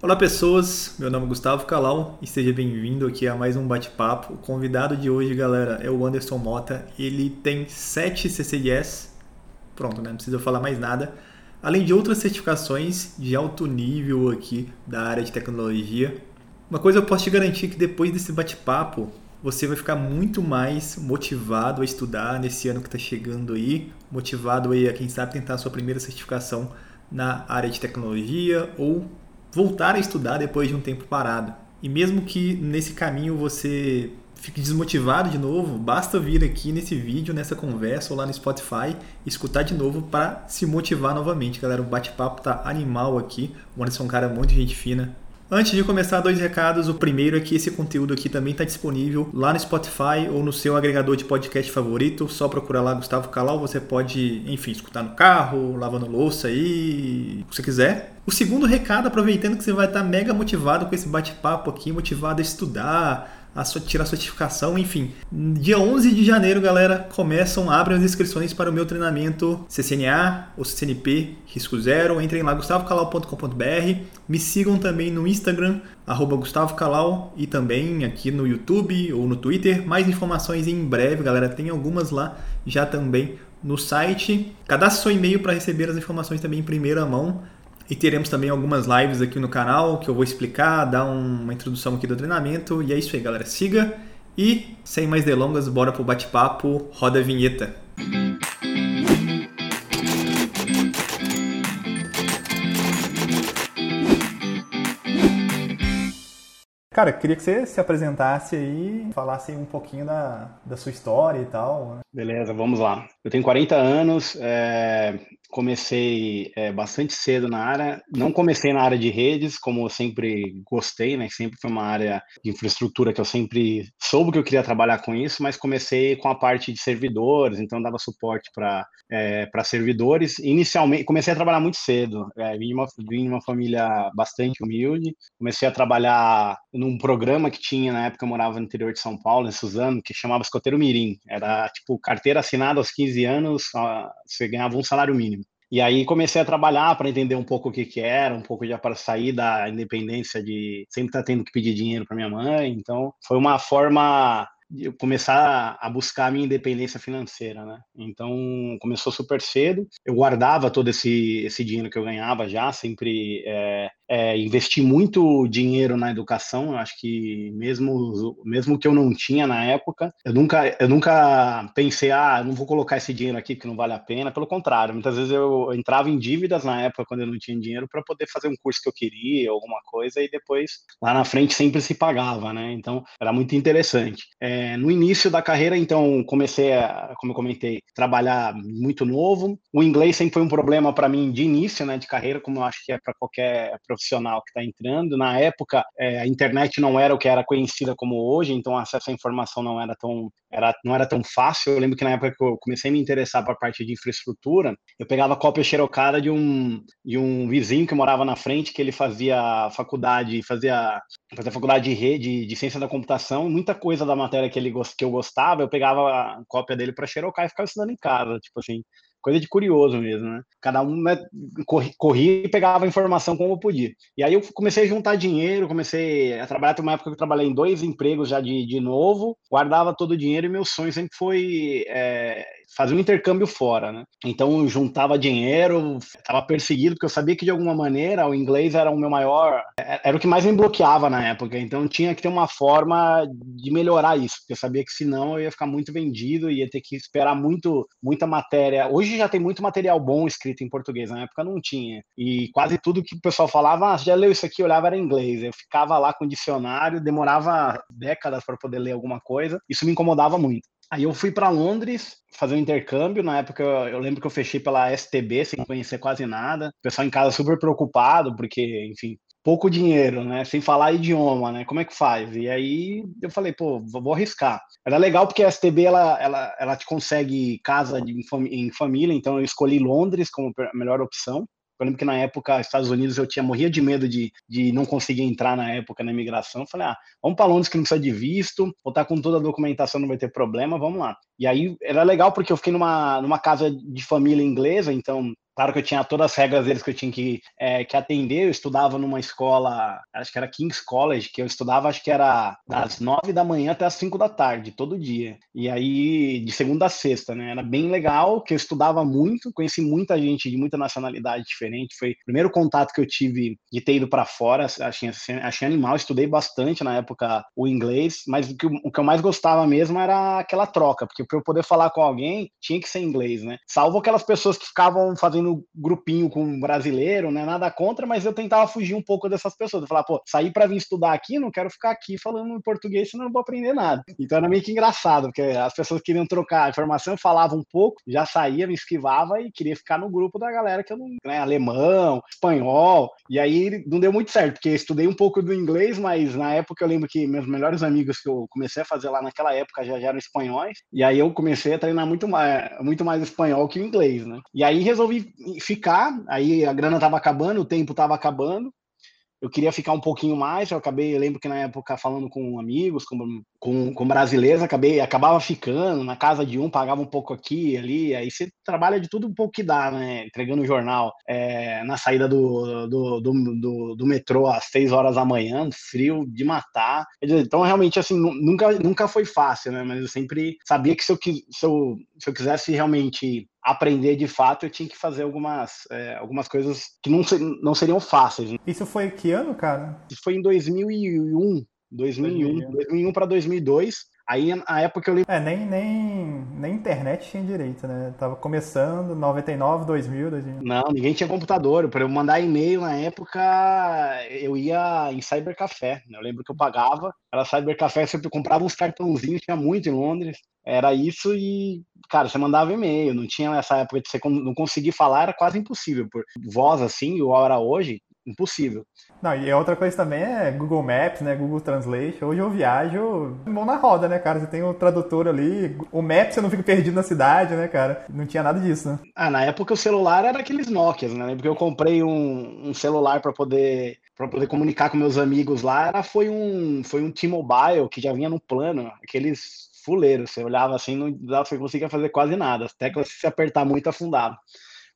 Olá pessoas, meu nome é Gustavo Calau e seja bem-vindo aqui a mais um bate-papo. O convidado de hoje, galera, é o Anderson Mota. Ele tem 7 CCIS, pronto, né? não precisa falar mais nada. Além de outras certificações de alto nível aqui da área de tecnologia. Uma coisa eu posso te garantir que depois desse bate-papo, você vai ficar muito mais motivado a estudar nesse ano que está chegando aí, motivado aí a quem sabe tentar a sua primeira certificação na área de tecnologia ou voltar a estudar depois de um tempo parado. E mesmo que nesse caminho você fique desmotivado de novo, basta vir aqui nesse vídeo, nessa conversa ou lá no Spotify, escutar de novo para se motivar novamente, galera. O bate-papo tá animal aqui. O Anderson é um cara muito gente fina, Antes de começar, dois recados. O primeiro é que esse conteúdo aqui também está disponível lá no Spotify ou no seu agregador de podcast favorito. Só procurar lá Gustavo Calau. Você pode, enfim, escutar no carro, lavando louça aí, o que você quiser. O segundo recado, aproveitando que você vai estar mega motivado com esse bate-papo aqui, motivado a estudar, a tirar a certificação, enfim. Dia 11 de janeiro, galera, começam, abrem as inscrições para o meu treinamento CCNA ou CCNP Risco Zero. Entrem lá, gustavocalau.com.br. Me sigam também no Instagram, arroba Gustavo Calau, e também aqui no YouTube ou no Twitter. Mais informações em breve, galera. Tem algumas lá já também no site. Cadastre seu e-mail para receber as informações também em primeira mão. E teremos também algumas lives aqui no canal que eu vou explicar, dar uma introdução aqui do treinamento. E é isso aí, galera. Siga e, sem mais delongas, bora pro bate-papo. Roda a vinheta. Cara, queria que você se apresentasse aí, falasse um pouquinho da, da sua história e tal. Beleza, vamos lá. Eu tenho 40 anos, é, comecei é, bastante cedo na área. Não comecei na área de redes, como eu sempre gostei, né? Sempre foi uma área de infraestrutura que eu sempre soube que eu queria trabalhar com isso, mas comecei com a parte de servidores, então dava suporte para é, para servidores. Inicialmente, comecei a trabalhar muito cedo. É, vim, de uma, vim de uma família bastante humilde. Comecei a trabalhar num programa que tinha na época eu morava no interior de São Paulo, em Suzano, que chamava Escoteiro Mirim. Era tipo carteira assinada aos 15 anos, você ganhava um salário mínimo. E aí comecei a trabalhar para entender um pouco o que, que era, um pouco já para sair da independência de sempre estar tá tendo que pedir dinheiro para minha mãe. Então, foi uma forma de começar a buscar a minha independência financeira, né? Então, começou super cedo. Eu guardava todo esse, esse dinheiro que eu ganhava já, sempre é, é, investi muito dinheiro na educação. Eu acho que mesmo mesmo que eu não tinha na época, eu nunca eu nunca pensei, ah, não vou colocar esse dinheiro aqui porque não vale a pena. Pelo contrário, muitas vezes eu entrava em dívidas na época quando eu não tinha dinheiro para poder fazer um curso que eu queria, alguma coisa, e depois lá na frente sempre se pagava, né? Então era muito interessante. É, no início da carreira, então comecei a, como eu comentei, trabalhar muito novo. O inglês sempre foi um problema para mim de início, né, de carreira, como eu acho que é para qualquer profissional que está entrando. Na época, é, a internet não era o que era conhecida como hoje, então acesso à informação não era tão, era, não era tão fácil. Eu lembro que na época que eu comecei a me interessar para a parte de infraestrutura, eu pegava cópia xerocada de um, de um vizinho que morava na frente, que ele fazia faculdade, fazia, fazia faculdade de rede, de ciência da computação, muita coisa da matéria que ele que eu gostava, eu pegava a cópia dele para xerocar e ficava estudando em casa, tipo assim coisa de curioso mesmo, né? Cada um né, corria e pegava informação como podia. E aí eu comecei a juntar dinheiro, comecei a trabalhar. Tem uma época que eu trabalhei em dois empregos já de, de novo, guardava todo o dinheiro e meu sonho sempre foi é, fazer um intercâmbio fora, né? Então eu juntava dinheiro, estava perseguido porque eu sabia que de alguma maneira o inglês era o meu maior, é, era o que mais me bloqueava na época. Então tinha que ter uma forma de melhorar isso, porque eu sabia que senão eu ia ficar muito vendido, ia ter que esperar muito, muita matéria. Hoje já tem muito material bom escrito em português, na época não tinha. E quase tudo que o pessoal falava, ah, já leu isso aqui, olhava era inglês. Eu ficava lá com o dicionário, demorava décadas para poder ler alguma coisa. Isso me incomodava muito. Aí eu fui para Londres fazer um intercâmbio. Na época eu lembro que eu fechei pela STB sem conhecer quase nada. O pessoal em casa super preocupado, porque, enfim, pouco dinheiro, né? Sem falar idioma, né? Como é que faz? E aí eu falei, pô, vou arriscar. Era legal porque a STB ela, ela, ela te consegue casa de, em família, então eu escolhi Londres como a melhor opção. Eu lembro que na época, Estados Unidos, eu tinha morria de medo de, de não conseguir entrar na época na imigração. Eu falei, ah, vamos para Londres que não precisa de visto, vou estar com toda a documentação, não vai ter problema, vamos lá. E aí era legal porque eu fiquei numa, numa casa de família inglesa, então Claro que eu tinha todas as regras deles que eu tinha que, é, que atender. Eu estudava numa escola, acho que era King's College, que eu estudava, acho que era das nove da manhã até as cinco da tarde, todo dia. E aí, de segunda a sexta, né? Era bem legal, que eu estudava muito, conheci muita gente de muita nacionalidade diferente. Foi o primeiro contato que eu tive de ter ido para fora. Achei, achei animal, estudei bastante na época o inglês, mas o que, o que eu mais gostava mesmo era aquela troca, porque para eu poder falar com alguém, tinha que ser inglês, né? Salvo aquelas pessoas que ficavam fazendo grupinho com um brasileiro, né? Nada contra, mas eu tentava fugir um pouco dessas pessoas. Eu falava, pô, sair para vir estudar aqui, não quero ficar aqui falando português, senão não vou aprender nada. Então era meio que engraçado, porque as pessoas queriam trocar informação, falava um pouco, já saía, me esquivava e queria ficar no grupo da galera que eu não, né, alemão, espanhol. E aí não deu muito certo, porque estudei um pouco do inglês, mas na época eu lembro que meus melhores amigos que eu comecei a fazer lá naquela época já, já eram espanhóis, e aí eu comecei a treinar muito mais, muito mais espanhol que o inglês, né? E aí resolvi ficar, aí a grana tava acabando, o tempo tava acabando, eu queria ficar um pouquinho mais, eu acabei, eu lembro que na época falando com amigos, com, com, com brasileiros, acabei, acabava ficando na casa de um, pagava um pouco aqui ali, aí você trabalha de tudo um pouco que dá, né, entregando jornal é, na saída do, do, do, do, do metrô às seis horas da manhã, frio de matar, então realmente assim, nunca, nunca foi fácil, né, mas eu sempre sabia que se eu, se eu, se eu quisesse realmente aprender de fato, eu tinha que fazer algumas, é, algumas coisas que não, ser, não seriam fáceis. Né? Isso foi que ano, cara? Isso foi em 2001. 2001, 2001 para 2002. Aí, na época eu lembro... É, nem, nem, nem internet tinha direito, né? Tava começando, 99, 2000, 2000. Não, ninguém tinha computador. Para eu mandar e-mail na época, eu ia em cybercafé. Né? Eu lembro que eu pagava, era cybercafé, sempre comprava uns cartãozinhos, tinha muito em Londres. Era isso e, cara, você mandava e-mail, não tinha nessa época de você não conseguir falar, era quase impossível. Por voz assim, o hora hoje, impossível. Não, e outra coisa também é Google Maps, né? Google Translate. Hoje eu viajo mão na roda, né, cara? Você tem o tradutor ali, o Maps você não fica perdido na cidade, né, cara? Não tinha nada disso, né? Ah, na época o celular era aqueles Nokias, né? Porque eu comprei um, um celular para poder para poder comunicar com meus amigos lá, era, foi um foi um T-Mobile que já vinha no plano, aqueles fuleiros. Você olhava assim, não dava, você conseguia fazer quase nada. As teclas se apertar muito afundava.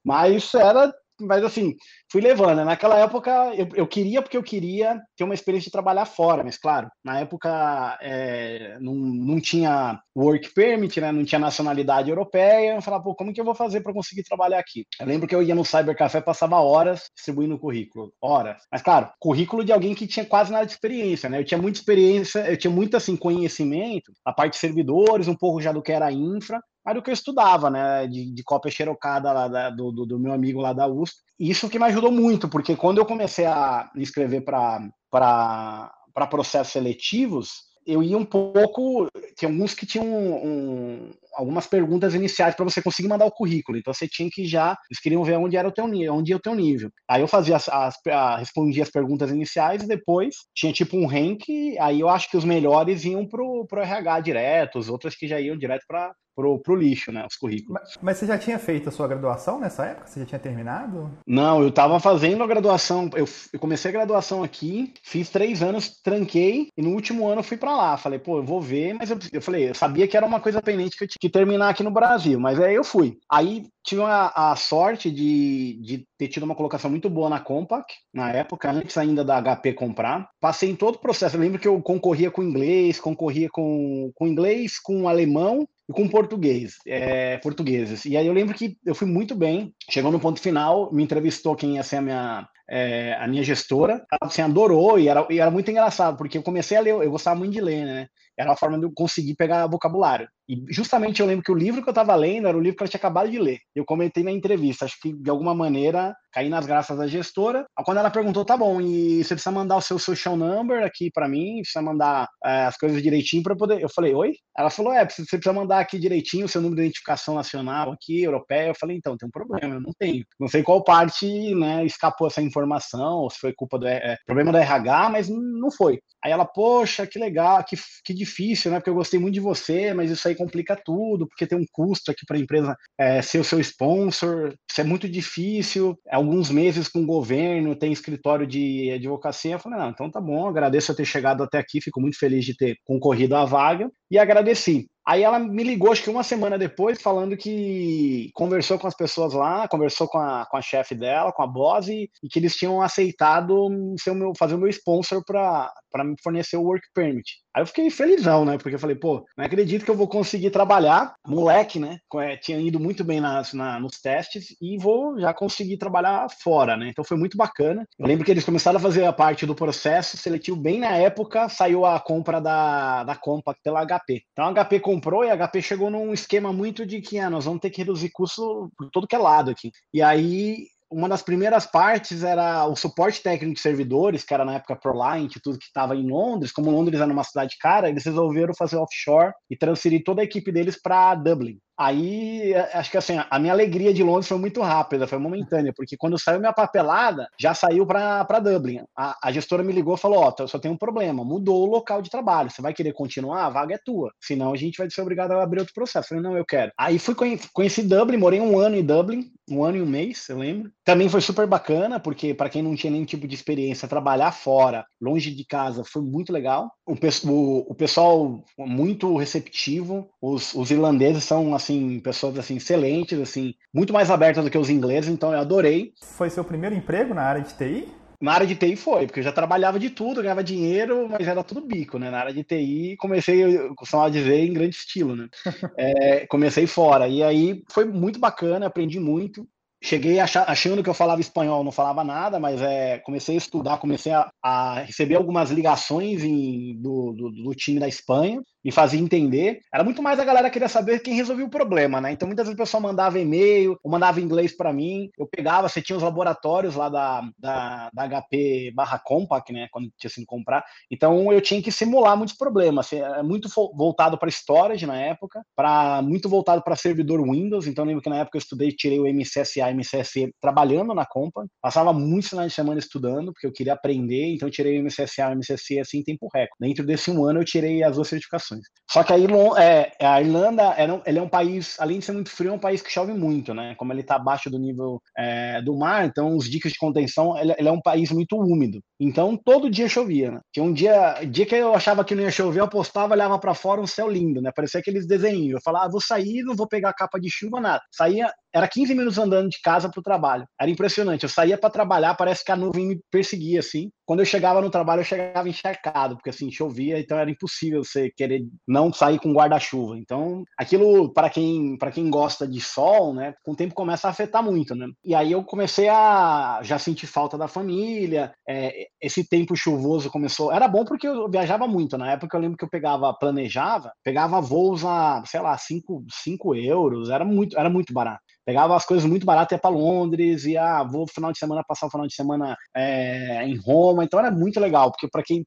Mas era mas assim, fui levando. Né? Naquela época eu, eu, queria porque eu queria ter uma experiência de trabalhar fora, mas claro, na época é, não, não tinha work permit, né? não tinha nacionalidade europeia. Eu falava, pô, como que eu vou fazer para conseguir trabalhar aqui? Eu lembro que eu ia no Cybercafé, passava horas distribuindo currículo, horas. Mas claro, currículo de alguém que tinha quase nada de experiência, né? Eu tinha muita experiência, eu tinha muito assim conhecimento, a parte de servidores, um pouco já do que era infra, mas do que eu estudava, né, de, de cópia xerocada lá da, do, do, meu amigo lá da USP. Isso que me ajudou muito, porque quando eu comecei a me inscrever para processos seletivos, eu ia um pouco. Tinha alguns que tinham um, algumas perguntas iniciais para você conseguir mandar o currículo. Então você tinha que já. Eles queriam ver onde era o teu nível, onde ia o teu nível. Aí eu fazia as, as a, respondia as perguntas iniciais e depois tinha tipo um rank. Aí eu acho que os melhores iam pro, pro RH direto, os outros que já iam direto para pro, pro lixo, né, os currículos. Mas, mas, você já tinha feito a sua graduação nessa época? Você já tinha terminado? Não, eu estava fazendo a graduação, eu, eu, comecei a graduação aqui, fiz três anos, tranquei, e no último ano eu fui para lá. Falei, pô, eu vou ver, mas eu, eu falei, eu sabia que era uma coisa pendente que eu tinha que terminar aqui no Brasil, mas aí eu fui. Aí tive a, a sorte de, de ter tido uma colocação muito boa na Compaq, na época, antes ainda da HP comprar. Passei em todo o processo. Eu lembro que eu concorria com inglês, concorria com, com inglês, com alemão e com português, é, portugueses. E aí eu lembro que eu fui muito bem. Chegou no ponto final, me entrevistou quem ia ser a minha é, a minha gestora, ela assim, adorou e era, e era muito engraçado, porque eu comecei a ler, eu gostava muito de ler, né? Era uma forma de eu conseguir pegar vocabulário. E justamente eu lembro que o livro que eu estava lendo era o livro que ela tinha acabado de ler. Eu comentei na entrevista, acho que de alguma maneira caí nas graças da gestora. Quando ela perguntou, tá bom, e você precisa mandar o seu social number aqui para mim, precisa mandar é, as coisas direitinho para poder. Eu falei, oi? Ela falou, é, você precisa mandar aqui direitinho o seu número de identificação nacional aqui, europeia. Eu falei, então, tem um problema, eu não tenho. Não sei qual parte, né, escapou essa informação, ou se foi culpa do é, problema do RH, mas não foi. Aí ela, poxa, que legal, que, que difícil, né? Porque eu gostei muito de você, mas isso aí complica tudo, porque tem um custo aqui para a empresa é, ser o seu sponsor, isso é muito difícil. Alguns meses com o governo, tem escritório de advocacia. Eu falei, não, então tá bom, agradeço eu ter chegado até aqui, fico muito feliz de ter concorrido à vaga e agradeci. Aí ela me ligou, acho que uma semana depois, falando que conversou com as pessoas lá, conversou com a, com a chefe dela, com a boss, e, e, que eles tinham aceitado ser o meu, fazer o meu sponsor para me fornecer o work permit. Aí eu fiquei felizão, né? Porque eu falei, pô, não acredito que eu vou conseguir trabalhar. Moleque, né? É, tinha ido muito bem nas, na, nos testes e vou já conseguir trabalhar fora, né? Então foi muito bacana. Eu lembro que eles começaram a fazer a parte do processo seletivo bem na época, saiu a compra da, da Compact pela HP. Então a HP comprou e a HP chegou num esquema muito de que ah, nós vamos ter que reduzir custo por todo que é lado aqui. E aí uma das primeiras partes era o suporte técnico de servidores, que era na época ProLine, tudo que estava em Londres. Como Londres era uma cidade cara, eles resolveram fazer offshore e transferir toda a equipe deles para Dublin. Aí, acho que assim, a minha alegria de Londres foi muito rápida, foi momentânea, porque quando saiu minha papelada, já saiu para Dublin. A, a, gestora me ligou e falou: Ó, oh, só tem um problema, mudou o local de trabalho. Você vai querer continuar? A vaga é tua. Senão a gente vai ser obrigado a abrir outro processo. Eu falei: Não, eu quero. Aí fui conheci Dublin, morei um ano em Dublin, um ano e um mês, eu lembro. Também foi super bacana, porque para quem não tinha nenhum tipo de experiência, trabalhar fora, longe de casa, foi muito legal. O, o, o pessoal muito receptivo, os, os irlandeses são assim, pessoas assim excelentes, assim, muito mais abertas do que os ingleses, então eu adorei. Foi seu primeiro emprego na área de TI? Na área de TI foi, porque eu já trabalhava de tudo, ganhava dinheiro, mas era tudo bico, né? Na área de TI comecei, eu costumava dizer, em grande estilo, né? É, comecei fora. E aí foi muito bacana, aprendi muito cheguei achando que eu falava espanhol, não falava nada, mas é, comecei a estudar, comecei a, a receber algumas ligações em, do, do, do, time da Espanha, me fazia entender. Era muito mais a galera queria saber quem resolvia o problema, né? Então muitas vezes o pessoal mandava e-mail, ou mandava inglês para mim, eu pegava, você tinha os laboratórios lá da, da, da HP barra Compact, né? Quando tinha sido comprar. Então eu tinha que simular muitos problemas. Assim, é muito voltado para storage na época, para muito voltado para servidor Windows. Então lembro que na época eu estudei, tirei o MCSA MCSE trabalhando na Compa, passava muitos finais de semana estudando, porque eu queria aprender, então tirei o MCSA o MCSE assim em tempo recorde. Dentro desse um ano eu tirei as duas certificações. Só que aí é, a Irlanda é um, ele é um país, além de ser muito frio, é um país que chove muito, né? Como ele está abaixo do nível é, do mar, então os dicas de contenção, ele, ele, é um país muito úmido. Então todo dia chovia, né? Tinha um dia, dia que eu achava que não ia chover, eu postava, olhava para fora um céu lindo, né? Parecia aqueles desenhos. Eu falava, ah, vou sair, não vou pegar capa de chuva, nada. Saía, era 15 minutos andando de casa para o trabalho. Era impressionante. Eu saía para trabalhar, parece que a nuvem me perseguia assim. Quando eu chegava no trabalho, eu chegava encharcado, porque assim chovia, então era impossível você querer não sair com guarda-chuva. Então, aquilo para quem quem gosta de sol, né, com o tempo começa a afetar muito, né? E aí eu comecei a já sentir falta da família. É, esse tempo chuvoso começou. Era bom porque eu viajava muito. Na época eu lembro que eu pegava, planejava, pegava voos a, sei lá, 5 euros. Era muito, era muito barato pegava as coisas muito baratas, ia para Londres, ia, ah, vou final de semana passar o final de semana é, em Roma, então era muito legal, porque para quem,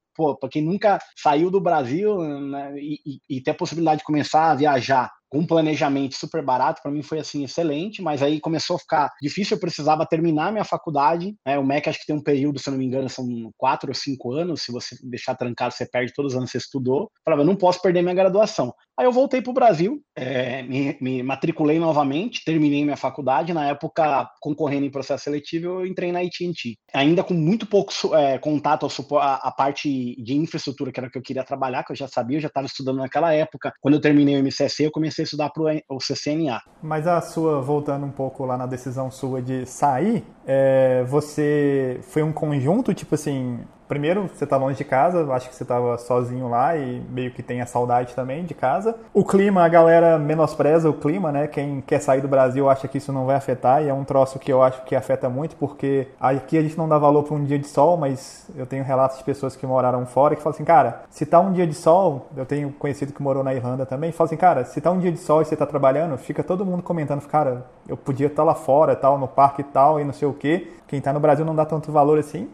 quem nunca saiu do Brasil né, e, e, e ter a possibilidade de começar a viajar com um planejamento super barato, para mim foi assim excelente, mas aí começou a ficar difícil, eu precisava terminar minha faculdade, né? O MEC acho que tem um período, se eu não me engano, são quatro ou cinco anos, se você deixar trancado, você perde todos os anos que você estudou. Eu falava, eu não posso perder minha graduação. Aí eu voltei para o Brasil, é, me, me, matriculei novamente, terminei minha faculdade, na época, concorrendo em processo seletivo, eu entrei na AT&T. Ainda com muito pouco é, contato a parte de infraestrutura, que era o que eu queria trabalhar, que eu já sabia, eu já estava estudando naquela época. Quando eu terminei o MCSC, eu comecei a estudar para o CCNA. Mas a sua, voltando um pouco lá na decisão sua de sair, é, você foi um conjunto, tipo assim, Primeiro, você tá longe de casa, acho que você tava sozinho lá e meio que tem a saudade também de casa. O clima, a galera menospreza o clima, né? Quem quer sair do Brasil acha que isso não vai afetar e é um troço que eu acho que afeta muito porque aqui a gente não dá valor para um dia de sol, mas eu tenho relatos de pessoas que moraram fora que falam assim, cara, se tá um dia de sol, eu tenho conhecido que morou na Irlanda também, fala assim, cara, se tá um dia de sol e você tá trabalhando, fica todo mundo comentando, cara, eu podia estar tá lá fora, tal, no parque e tal, e não sei o quê. Quem tá no Brasil não dá tanto valor assim.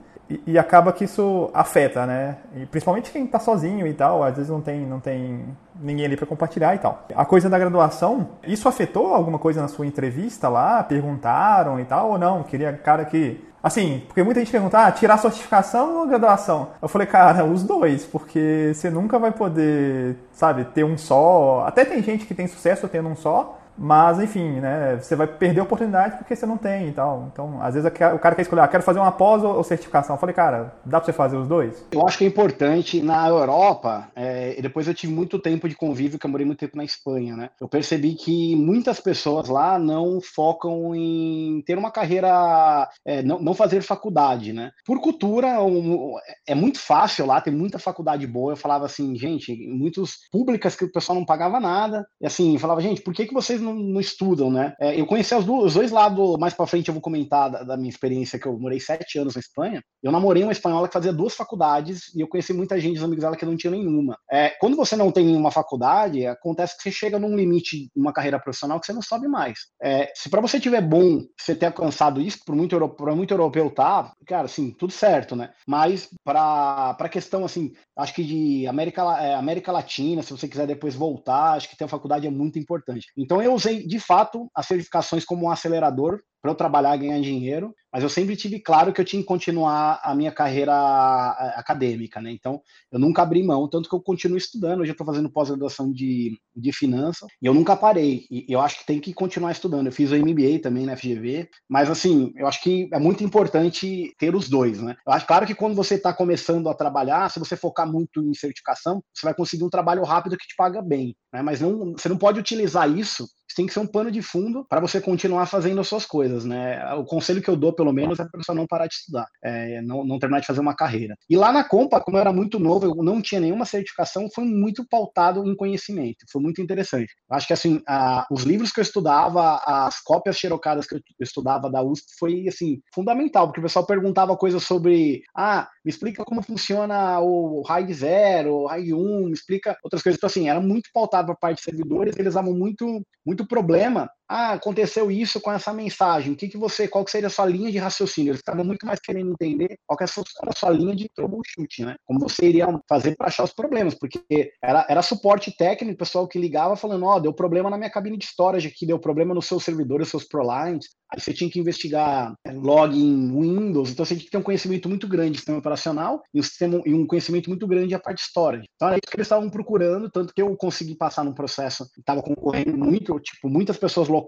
E, acaba que isso afeta, né? E principalmente quem está sozinho e tal, às vezes não tem, não tem ninguém ali para compartilhar e tal. A coisa da graduação, isso afetou alguma coisa na sua entrevista lá? Perguntaram e tal ou não? Queria cara que Assim, porque muita gente pergunta, ah, tirar certificação ou graduação? Eu falei, cara, os dois, porque você nunca vai poder, sabe, ter um só. Até tem gente que tem sucesso tendo um só, Mas, enfim, né, você vai perder a oportunidade porque você não tem e tal. Então, às vezes o cara quer escolher, ah, quero fazer uma pós ou certificação. Eu falei, cara, dá para você fazer os dois? Eu acho que é importante, na Europa, é, depois eu tive muito tempo de convívio, que eu morei muito tempo na Espanha, né? Eu percebi que muitas pessoas lá não focam em ter uma carreira, é, não, não fazer faculdade, né? Por cultura, um, é muito fácil lá, tem muita faculdade boa. Eu falava assim, gente, muitos públicas que o pessoal não pagava nada. E assim, eu falava, gente, por que, que vocês não, não estudam, né? É, eu conheci os, os, dois lados, mais para frente eu vou comentar da, da, minha experiência, que eu morei sete anos na Espanha. Eu namorei uma espanhola que fazia duas faculdades e eu conheci muita gente, os amigos dela, que não tinha nenhuma. É, quando você não tem nenhuma faculdade, acontece que você chega num limite de uma carreira profissional que você não sobe mais. É, se para você tiver bom você ter alcançado isso, por muito, por muito europeu tá, cara, assim, tudo certo, né? Mas para a questão, assim, acho que de América, é, América Latina, se você quiser depois voltar, acho que ter uma faculdade é muito importante. Então eu usei, de fato, as certificações como um acelerador para eu trabalhar e ganhar dinheiro, mas eu sempre tive claro que eu tinha que continuar a minha carreira acadêmica, né? Então, eu nunca abri mão, tanto que eu continuo estudando. Hoje eu estou fazendo pós-graduação de, de finanças e eu nunca parei. E eu acho que tem que continuar estudando. Eu fiz o MBA também na FGV, mas assim, eu acho que é muito importante ter os dois, né? Eu acho claro que quando você está começando a trabalhar, se você focar muito em certificação, você vai conseguir um trabalho rápido que te paga bem, né? Mas não, você não pode utilizar isso tem que ser um pano de fundo para você continuar fazendo as suas coisas, né? O conselho que eu dou, pelo menos, é para você não parar de estudar, é, não, não, terminar de fazer uma carreira. E lá na Compa, como eu era muito novo, eu não tinha nenhuma certificação, foi muito pautado em conhecimento, foi muito interessante. Acho que, assim, a, os livros que eu estudava, as cópias xerocadas que eu estudava da USP, foi, assim, fundamental, porque o pessoal perguntava coisas sobre, ah, me explica como funciona o RAID 0, o RAID 1, me explica outras coisas. Então, assim, era muito pautado para parte de servidores, eles davam muito, muito problema ah, aconteceu isso com essa mensagem, o que, que você, qual que seria a sua linha de raciocínio? Eles estavam muito mais querendo entender qual que é a sua, linha de troubleshoot, né? Como você iria fazer para achar os problemas, porque era, era suporte técnico, pessoal que ligava falando, ó, oh, deu problema na minha cabine de storage aqui, deu problema no seu servidor, nos seus ProLines, aí você tinha que investigar é, log em Windows, então você tinha que ter um conhecimento muito grande de sistema operacional e um, sistema, e um conhecimento muito grande de a parte storage. Então era isso que eles estavam procurando, tanto que eu consegui passar num processo, estava concorrendo muito, tipo, muitas pessoas locais,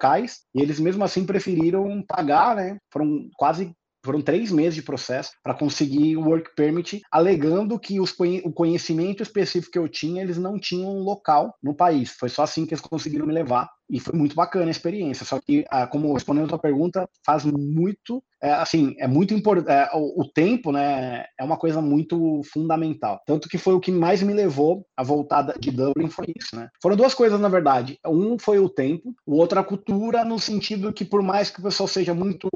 e eles mesmo assim preferiram pagar, né? Foram quase foram três meses de processo para conseguir o work permit, alegando que os, o conhecimento específico que eu tinha, eles não tinham local no país. Foi só assim que eles conseguiram me levar e foi muito bacana a experiência. Só que, ah, como respondendo a tua pergunta, faz muito, é, assim, é muito importante. É, o, tempo, né, é uma coisa muito fundamental. Tanto que foi o que mais me levou a voltar de Dublin foi isso, né? Foram duas coisas, na verdade. Um foi o tempo, o outro a cultura, no sentido que por mais que o pessoal seja muito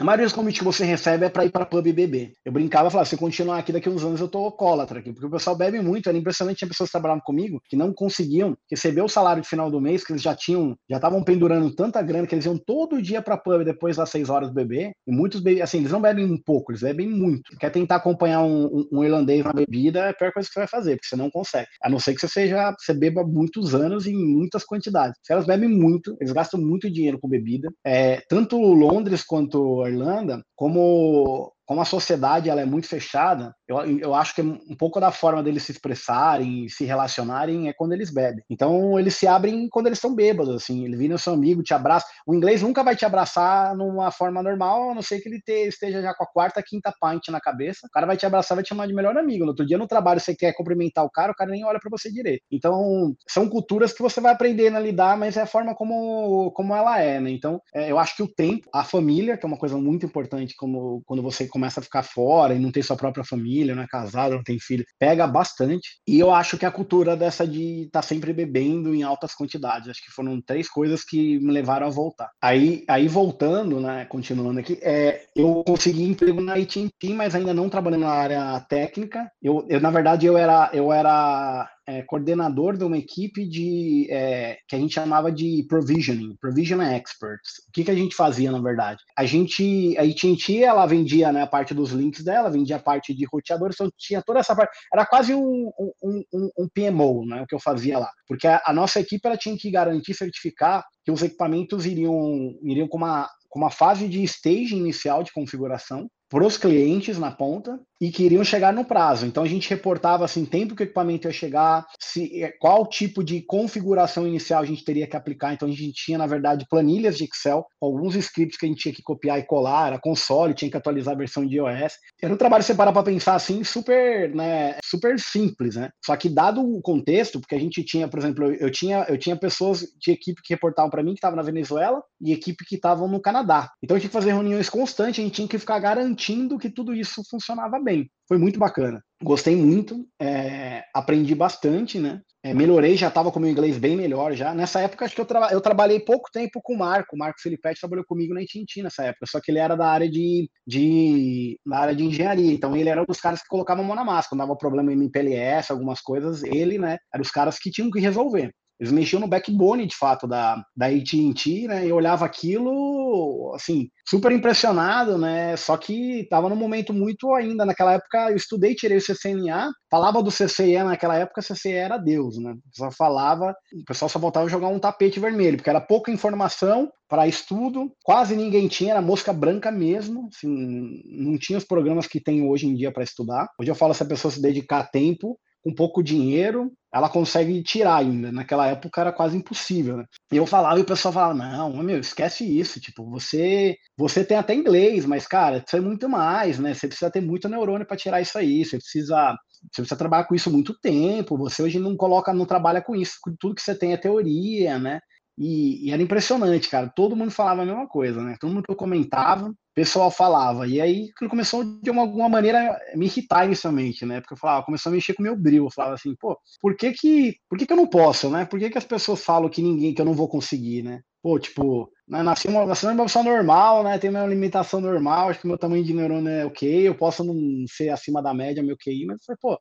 a maioria dos convites que você recebe é para ir para pub e beber. Eu brincava e falava, se continuar aqui daqui uns anos eu tô alcoólatra aqui, porque o pessoal bebe muito. Era impressionante, tinha pessoas que trabalhavam comigo que não conseguiam receber o salário de final do mês, que eles já tinham já estavam pendurando tanta grana que eles iam todo dia para pub depois das seis horas beber. E muitos assim, eles não bebem um pouco, eles bebem muito. Quer tentar acompanhar um, um, um, irlandês na bebida, é a pior coisa que você vai fazer, porque você não consegue. A não ser que você seja, você beba muitos anos em muitas quantidades. Se elas bebem muito, eles gastam muito dinheiro com bebida. É, tanto Londres quanto Irlanda, como como a sociedade ela é muito fechada, eu, eu acho que um pouco da forma deles se expressarem, se relacionarem é quando eles bebem. Então eles se abrem quando eles estão bêbados, assim, ele vira seu amigo, te abraça. O inglês nunca vai te abraçar numa forma normal, a não ser que ele te, esteja já com a quarta, quinta pint na cabeça. O cara vai te abraçar, vai te chamar de melhor amigo. No outro dia no trabalho você quer cumprimentar o cara, o cara nem olha para você direito. Então são culturas que você vai aprendendo a lidar, mas é a forma como, como ela é, né? Então é, eu acho que o tempo, a família, que é uma coisa muito importante como quando você começa a ficar fora e não tem sua própria família, não é casado, não tem filho, pega bastante. E eu acho que a cultura dessa de estar tá sempre bebendo em altas quantidades, acho que foram três coisas que me levaram a voltar. Aí, aí voltando, né, continuando aqui, é, eu consegui emprego na AT&T, mas ainda não trabalhando na área técnica. Eu, eu na verdade, eu era, eu era é, coordenador de uma equipe de é, que a gente chamava de provisioning, provision experts. O que, que a gente fazia, na verdade? A gente, a AT&T, ela vendia né, a parte dos links dela, vendia a parte de roteadores, então tinha toda essa parte. Era quase um, um, um, um PMO, né, o que eu fazia lá. Porque a, a nossa equipe ela tinha que garantir, certificar que os equipamentos iriam, iriam com uma, com uma fase de stage inicial de configuração, para os clientes na ponta e queriam chegar no prazo. Então a gente reportava assim, tempo que o equipamento ia chegar, se, é, qual tipo de configuração inicial a gente teria que aplicar. Então a gente tinha, na verdade, planilhas de Excel, alguns scripts que a gente tinha que copiar e colar, era console, tinha que atualizar a versão de iOS. Era um trabalho, parar para pensar assim, super, né, super simples, né? Só que dado o contexto, porque a gente tinha, por exemplo, eu, eu tinha, eu tinha pessoas de equipe que reportavam para mim que estavam na Venezuela e equipe que estavam no Canadá. Então a gente tinha que fazer reuniões constantes, a gente tinha que ficar garantindo que tudo isso funcionava bem. Foi muito bacana. Gostei muito, é, aprendi bastante, né? É, melhorei, já estava com o meu inglês bem melhor já. Nessa época, acho que eu, tra eu trabalhei pouco tempo com o Marco. O Marco Felipetti trabalhou comigo na Tintin nessa época, só que ele era da área de, de, da área de engenharia. Então, ele era um dos caras que colocavam a mão na massa. Quando dava problema em MPLS, algumas coisas, ele, né, era os caras que tinham que resolver. Eles mexiam no backbone, de fato, da, da AT&T, né? E olhava aquilo, assim, super impressionado, né? Só que estava num momento muito ainda, naquela época eu estudei, tirei o CCNA, falava do CCE naquela época, CCE era Deus, né? Só falava, o pessoal só voltava a jogar um tapete vermelho, porque era pouca informação para estudo, quase ninguém tinha, era mosca branca mesmo, assim, não tinha os programas que tem hoje em dia para estudar. Hoje eu falo se a pessoa se dedicar tempo, com pouco dinheiro, ela consegue tirar ainda. Naquela época era quase impossível, né? E eu falava e o pessoal falava: "Não, meu, esquece isso, tipo, você, você tem até inglês, mas cara, isso é muito mais, né? Você precisa ter muito neurônio para tirar isso aí, você precisa você precisa trabalhar com isso muito tempo. Você hoje não coloca, não trabalha com isso. Tudo que você tem é teoria, né? E, e, era impressionante, cara. Todo mundo falava a mesma coisa, né? Todo mundo que eu comentava, o pessoal falava. E aí começou de uma, alguma maneira me irritar inicialmente, né? Porque eu falava, começou a mexer com o meu brilho. Eu falava assim, pô, por que que, por que que eu não posso, né? Por que que as pessoas falam que ninguém, que eu não vou conseguir, né? Pô, tipo, né, nasci, uma, nasci uma pessoa normal, né? Tenho minha limitação normal, acho que meu tamanho de neurônio é ok, eu posso não ser acima da média, meu QI, mas foi, pô,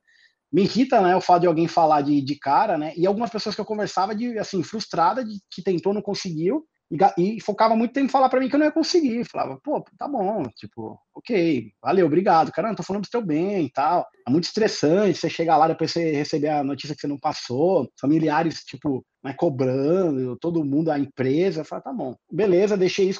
me irrita, né, o fato de alguém falar de, de cara, né, e algumas pessoas que eu conversava de, assim, frustrada, de que tentou, não conseguiu, e, e focava muito tempo em falar para mim que eu não ia conseguir, falava, pô, tá bom, tipo, ok, valeu, obrigado, cara, tô falando do teu bem e tal, é muito estressante você chegar lá, depois você receber a notícia que você não passou, familiares, tipo, né, cobrando, todo mundo, a empresa, fala, tá bom, beleza, deixei isso,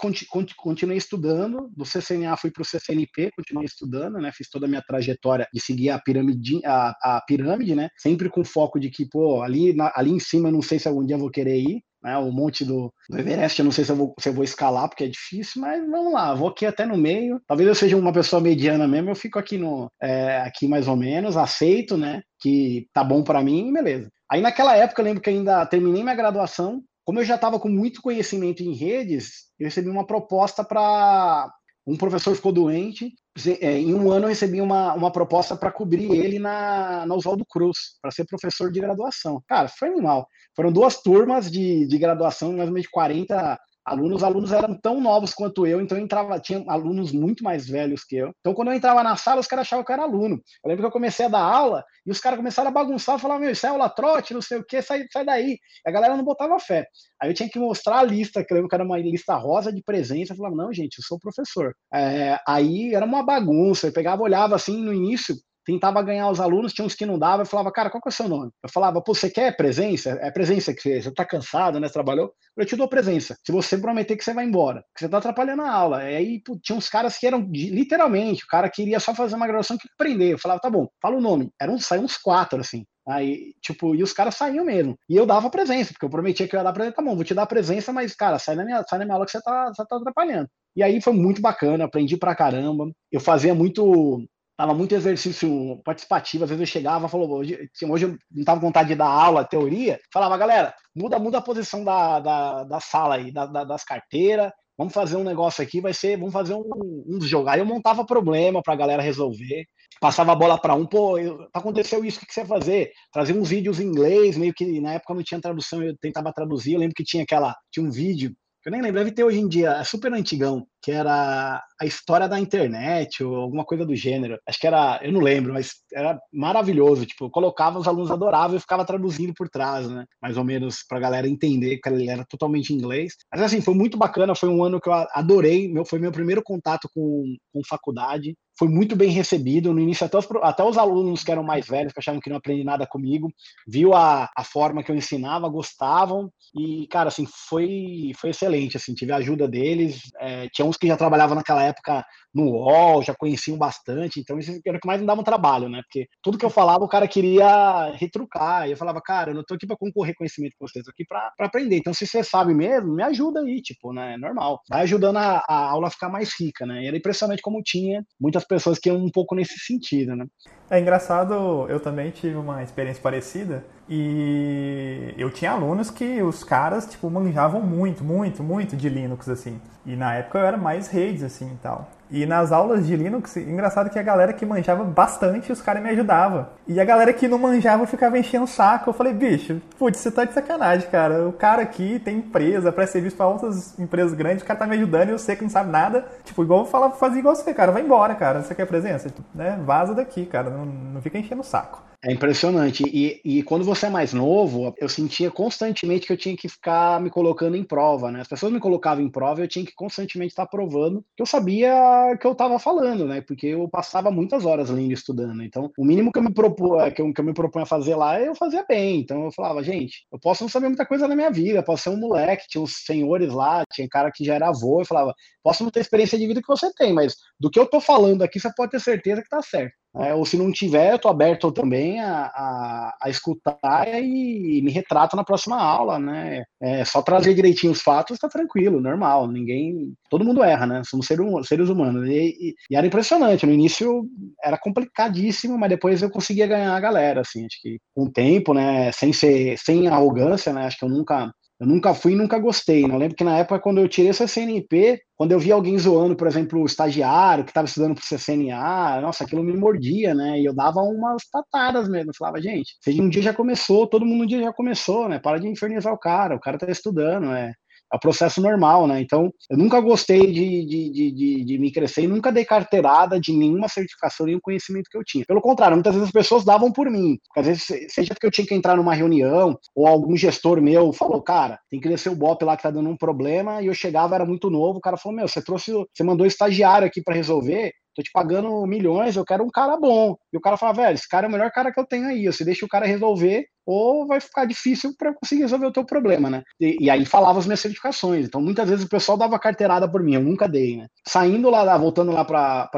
continuei estudando, do CCNA fui para o CCNP, continuei estudando, né, fiz toda a minha trajetória de seguir a pirâmide, a, a pirâmide, né, sempre com foco de que, pô, ali, na, ali em cima não sei se algum dia eu vou querer ir, né, o monte do, do, Everest, eu não sei se eu, vou, se eu vou escalar, porque é difícil, mas vamos lá, vou aqui até no meio, talvez eu seja uma pessoa mediana mesmo, eu fico aqui no, é, aqui mais ou menos, aceito, né, que tá bom para mim, beleza. Aí naquela época eu lembro que ainda terminei minha graduação, como eu já estava com muito conhecimento em redes, eu recebi uma proposta para um professor ficou doente. É, em um ano eu recebi uma, uma proposta para cobrir ele na, na Oswaldo Cruz, para ser professor de graduação. Cara, foi animal. Foram duas turmas de, de graduação, mais ou menos de 40 alunos, os alunos eram tão novos quanto eu, então eu entrava, tinha alunos muito mais velhos que eu. Então, quando eu entrava na sala, os caras achavam que eu era aluno. Eu lembro que eu comecei a dar aula e os caras começaram a bagunçar, falavam, meu, isso é aula trote, não sei o que, sai, sai daí. E a galera não botava fé. Aí eu tinha que mostrar a lista, que eu lembro que era uma lista rosa de presença. Eu falava, não, gente, eu sou professor. É, aí era uma bagunça. Eu pegava, olhava assim no início, tentava ganhar os alunos, tinha uns que não dava, eu falava, cara, qual que é o seu nome? Eu falava, pô, você quer presença? É presença que você, você tá cansado, né, trabalhou? Eu te dou presença, se você prometer que você vai embora, que você tá atrapalhando a aula. E aí, pô, tinha uns caras que eram, literalmente, o cara queria só fazer uma graduação que aprender. Eu falava, tá bom, fala o nome. Eram, saiu uns quatro, assim. Aí, tipo, e os caras saíam mesmo. E eu dava presença, porque eu prometia que eu ia dar presença, tá bom, vou te dar presença, mas, cara, sai na minha, sai na minha aula que você tá, você tá atrapalhando. E aí foi muito bacana, aprendi pra caramba. Eu fazia muito Tava muito exercício participativo, às vezes eu chegava, falou, hoje, hoje eu não tava com vontade de dar aula, teoria, falava, galera, muda, muda a posição da, da, da sala aí, da, da, das carteiras, vamos fazer um negócio aqui, vai ser, vamos fazer um, um jogar. Aí eu montava problema para a galera resolver, passava a bola para um, pô, aconteceu isso, o que você fazer? Trazia uns vídeos em inglês, meio que na época não tinha tradução, eu tentava traduzir, eu lembro que tinha aquela, tinha um vídeo eu nem lembro, deve ter hoje em dia, é super antigão, que era a história da internet ou alguma coisa do gênero. Acho que era, eu não lembro, mas era maravilhoso. Tipo, eu colocava, os alunos adoravam e ficava traduzindo por trás, né? Mais ou menos para a galera entender que ele era totalmente inglês. Mas assim, foi muito bacana, foi um ano que eu adorei, meu, foi meu primeiro contato com, com faculdade foi muito bem recebido. No início, até os, até os alunos que eram mais velhos, que achavam que não aprendiam nada comigo, viu a, a forma que eu ensinava, gostavam. E, cara, assim, foi, foi excelente. Assim, tive a ajuda deles. É, tinha uns que já trabalhavam naquela época no UOL, já conheciam bastante, então isso era o que mais me dava um trabalho, né? Porque tudo que eu falava, o cara queria retrucar. E eu falava, cara, eu não tô aqui para concorrer conhecimento com vocês, tô aqui para aprender. Então, se você sabe mesmo, me ajuda aí, tipo, né? É normal. Vai ajudando a, a aula a ficar mais rica, né? E era impressionante como tinha muitas pessoas que iam um pouco nesse sentido, né? É engraçado, eu também tive uma experiência parecida e eu tinha alunos que os caras, tipo, manjavam muito, muito, muito de Linux, assim. E na época eu era mais redes, assim, e tal. E nas aulas de Linux, engraçado que a galera que manjava bastante, os caras me ajudavam. E a galera que não manjava ficava enchendo o saco. Eu falei, bicho, putz, você tá de sacanagem, cara. O cara aqui tem empresa, presta serviço pra outras empresas grandes, o cara tá me ajudando e eu sei que não sabe nada. Tipo, igual eu falar, fazer igual você, cara. Vai embora, cara. Você quer presença? Né? Vaza daqui, cara. Não, não fica enchendo o saco. É impressionante. E, e quando você é mais novo, eu sentia constantemente que eu tinha que ficar me colocando em prova, né? As pessoas me colocavam em prova e eu tinha que constantemente estar provando que eu sabia que eu estava falando, né? Porque eu passava muitas horas lendo e estudando. Então, o mínimo que eu me propunha, que eu, que eu me propunha fazer lá, eu fazia bem. Então, eu falava, gente, eu posso não saber muita coisa na minha vida, posso ser um moleque, tinha uns senhores lá, tinha cara que já era avô, eu falava, posso não ter experiência de vida que você tem, mas do que eu tô falando aqui, você pode ter certeza que tá certo. É, ou se não tiver, eu tô aberto também a, a, a, escutar e me retrato na próxima aula, né? É só trazer direitinho os fatos, tá tranquilo, normal. Ninguém. Todo mundo erra, né? Somos seres humanos. E, e, e, era impressionante. No início era complicadíssimo, mas depois eu conseguia ganhar a galera, assim. Acho que com o tempo, né? Sem ser, sem arrogância, né? Acho que eu nunca eu nunca fui e nunca gostei. Né? Lembro que na época, quando eu tirei essa CNP, quando eu vi alguém zoando, por exemplo, o estagiário que estava estudando para o CCNA, nossa, aquilo me mordia, né? E eu dava umas patadas mesmo. Eu falava, gente, um dia já começou, todo mundo um dia já começou, né? Para de infernizar o cara, o cara está estudando, né? É o processo normal, né? Então, eu nunca gostei de, de, de, de, me crescer e nunca dei carteirada de nenhuma certificação, nenhum conhecimento que eu tinha. Pelo contrário, muitas vezes as pessoas davam por mim. Às vezes, seja porque eu tinha que entrar numa reunião ou algum gestor meu falou, cara, tem que descer o BOP lá que tá dando um problema, e eu chegava, era muito novo, o cara falou, meu, você trouxe, você mandou estagiário aqui para resolver, tô te pagando milhões, eu quero um cara bom. E o cara fala, velho, esse cara é o melhor cara que eu tenho aí. Você deixa o cara resolver, ou vai ficar difícil para conseguir resolver o teu problema, né? E, e, aí falava as minhas certificações. Então, muitas vezes o pessoal dava carteirada por mim, eu nunca dei, né? Saindo lá, voltando lá para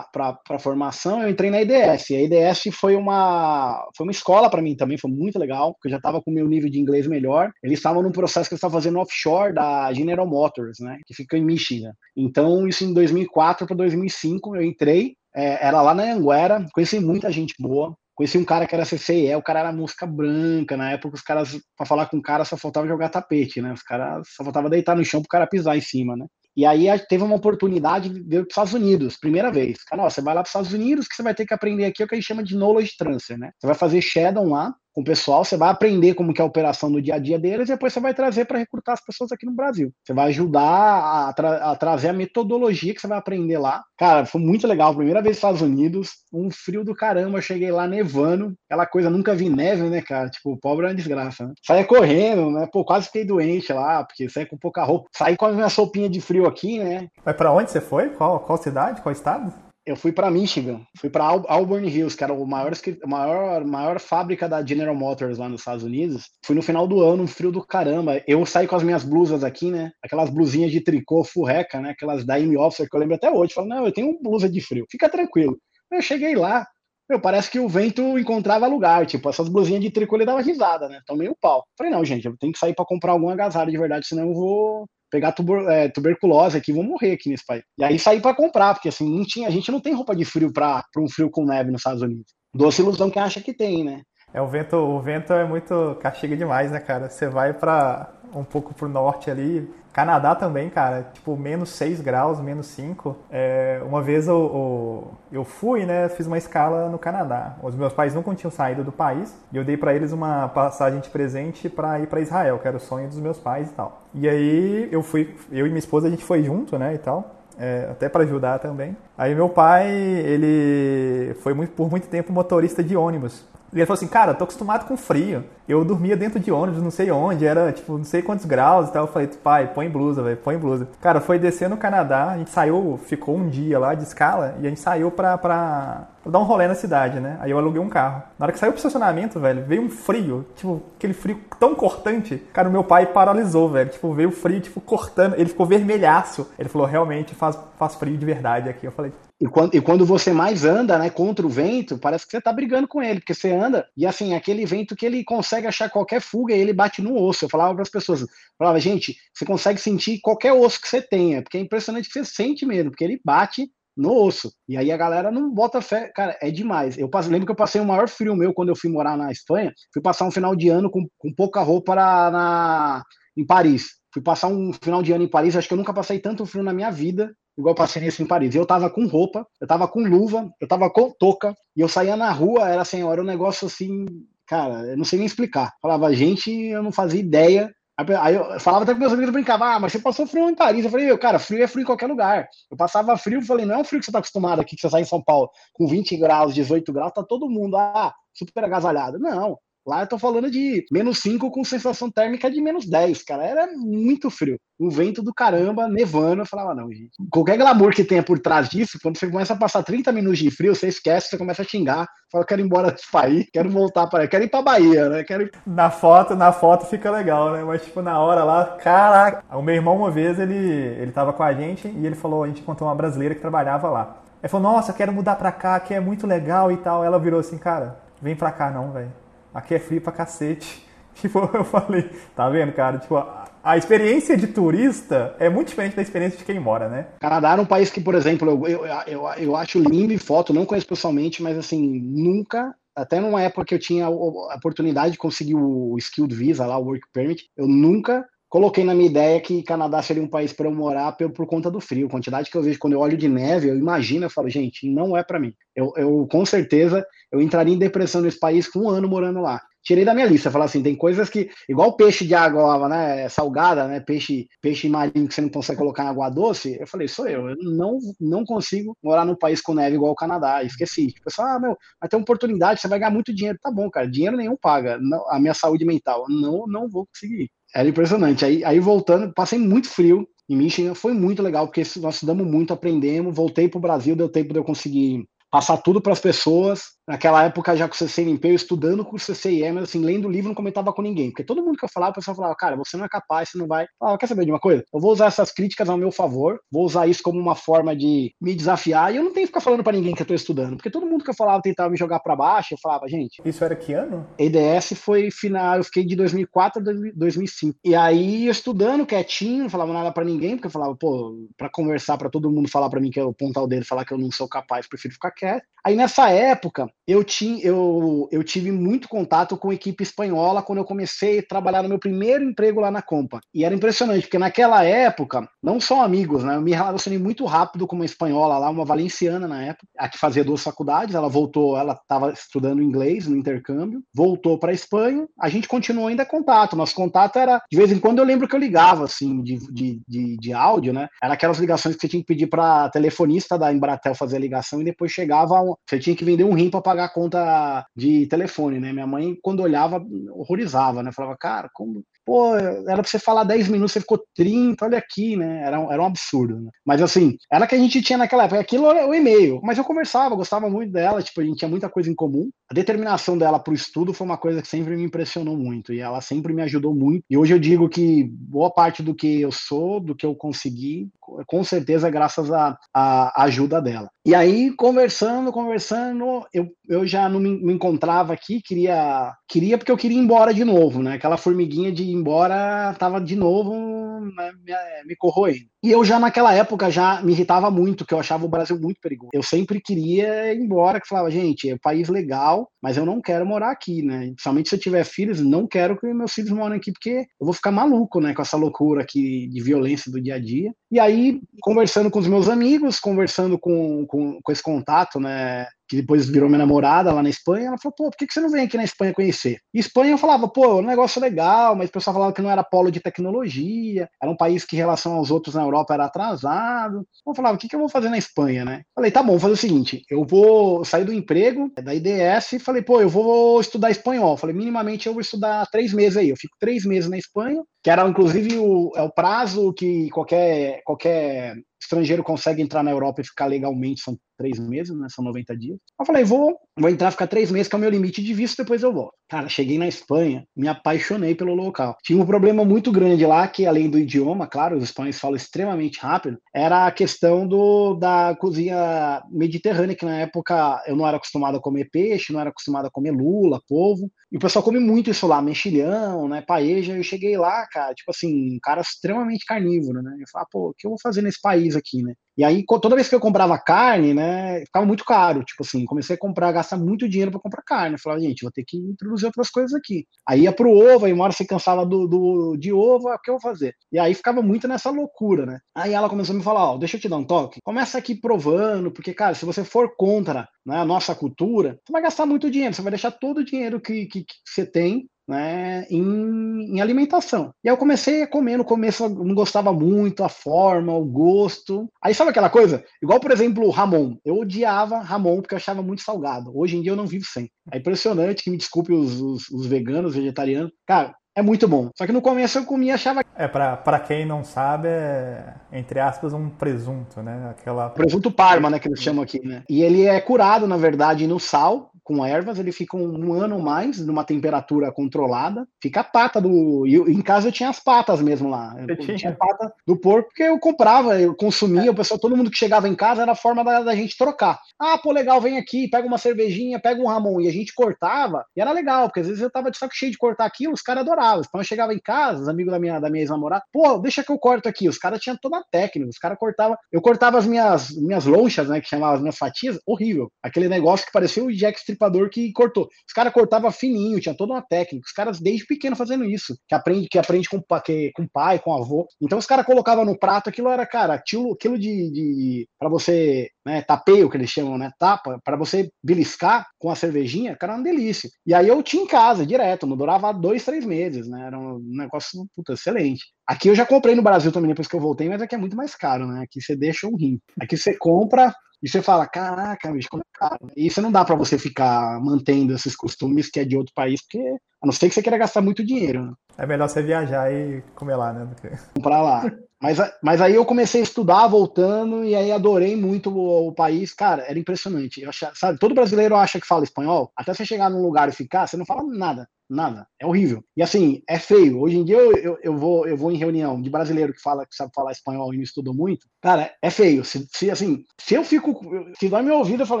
a formação, eu entrei na IDS. A IDS foi uma, foi uma escola para mim também, foi muito legal, porque eu já estava com o meu nível de inglês melhor. Eles estavam num processo que eles estavam fazendo offshore da General Motors, né? Que fica em Michigan. Então, isso em 2004 para 2005, eu entrei é, era lá na Anguera, conheci muita gente boa, Conheci um cara que era CCE, o cara era música branca. Na época, os caras, para falar com o cara, só faltava jogar tapete, né? Os caras só faltava deitar no chão pro cara pisar em cima, né? E aí teve uma oportunidade de vir para os Estados Unidos, primeira vez. Cara, você vai lá para os Estados Unidos, que você vai ter que aprender aqui o que a gente chama de knowledge transfer, né? Você vai fazer Shadow lá, com o pessoal, você vai aprender como que é a operação no dia a dia deles e depois você vai trazer para recrutar as pessoas aqui no Brasil. Você vai ajudar a, tra a, trazer a metodologia que você vai aprender lá. Cara, foi muito legal. Primeira vez nos Estados Unidos, um frio do caramba. Eu cheguei lá nevando, aquela coisa, nunca vi neve, né, cara? Tipo, o pobre é uma desgraça, né? Saia correndo, né? Pô, quase fiquei doente lá, porque saí com pouca roupa. Saí com a minha sopinha de frio aqui, né? Mas para onde você foi? Qual, qual cidade? Qual estado? Eu fui para Michigan, fui para Auburn Hills, que era o maior, maior, maior fábrica da General Motors lá nos Estados Unidos. Fui no final do ano, um frio do caramba. Eu saí com as minhas blusas aqui, né? Aquelas blusinhas de tricô furreca, né? Aquelas da M Officer que eu lembro até hoje. Falei, não, eu tenho blusa de frio, fica tranquilo. Eu cheguei lá, meu, parece que o vento encontrava lugar, tipo, essas blusinhas de tricô ele dava risada, né? Tomei o pau. Falei, não, gente, eu tenho que sair para comprar algum agasalho de verdade, senão eu vou pegar é, tuberculose aqui, vou morrer aqui nesse país. E aí saí para comprar, porque assim, não tinha, a gente não tem roupa de frio para um frio com neve nos Estados Unidos. Doce ilusão que acha que tem, né? É, o vento, o vento é muito castiga demais, né, cara? Você vai para um pouco pro norte ali, Canadá também, cara, tipo, menos 6 graus, menos 5. É, uma vez eu, eu, eu, fui, né, fiz uma escala no Canadá. Os meus pais nunca tinham saído do país e eu dei para eles uma passagem de presente para ir para Israel, que era o sonho dos meus pais e tal. E aí eu fui, eu e minha esposa, a gente foi junto, né, e tal. É, até para ajudar também. Aí meu pai, ele foi muito, por muito tempo motorista de ônibus. E ele falou assim, cara, tô acostumado com frio. Eu dormia dentro de ônibus, não sei onde, era tipo, não sei quantos graus e tal. Eu falei, pai, põe blusa, velho, põe blusa. Cara, foi descer no Canadá, a gente saiu, ficou um dia lá de escala e a gente saiu pra, pra, dar um rolê na cidade, né? Aí eu aluguei um carro. Na hora que saiu pro estacionamento, velho, veio um frio, tipo, aquele frio tão cortante. Cara, o meu pai paralisou, velho. Tipo, veio frio, tipo, cortando. Ele ficou vermelhaço. Ele falou, realmente faz, faz frio de verdade aqui. Eu falei, e quando, e quando você mais anda, né, contra o vento, parece que você tá brigando com ele, porque você anda e assim, aquele vento que ele consegue achar qualquer fuga e ele bate no osso. Eu falava para as pessoas, falava, gente, você consegue sentir qualquer osso que você tenha, porque é impressionante que você sente mesmo, porque ele bate no osso. E aí a galera não bota fé. Cara, é demais. Eu passo, lembro que eu passei o maior frio meu quando eu fui morar na Espanha. Fui passar um final de ano com, com pouca roupa na, na, em Paris. Fui passar um final de ano em Paris. Acho que eu nunca passei tanto frio na minha vida igual passei nesse em Paris. Eu tava com roupa, eu tava com luva, eu tava com touca, e eu saía na rua, era assim, era um negócio assim, cara, eu não sei nem explicar. Falava, gente, eu não fazia ideia. Aí eu falava até com meus amigos, brincava, ah, mas você passou frio em Paris. Eu falei, meu, cara, frio é frio em qualquer lugar. Eu passava frio, falei, não é um frio que você tá acostumado aqui, que você sai em São Paulo com 20 graus, 18 graus, tá todo mundo, ah, super agasalhado. Não, Lá eu tô falando de menos 5 com sensação térmica de menos 10, cara. Era muito frio. Um vento do caramba, nevando. Eu falava, não, gente. Qualquer glamour que tenha por trás disso, quando você começa a passar 30 minutos de frio, você esquece, você começa a xingar. Fala, quero ir embora desse país, quero voltar para quero ir pra Bahia, né? Quero ir... Na foto, na foto fica legal, né? Mas, tipo, na hora lá, caraca. O meu irmão, uma vez, ele, ele tava com a gente e ele falou, a gente encontrou uma brasileira que trabalhava lá. Ele falou, nossa, quero mudar pra cá, que é muito legal e tal. Ela virou assim, cara, vem pra cá não, velho aqui é frio pra cacete. Tipo, eu falei, tá vendo, cara? Tipo, a, a experiência de turista é muito diferente da experiência de quem mora, né? Canadá era um país que, por exemplo, eu, eu, eu, eu acho lindo em foto, não conheço pessoalmente, mas assim, nunca até numa época que eu tinha a oportunidade de conseguir o Skilled Visa lá, o Work Permit, eu nunca coloquei na minha ideia que Canadá seria um país para eu morar por, por, conta do frio. A quantidade que eu vejo quando eu olho de neve, eu imagino, eu falo, gente, não é para mim. Eu, eu, com certeza, eu entraria em depressão nesse país com um ano morando lá tirei da minha lista. Falar assim, tem coisas que, igual peixe de água né, salgada, né, peixe, peixe marinho que você não consegue colocar em água doce, eu falei, sou eu, eu não, não consigo morar num país com neve igual o Canadá. Esqueci. Tipo, pessoal, ah, meu, vai ter uma oportunidade, você vai ganhar muito dinheiro. Tá bom, cara, dinheiro nenhum paga. Não, a minha saúde mental, não, não vou conseguir. Era impressionante. Aí, aí voltando, passei muito frio em Michigan, foi muito legal, porque nós estudamos muito, aprendemos, voltei para o Brasil, deu tempo de eu conseguir passar tudo para as pessoas. Naquela época, já com o CCNP, eu estudando com o CCIE, mas assim, lendo o livro não comentava com ninguém. Porque todo mundo que eu falava, o pessoal falava, cara, você não é capaz, você não vai. Ah, quer saber de uma coisa? Eu vou usar essas críticas ao meu favor, vou usar isso como uma forma de me desafiar, e eu não tenho que ficar falando para ninguém que eu estou estudando. Porque todo mundo que eu falava tentava me jogar para baixo, eu falava, gente. Isso era que ano? EDS foi final, eu fiquei de 2004 a 2005. E aí, estudando quietinho, não falava nada para ninguém, porque eu falava, pô, para conversar, para todo mundo falar para mim que eu apontar o dedo falar que eu não sou capaz, prefiro ficar quieto. Aí nessa época, eu, tinha, eu, eu tive muito contato com a equipe espanhola quando eu comecei a trabalhar no meu primeiro emprego lá na Compa. E era impressionante, porque naquela época, não só amigos, né? Eu me relacionei muito rápido com uma espanhola lá, uma valenciana na época, a que fazia duas faculdades. Ela voltou, ela estava estudando inglês no intercâmbio, voltou para a Espanha. A gente continuou ainda contato. Nosso contato era, de vez em quando eu lembro que eu ligava, assim, de, de, de, de áudio, né? Era aquelas ligações que você tinha que pedir para telefonista da Embratel fazer a ligação e depois chegava um, você tinha que vender um rim para pagar a conta de telefone, né? Minha mãe, quando olhava, horrorizava, né? Falava, cara, como pô, era pra você falar 10 minutos, você ficou 30, olha aqui, né? Era, era um absurdo, né? Mas assim, era que a gente tinha naquela época, aquilo é o e-mail, mas eu conversava, gostava muito dela, tipo, a gente tinha muita coisa em comum. A determinação dela pro estudo foi uma coisa que sempre me impressionou muito, e ela sempre me ajudou muito. E hoje eu digo que boa parte do que eu sou, do que eu consegui, com certeza é graças à, à ajuda dela. E aí, conversando, conversando, eu, eu já não me, me encontrava aqui, queria, queria porque eu queria ir embora de novo, né? Aquela formiguinha de embora tava de novo né, me, me corroendo. E eu já naquela época já me irritava muito, que eu achava o Brasil muito perigoso. Eu sempre queria ir embora, que falava, gente, é um país legal, mas eu não quero morar aqui, né? Principalmente se eu tiver filhos, não quero que meus filhos morem aqui, porque eu vou ficar maluco, né, com essa loucura aqui de violência do dia a dia. E aí, conversando com os meus amigos, conversando com, com, com esse contato, né, que depois virou minha namorada lá na Espanha, ela falou, pô, por que você não vem aqui na Espanha conhecer? E Espanha eu falava, pô, um negócio legal, mas o pessoal falava que não era polo de tecnologia, era um país que em relação aos outros na Europa era atrasado. Eu falava, o que, que eu vou fazer na Espanha, né? Falei, tá bom, vou fazer o seguinte, eu vou sair do emprego da IDS falei, pô, eu vou estudar espanhol. Falei, minimamente eu vou estudar três meses aí. Eu fico três meses na Espanha, que era inclusive o, é o prazo que qualquer, qualquer estrangeiro consegue entrar na Europa e ficar legalmente, são três meses, né? São 90 dias. Eu falei, vou, vou entrar, ficar três meses, que é o meu limite de visto, depois eu volto. Cara, cheguei na Espanha, me apaixonei pelo local. Tinha um problema muito grande lá, que além do idioma, claro, os espanhóis falam extremamente rápido, era a questão do, da cozinha mediterrânea, que na época eu não era acostumado a comer peixe, não era acostumado a comer lula, polvo. E o pessoal come muito isso lá, mexilhão, né, paeja. Eu cheguei lá, cara, tipo assim, um cara extremamente carnívoro, né? Eu falei, pô, o que eu vou fazer nesse país aqui, né? E aí, toda vez que eu comprava carne, né, ficava muito caro. Tipo assim, comecei a comprar, gastar muito dinheiro para comprar carne. Falava, gente, vou ter que introduzir outras coisas aqui. Aí ia pro ovo, aí uma hora você cansava do, do, de ovo, o que eu vou fazer? E aí ficava muito nessa loucura, né? Aí ela começou a me falar, ó, deixa eu te dar um toque. Começa aqui provando, porque, cara, se você for contra né, a nossa cultura, você vai gastar muito dinheiro, você vai deixar todo o dinheiro que, que, que você tem né, em, em, alimentação. E aí eu comecei a comer, no começo eu não gostava muito, a forma, o gosto. Aí sabe aquela coisa? Igual, por exemplo, o Ramon. Eu odiava Ramon porque eu achava muito salgado. Hoje em dia eu não vivo sem. É impressionante, que me desculpe os, os, os veganos, vegetarianos. Cara, é muito bom. Só que no começo eu comia achava. É, pra, pra quem não sabe, é, entre aspas, um presunto, né? Aquela... Presunto Parma, né? Que eles chamam aqui, né? E ele é curado, na verdade, no sal, com ervas, ele fica um, ano mais numa temperatura controlada. Fica a pata do. E em casa eu tinha as patas mesmo lá. Eu, tinha? tinha pata do porco, porque eu comprava, eu consumia, é. o pessoal, todo mundo que chegava em casa era a forma da, da, gente trocar. Ah, pô, legal, vem aqui, pega uma cervejinha, pega um Ramon. E a gente cortava, e era legal, porque às vezes eu tava de saco cheio de cortar aquilo, os caras adoravam. Então eu chegava em casa, os amigos da minha, da minha ex-namorada, pô, deixa que eu corto aqui. Os caras tinham toda a técnica, os caras cortavam. Eu cortava as minhas, minhas lonchas, né, que chamavam as minhas fatias, horrível. Aquele negócio que parecia o Jack estripador que cortou. Os caras cortavam fininho, tinha toda uma técnica. Os caras desde pequeno fazendo isso, que aprende, que aprende com, que, com pai, com avô. Então os caras colocavam no prato, aquilo era, cara, aquilo, aquilo de, de para você, né, tapeio que eles chamam, né, tapa, para você beliscar com a cervejinha, cara, era uma delícia. E aí eu tinha em casa direto, não durava dois, três meses, né? Era um negócio puta, excelente. Aqui eu já comprei no Brasil também depois que eu voltei, mas aqui é muito mais caro, né? Aqui você deixa um rim. Aqui você compra, e você fala, caraca, bicho, como é caro. E isso não dá para você ficar mantendo esses costumes que é de outro país, porque a não ser que você queira gastar muito dinheiro. Né? É melhor você viajar e comer lá, né? Que... Comprar lá. Mas, mas aí eu comecei a estudar voltando e aí adorei muito o, o país. Cara, era impressionante. Eu achava, sabe, todo brasileiro acha que fala espanhol. Até você chegar num lugar e ficar, você não fala nada. Nada. É horrível. E assim, é feio. Hoje em dia eu, eu, eu, vou, eu vou em reunião de brasileiro que fala que sabe falar espanhol e me estuda muito. Cara, é feio. Se, se assim, se eu fico. Se vai me ouvindo, eu falo,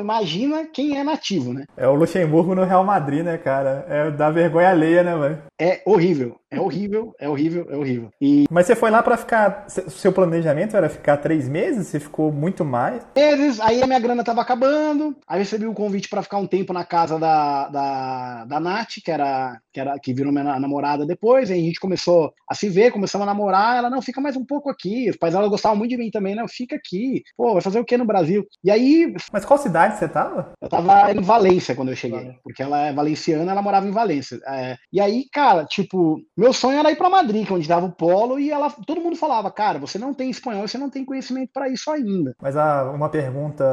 imagina quem é nativo, né? É o Luxemburgo no Real Madrid, né, cara? É da vergonha alheia, né, velho? É horrível. É horrível, é horrível, é horrível. E... Mas você foi lá para ficar. Seu planejamento era ficar três meses? Você ficou muito mais? Meses, aí a minha grana tava acabando. Aí recebi o um convite para ficar um tempo na casa da, da, da Nath, que era que, era, que virou minha namorada depois, aí a gente começou a se ver, começamos a namorar, ela, não, fica mais um pouco aqui, os pais dela gostavam muito de mim também, não, fica aqui, pô, vai fazer o que no Brasil? E aí... Mas qual cidade você tava? Eu tava em Valência quando eu cheguei, porque ela é valenciana, ela morava em Valência. É, e aí, cara, tipo, meu sonho era ir pra Madrid, que é onde dava o polo, e ela, todo mundo falava, cara, você não tem espanhol, você não tem conhecimento para isso ainda. Mas ah, uma pergunta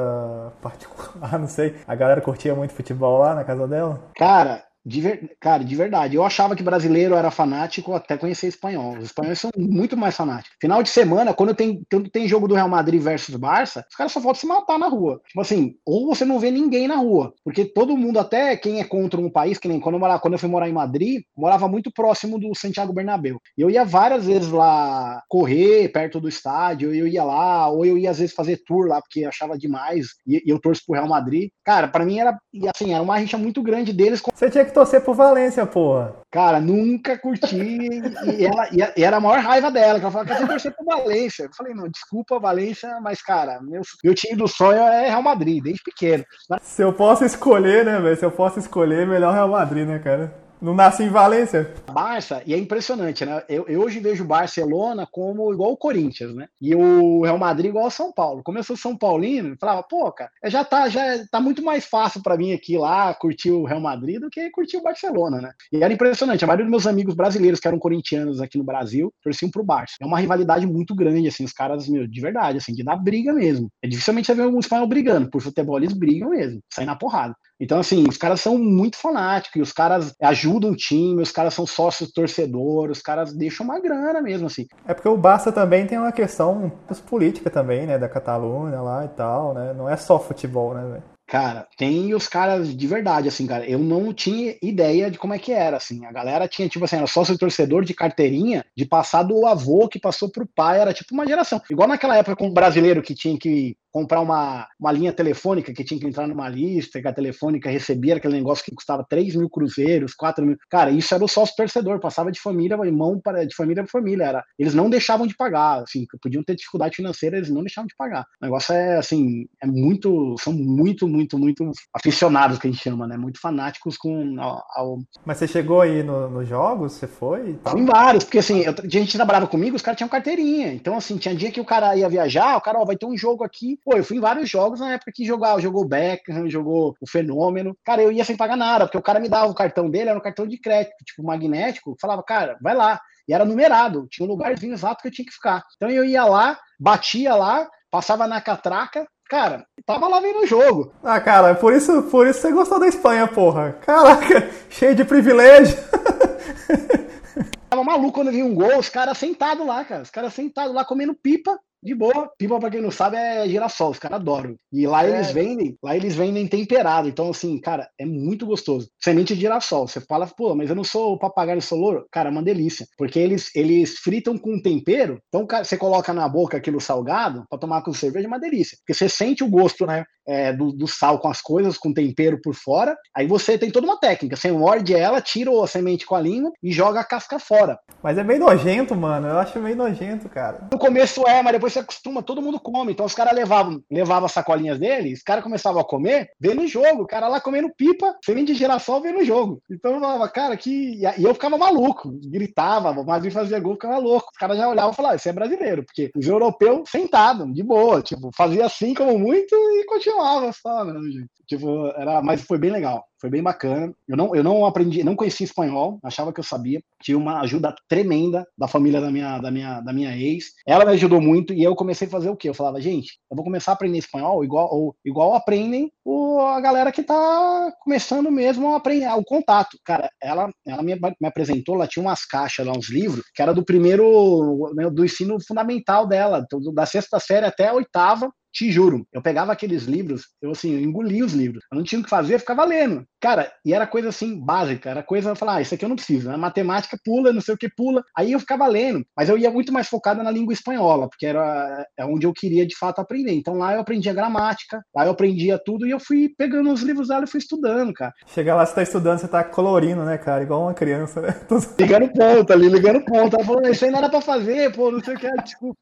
particular, não sei, a galera curtia muito futebol lá na casa dela? Cara, de ver... Cara, de verdade. Eu achava que brasileiro era fanático até conhecer espanhol. Os espanhóis são muito mais fanáticos. Final de semana, quando tem, quando tem jogo do Real Madrid versus Barça, os caras só faltam se matar na rua. Tipo assim, ou você não vê ninguém na rua. Porque todo mundo, até quem é contra um país, que nem quando eu, morava, quando eu fui morar em Madrid, morava muito próximo do Santiago Bernabéu. E eu ia várias vezes lá correr perto do estádio, eu ia lá, ou eu ia às vezes fazer tour lá, porque achava demais, e, eu torço pro Real Madrid. Cara, para mim era, assim, era uma rixa muito grande deles. Você tinha que que torcer pro Valência, porra. Cara, nunca curti. e, ela, e era a maior raiva dela, que ela falava que você torcer pro Valência. Eu falei, não, desculpa, Valência, mas, cara, meu, meu time do sonho é Real Madrid, desde pequeno. Se eu posso escolher, né, velho? Se eu posso escolher, melhor Real Madrid, né, cara? Não nasce em Valência. Barça, e é impressionante, né? Eu, eu hoje vejo Barcelona como igual o Corinthians, né? E o Real Madrid igual o São Paulo. Começou São Paulino, falava, pô, cara, já tá, já tá muito mais fácil para mim aqui lá curtir o Real Madrid do que curtir o Barcelona, né? E era impressionante. A maioria dos meus amigos brasileiros que eram corintianos aqui no Brasil torciam pro Barça. É uma rivalidade muito grande, assim, os caras, meu, de verdade, assim, de dar briga mesmo. É dificilmente você ver alguns espanhol brigando. Por futebol, eles brigam mesmo, saem na porrada. Então, assim, os caras são muito fanáticos, e os caras ajudam o time, os caras são sócios torcedores, os caras deixam uma grana mesmo, assim. É porque o Barça também tem uma questão política também, né, da Catalunha lá e tal, né? Não é só futebol, né, velho? Cara, tem os caras de verdade, assim, cara. Eu não tinha ideia de como é que era, assim. A galera tinha, tipo assim, era sócio torcedor de carteirinha, de passar do avô que passou pro pai, era tipo uma geração. Igual naquela época com o brasileiro que tinha que comprar uma, uma linha telefônica que tinha que entrar numa lista, que a telefônica recebia aquele negócio que custava 3 mil cruzeiros, 4 mil. Cara, isso era o sócio torcedor, passava de família, irmão para de família para família. Era, eles não deixavam de pagar, assim, podiam ter dificuldade financeira, eles não deixavam de pagar. O negócio é assim, é muito, são muito, muito, muito aficionados que a gente chama, né? Muito fanáticos com ao, ao... Mas você chegou aí nos no jogos, você foi? Em vários, porque assim, eu, a gente trabalhava comigo, os caras tinham carteirinha. Então, assim, tinha dia que o cara ia viajar, o cara, ó, vai ter um jogo aqui, Pô, eu fui em vários jogos na época que jogava, jogou o Beckham, jogou o Fenômeno. Cara, eu ia sem pagar nada, porque o cara me dava o cartão dele, era um cartão de crédito, tipo magnético, falava, cara, vai lá. E era numerado, tinha um lugarzinho exato que eu tinha que ficar. Então eu ia lá, batia lá, passava na catraca, cara, tava lá vendo o jogo. Ah, cara, por isso, por isso você gostou da Espanha, porra. Caraca, cheio de privilégio. Tava maluco quando vinha um gol, os caras sentados lá, cara. Os caras sentados lá comendo pipa, de boa. Pipa, pra quem não sabe, é girassol, os caras adoram. E lá é. eles vendem, lá eles vendem temperado. Então, assim, cara, é muito gostoso. Semente de girassol. Você fala, pô, mas eu não sou papagaio solor. Cara, é uma delícia. Porque eles, eles fritam com tempero. Então, você coloca na boca aquilo salgado para tomar com cerveja, é uma delícia. Porque você sente o gosto, né? É, do, do, sal com as coisas, com tempero por fora. Aí você tem toda uma técnica. Você morde ela, tira a semente com a língua e joga a casca fora. Mas é meio nojento, mano. Eu acho meio nojento, cara. No começo é, mas depois você acostuma, todo mundo come. Então os caras levavam, levavam as sacolinhas deles, os caras começavam a comer, vendo o jogo. O cara lá comendo pipa, semente de girassol vendo o jogo. Então eu falava, cara, que. E eu ficava maluco, gritava, mas me fazia gol, ficava louco. Os caras já olhavam e falavam, isso ah, é brasileiro, porque os europeus sentados, de boa, tipo, fazia assim como muito e continuava só, né, gente? Tipo, era, mas foi bem legal. Foi bem bacana. Eu não, eu não aprendi, não conhecia espanhol, achava que eu sabia. Tive uma ajuda tremenda da família da minha, da minha, da minha ex. Ela me ajudou muito e eu comecei a fazer o quê? Eu falava, gente, eu vou começar a aprender espanhol igual, ou, igual aprendem o, a galera que tá começando mesmo a aprender o contato. Cara, ela, ela me, me apresentou, ela tinha umas caixas lá, uns livros, que era do primeiro, né, do ensino fundamental dela, da sexta série até a oitava, te juro, eu pegava aqueles livros, eu assim, eu engolia os livros. Eu não tinha o que fazer, eu ficava lendo. Cara, e era coisa assim, básica, era coisa, eu falava, ah, isso aqui eu não preciso, né? Matemática pula, não sei o que pula. Aí eu ficava lendo, mas eu ia muito mais focada na língua espanhola, porque era é onde eu queria de fato aprender. Então lá eu aprendia gramática, lá eu aprendia tudo e eu fui pegando os livros dela e fui estudando, cara. Chega lá, você tá estudando, você tá colorindo, né, cara? Igual uma criança, né? Ligando ponto ali, ligando ponto. Ela falou, isso aí não era pra fazer, pô, não sei o que, desculpa.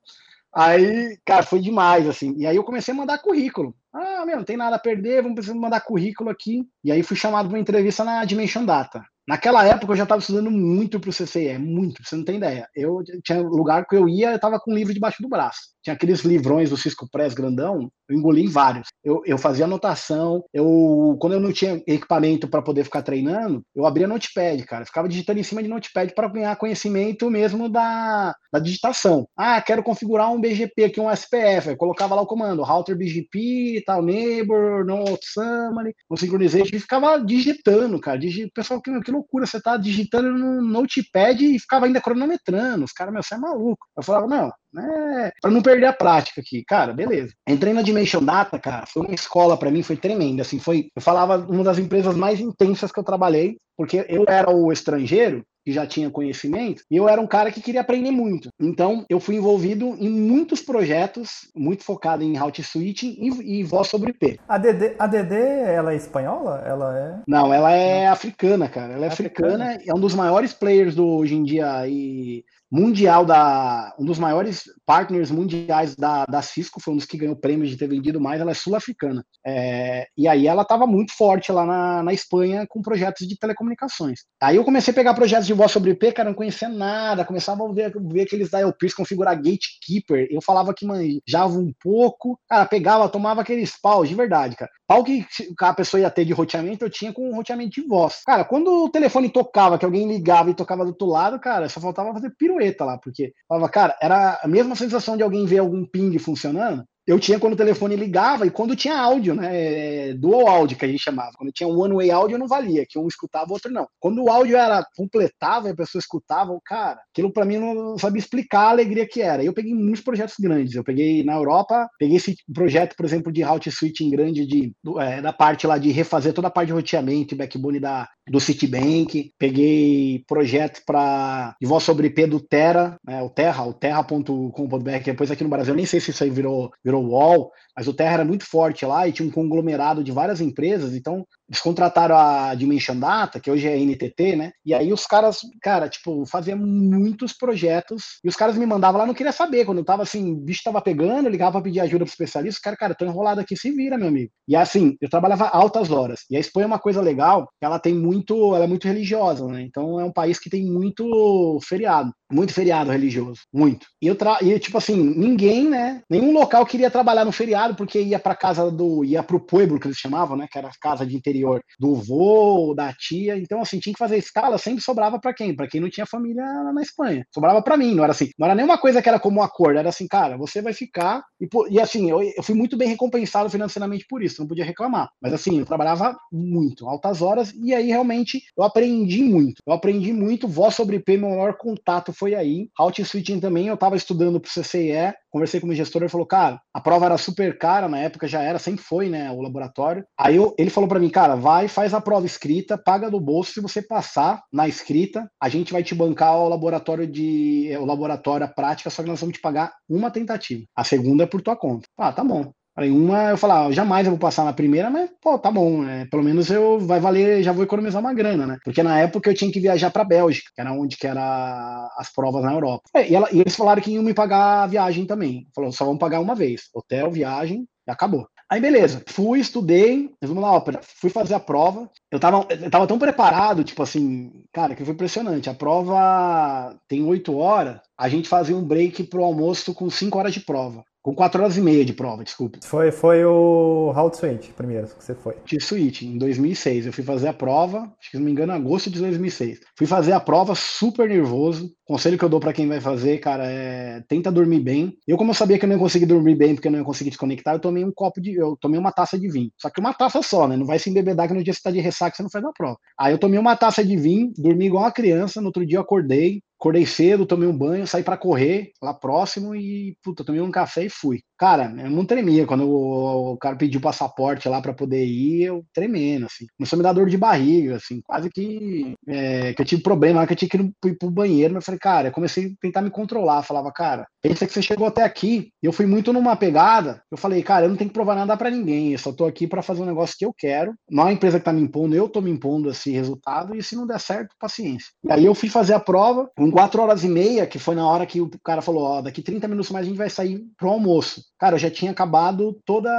Aí, cara, foi demais, assim. E aí eu comecei a mandar currículo. Ah, meu, não tem nada a perder, vamos precisar mandar currículo aqui. E aí fui chamado para uma entrevista na Dimension Data. Naquela época eu já estava estudando muito para o CCE, muito, você não tem ideia. Eu tinha lugar que eu ia, eu estava com um livro debaixo do braço. Tinha aqueles livrões do Cisco Press grandão, eu engoli vários. Eu, eu fazia anotação, eu quando eu não tinha equipamento para poder ficar treinando, eu abria notepad, cara. ficava digitando em cima de notepad para ganhar conhecimento mesmo da, da digitação. Ah, quero configurar um BGP aqui, um SPF. Eu colocava lá o comando, router BGP, tal, neighbor, no summary, no synchronization, e ficava digitando, cara. Digi... Pessoal, que, que loucura, você tá digitando no notepad e ficava ainda cronometrando. Os caras, meu, você é maluco. Eu falava, não, né, para não perder a prática aqui. Cara, beleza. Entrei na Dimension Data, cara, foi uma escola para mim, foi tremenda, assim, foi, eu falava uma das empresas mais intensas que eu trabalhei, porque eu era o estrangeiro que já tinha conhecimento, e eu era um cara que queria aprender muito. Então, eu fui envolvido em muitos projetos, muito focado em route switching e, e voz sobre IP. A DD, a DD, ela é espanhola? Ela é? Não, ela é africana, cara. Ela é africana, africana é um dos maiores players do hoje em dia e mundial da um dos maiores partners mundiais da, da Cisco, foi um dos que ganhou prêmios de ter vendido mais, ela é sul-africana. É, e aí ela estava muito forte lá na, na Espanha com projetos de telecomunicações. Aí eu comecei a pegar projetos de voz sobre IP, cara, não conhecia nada, começava a ver, ver aqueles da LPs configurar gatekeeper, eu falava que manjava um pouco, cara, pegava, tomava aqueles paus, de verdade, cara. Pau que a pessoa ia ter de roteamento, eu tinha com roteamento de voz. Cara, quando o telefone tocava, que alguém ligava e tocava do outro lado, cara, só faltava fazer pirueta pirueta lá, porque falava, cara, era a mesma sensação de alguém ver algum ping funcionando, eu tinha quando o telefone ligava e quando tinha áudio, né? É, dual áudio que a gente chamava. Quando tinha um one-way áudio não valia, que um escutava, o outro não. Quando o áudio era completava e a pessoa escutava, o cara, aquilo para mim não sabia explicar a alegria que era. Eu peguei muitos projetos grandes. Eu peguei na Europa, peguei esse projeto, por exemplo, de route switching grande de, é, da parte lá de refazer toda a parte de roteamento e backbone da, do Citibank. Peguei projeto para voz sobre IP do Terra, né, o Terra, o terra.com.br, depois aqui no Brasil, nem sei se isso aí virou, virou UOL, mas o Terra era muito forte lá e tinha um conglomerado de várias empresas, então eles contrataram a Dimension Data, que hoje é NTT, né? E aí os caras, cara, tipo, faziam muitos projetos e os caras me mandavam lá, não queria saber, quando eu tava assim, o bicho tava pegando, eu ligava pra pedir ajuda pro especialista, cara, cara, tô enrolado aqui, se vira, meu amigo. E assim, eu trabalhava altas horas. E a Espanha é uma coisa legal, ela tem muito, ela é muito religiosa, né? Então é um país que tem muito feriado, muito feriado religioso, muito. E eu tra... e tipo assim, ninguém, né? Nenhum local queria trabalhar no feriado porque ia para casa do ia pro pueblo que eles chamavam, né, que era a casa de interior do vô, da tia. Então assim, tinha que fazer escala, sempre sobrava para quem? Para quem não tinha família na Espanha. Sobrava para mim, não era assim. Não era nenhuma coisa que era como um acordo, era assim, cara, você vai ficar e, e assim, eu, eu fui muito bem recompensado financeiramente por isso, não podia reclamar. Mas assim, eu trabalhava muito, altas horas e aí realmente eu aprendi muito. Eu aprendi muito, voz sobre IP, meu maior contato foi aí. Route switching também, eu estava estudando para o CCIE, conversei com o meu gestor, ele falou, cara, a prova era super cara, na época já era, sempre foi, né, o laboratório. Aí eu, ele falou para mim, cara, vai, faz a prova escrita, paga do bolso, se você passar na escrita, a gente vai te bancar o laboratório de, o laboratório, a prática, só que nós vamos te pagar uma tentativa. A segunda é por tua conta. Ah, tá bom. Aí uma eu falava, ah, jamais eu vou passar na primeira, mas pô, tá bom, é, pelo menos eu vai valer, já vou economizar uma grana, né? Porque na época eu tinha que viajar para Bélgica, que era onde que era as provas na Europa. É, e, ela, e, eles falaram que iam me pagar a viagem também. Falou, só vão pagar uma vez, hotel, viagem, acabou. Aí beleza, fui, estudei, resumo na ópera, fui fazer a prova. Eu tava, eu tava tão preparado, tipo assim, cara, que foi impressionante. A prova tem oito horas, a gente fazia um break pro almoço com cinco horas de prova. Com 4 horas e meia de prova, desculpa. Foi, foi o How to Switch primeiro que você foi. De Switch, em 2006. Eu fui fazer a prova, acho que se não me engano, em agosto de 2006. Fui fazer a prova super nervoso. Conselho que eu dou para quem vai fazer, cara, é tenta dormir bem. Eu, como eu sabia que eu não ia conseguir dormir bem porque eu não ia conseguir desconectar, eu tomei um copo de. Eu tomei uma taça de vinho. Só que uma taça só, né? Não vai se embebedar que no dia você tá de ressaca você não faz a prova. Aí eu tomei uma taça de vinho, dormi igual uma criança. No outro dia eu acordei, acordei cedo, tomei um banho, saí para correr lá próximo e, puta, tomei um café e fui. Cara, eu não tremia. Quando o, o cara pediu passaporte lá para poder ir, eu tremendo, assim. Começou a me dar dor de barriga, assim, quase que, é, que eu tive problema, que eu tinha que ir pro, pro banheiro, mas eu falei, cara, eu comecei a tentar me controlar. Falava, cara, pensa que você chegou até aqui. Eu fui muito numa pegada, eu falei, cara, eu não tenho que provar nada para ninguém, eu só tô aqui para fazer um negócio que eu quero. Não é a empresa que tá me impondo, eu tô me impondo esse resultado, e se não der certo, paciência. E aí eu fui fazer a prova, com quatro horas e meia, que foi na hora que o cara falou, ó, daqui 30 minutos mais a gente vai sair pro almoço. Cara, eu já tinha acabado toda.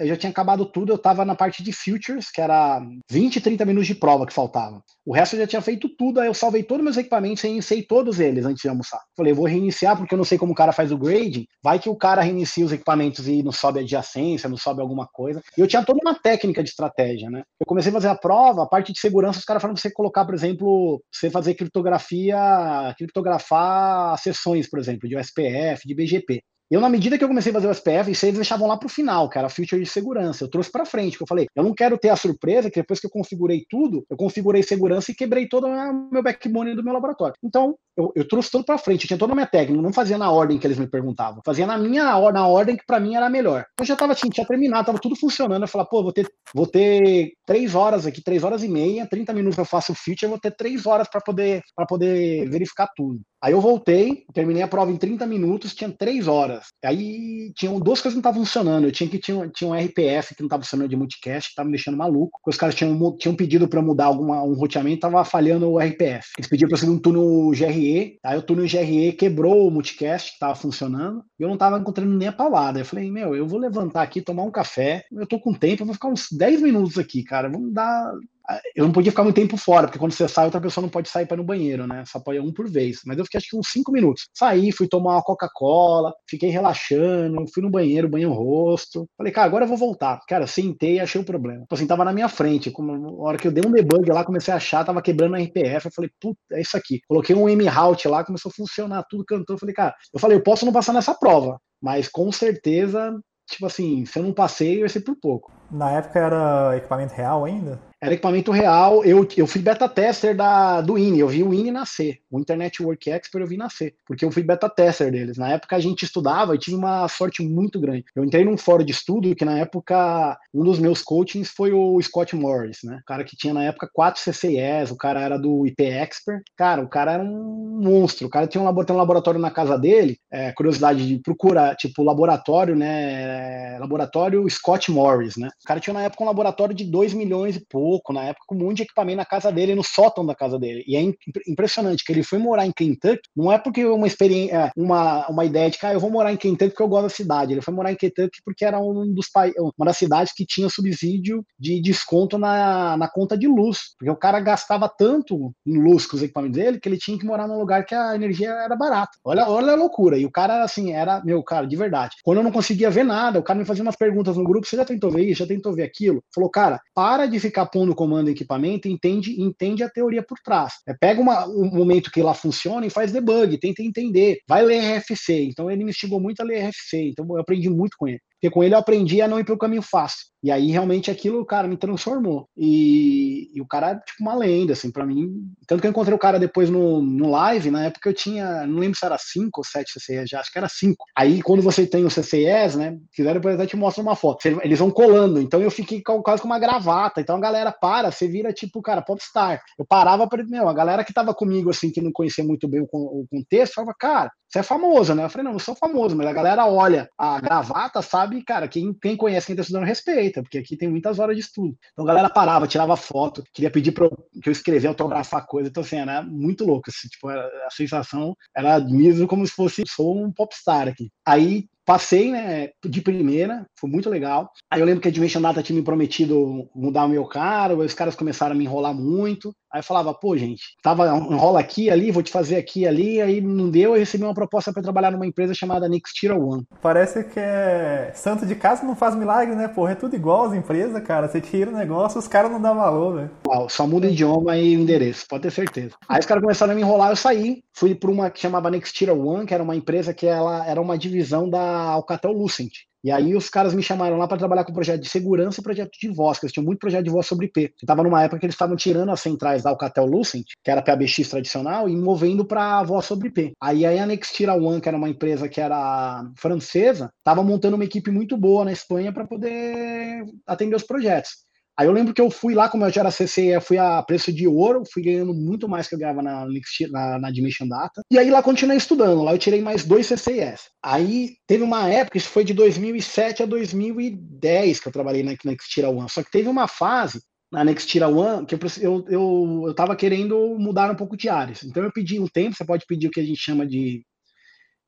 Eu já tinha acabado tudo, eu tava na parte de futures, que era 20, 30 minutos de prova que faltava. O resto eu já tinha feito tudo, aí eu salvei todos os meus equipamentos e reiniciei todos eles antes de almoçar. Falei, vou reiniciar porque eu não sei como o cara faz o grading. Vai que o cara reinicia os equipamentos e não sobe adjacência, não sobe alguma coisa. E eu tinha toda uma técnica de estratégia, né? Eu comecei a fazer a prova, a parte de segurança, os caras falaram pra você colocar, por exemplo, você fazer criptografia, criptografar sessões, por exemplo, de OSPF, de BGP. Eu, na medida que eu comecei a fazer o SPF, isso eles deixavam lá pro final, que era feature de segurança. Eu trouxe para frente, que eu falei, eu não quero ter a surpresa que depois que eu configurei tudo, eu configurei segurança e quebrei todo o meu backbone do meu laboratório. Então, eu, eu trouxe tudo para frente, eu tinha toda a minha técnica, não fazia na ordem que eles me perguntavam, fazia na minha na ordem que para mim era melhor. Então já tava, tinha, terminado, tava tudo funcionando. Eu falei, pô, vou ter, vou ter três horas aqui, três horas e meia, 30 minutos eu faço o feature, eu vou ter três horas para poder, poder verificar tudo. Aí eu voltei, terminei a prova em 30 minutos, tinha 3 horas. Aí tinham duas coisas que não estavam funcionando. Eu tinha que tinha, tinha um RPF que não estava funcionando de multicast, que estava me deixando maluco. Os caras tinham, tinham pedido para mudar alguma, um roteamento, tava falhando o RPF. Eles pediram para eu seguir um túnel GRE, aí o túnel GRE quebrou o multicast que estava funcionando, e eu não estava encontrando nem a paulada. Eu falei, meu, eu vou levantar aqui, tomar um café, eu tô com tempo, eu vou ficar uns 10 minutos aqui, cara. Vamos dar eu não podia ficar muito tempo fora, porque quando você sai, outra pessoa não pode sair para ir no banheiro, né? Só pode um por vez. Mas eu fiquei acho que uns cinco minutos. Saí, fui tomar uma Coca-Cola, fiquei relaxando, fui no banheiro, banho o rosto. Falei, cara, agora eu vou voltar. Cara, sentei e achei o problema. Tipo assim, tava na minha frente. Como, a hora que eu dei um debug lá, comecei a achar, tava quebrando o RPF. Eu falei, puta, é isso aqui. Coloquei um M-Route lá, começou a funcionar, tudo cantou. Eu falei, cara, eu falei, eu posso não passar nessa prova, mas com certeza, tipo assim, se eu não passei, vai ser por pouco. Na época era equipamento real ainda? Era equipamento real. Eu, eu fui beta tester da, do INE, eu vi o INE nascer. O Internet Work Expert eu vi nascer, porque eu fui beta tester deles. Na época a gente estudava e tive uma sorte muito grande. Eu entrei num fórum de estudo que na época um dos meus coachings foi o Scott Morris, né? O cara que tinha na época quatro CCIs, o cara era do IP Expert. Cara, o cara era um monstro. O cara tinha um laboratório, um laboratório na casa dele. É, curiosidade de procurar, tipo, laboratório, né? Laboratório Scott Morris, né? O cara tinha na época um laboratório de 2 milhões e pouco na época, com um monte de equipamento na casa dele, no sótão da casa dele. E é impressionante que ele foi morar em Kentucky, não é porque uma experiência, é, uma, uma ideia de que ah, eu vou morar em Kentucky porque eu gosto da cidade. Ele foi morar em Kentucky porque era um dos uma das cidades que tinha subsídio de desconto na, na conta de luz. Porque o cara gastava tanto em luz com os equipamentos dele que ele tinha que morar num lugar que a energia era barata. Olha, olha a loucura. E o cara, assim, era, meu, cara, de verdade. Quando eu não conseguia ver nada, o cara me fazia umas perguntas no grupo: você já tentou ver isso? Já tentou ver aquilo? Falou, cara, para de ficar pondo comando equipamento entende, entende a teoria por trás. É, pega uma, um momento que lá funciona e faz debug, tenta entender. Vai ler RFC. Então ele me instigou muito a ler RFC. Então eu aprendi muito com ele. Porque com ele eu aprendi a não ir pelo caminho fácil. E aí realmente aquilo, cara, me transformou. E, e o cara é tipo uma lenda, assim, para mim. Tanto que eu encontrei o cara depois no, no live, na época eu tinha, não lembro se era 5 ou 7 CCEs já, acho que era 5. Aí quando você tem os CCEs, né, quiser depois até te mostro uma foto. Eles vão colando, então eu fiquei quase com uma gravata. Então a galera para, você vira tipo, cara, popstar. Eu parava para meu, a galera que tava comigo, assim, que não conhecia muito bem o, o contexto, falava, cara, você é famoso, né? Eu falei, não, não sou famoso, mas a galera olha a gravata, sabe, cara, quem, quem conhece, quem tá estudando, respeita, porque aqui tem muitas horas de estudo. Então a galera parava, tirava foto, queria pedir pra eu, que eu escrevesse, autografar coisa, então assim, era muito louco, assim, tipo, a sensação era mesmo como se fosse, sou um popstar aqui. Aí Passei, né, de primeira, foi muito legal. Aí eu lembro que a Dimension Data tinha me prometido mudar o meu cara, os caras começaram a me enrolar muito. Aí eu falava, pô, gente, tava enrola aqui, ali, vou te fazer aqui, ali, aí não deu, eu recebi uma proposta para trabalhar numa empresa chamada Next Tier One. Parece que é santo de casa não faz milagre, né, porra? É tudo igual as empresas, cara. Você tira o negócio, os caras não dão valor, velho. Só muda idioma e endereço, pode ter certeza. Aí os caras começaram a me enrolar, eu saí, fui para uma que chamava Next Tier One, que era uma empresa que ela era uma divisão da Alcatel Lucent. E aí os caras me chamaram lá para trabalhar com projeto de segurança e projeto de voz, que eles tinham muito projeto de voz sobre IP. Estava numa época que eles estavam tirando as centrais da Alcatel Lucent, que era PABX tradicional, e movendo para voz sobre IP. Aí a Nextira One, que era uma empresa que era francesa, estava montando uma equipe muito boa na Espanha para poder atender os projetos. Aí eu lembro que eu fui lá, como eu já era CCE, fui a preço de ouro, fui ganhando muito mais que eu ganhava na, na, na Dimension Data. E aí lá continuei estudando, lá eu tirei mais dois CCEs. Aí teve uma época, isso foi de 2007 a 2010 que eu trabalhei na Nextira One, só que teve uma fase na Nextira One que eu, eu, eu, eu tava querendo mudar um pouco de áreas. Então eu pedi um tempo, você pode pedir o que a gente chama de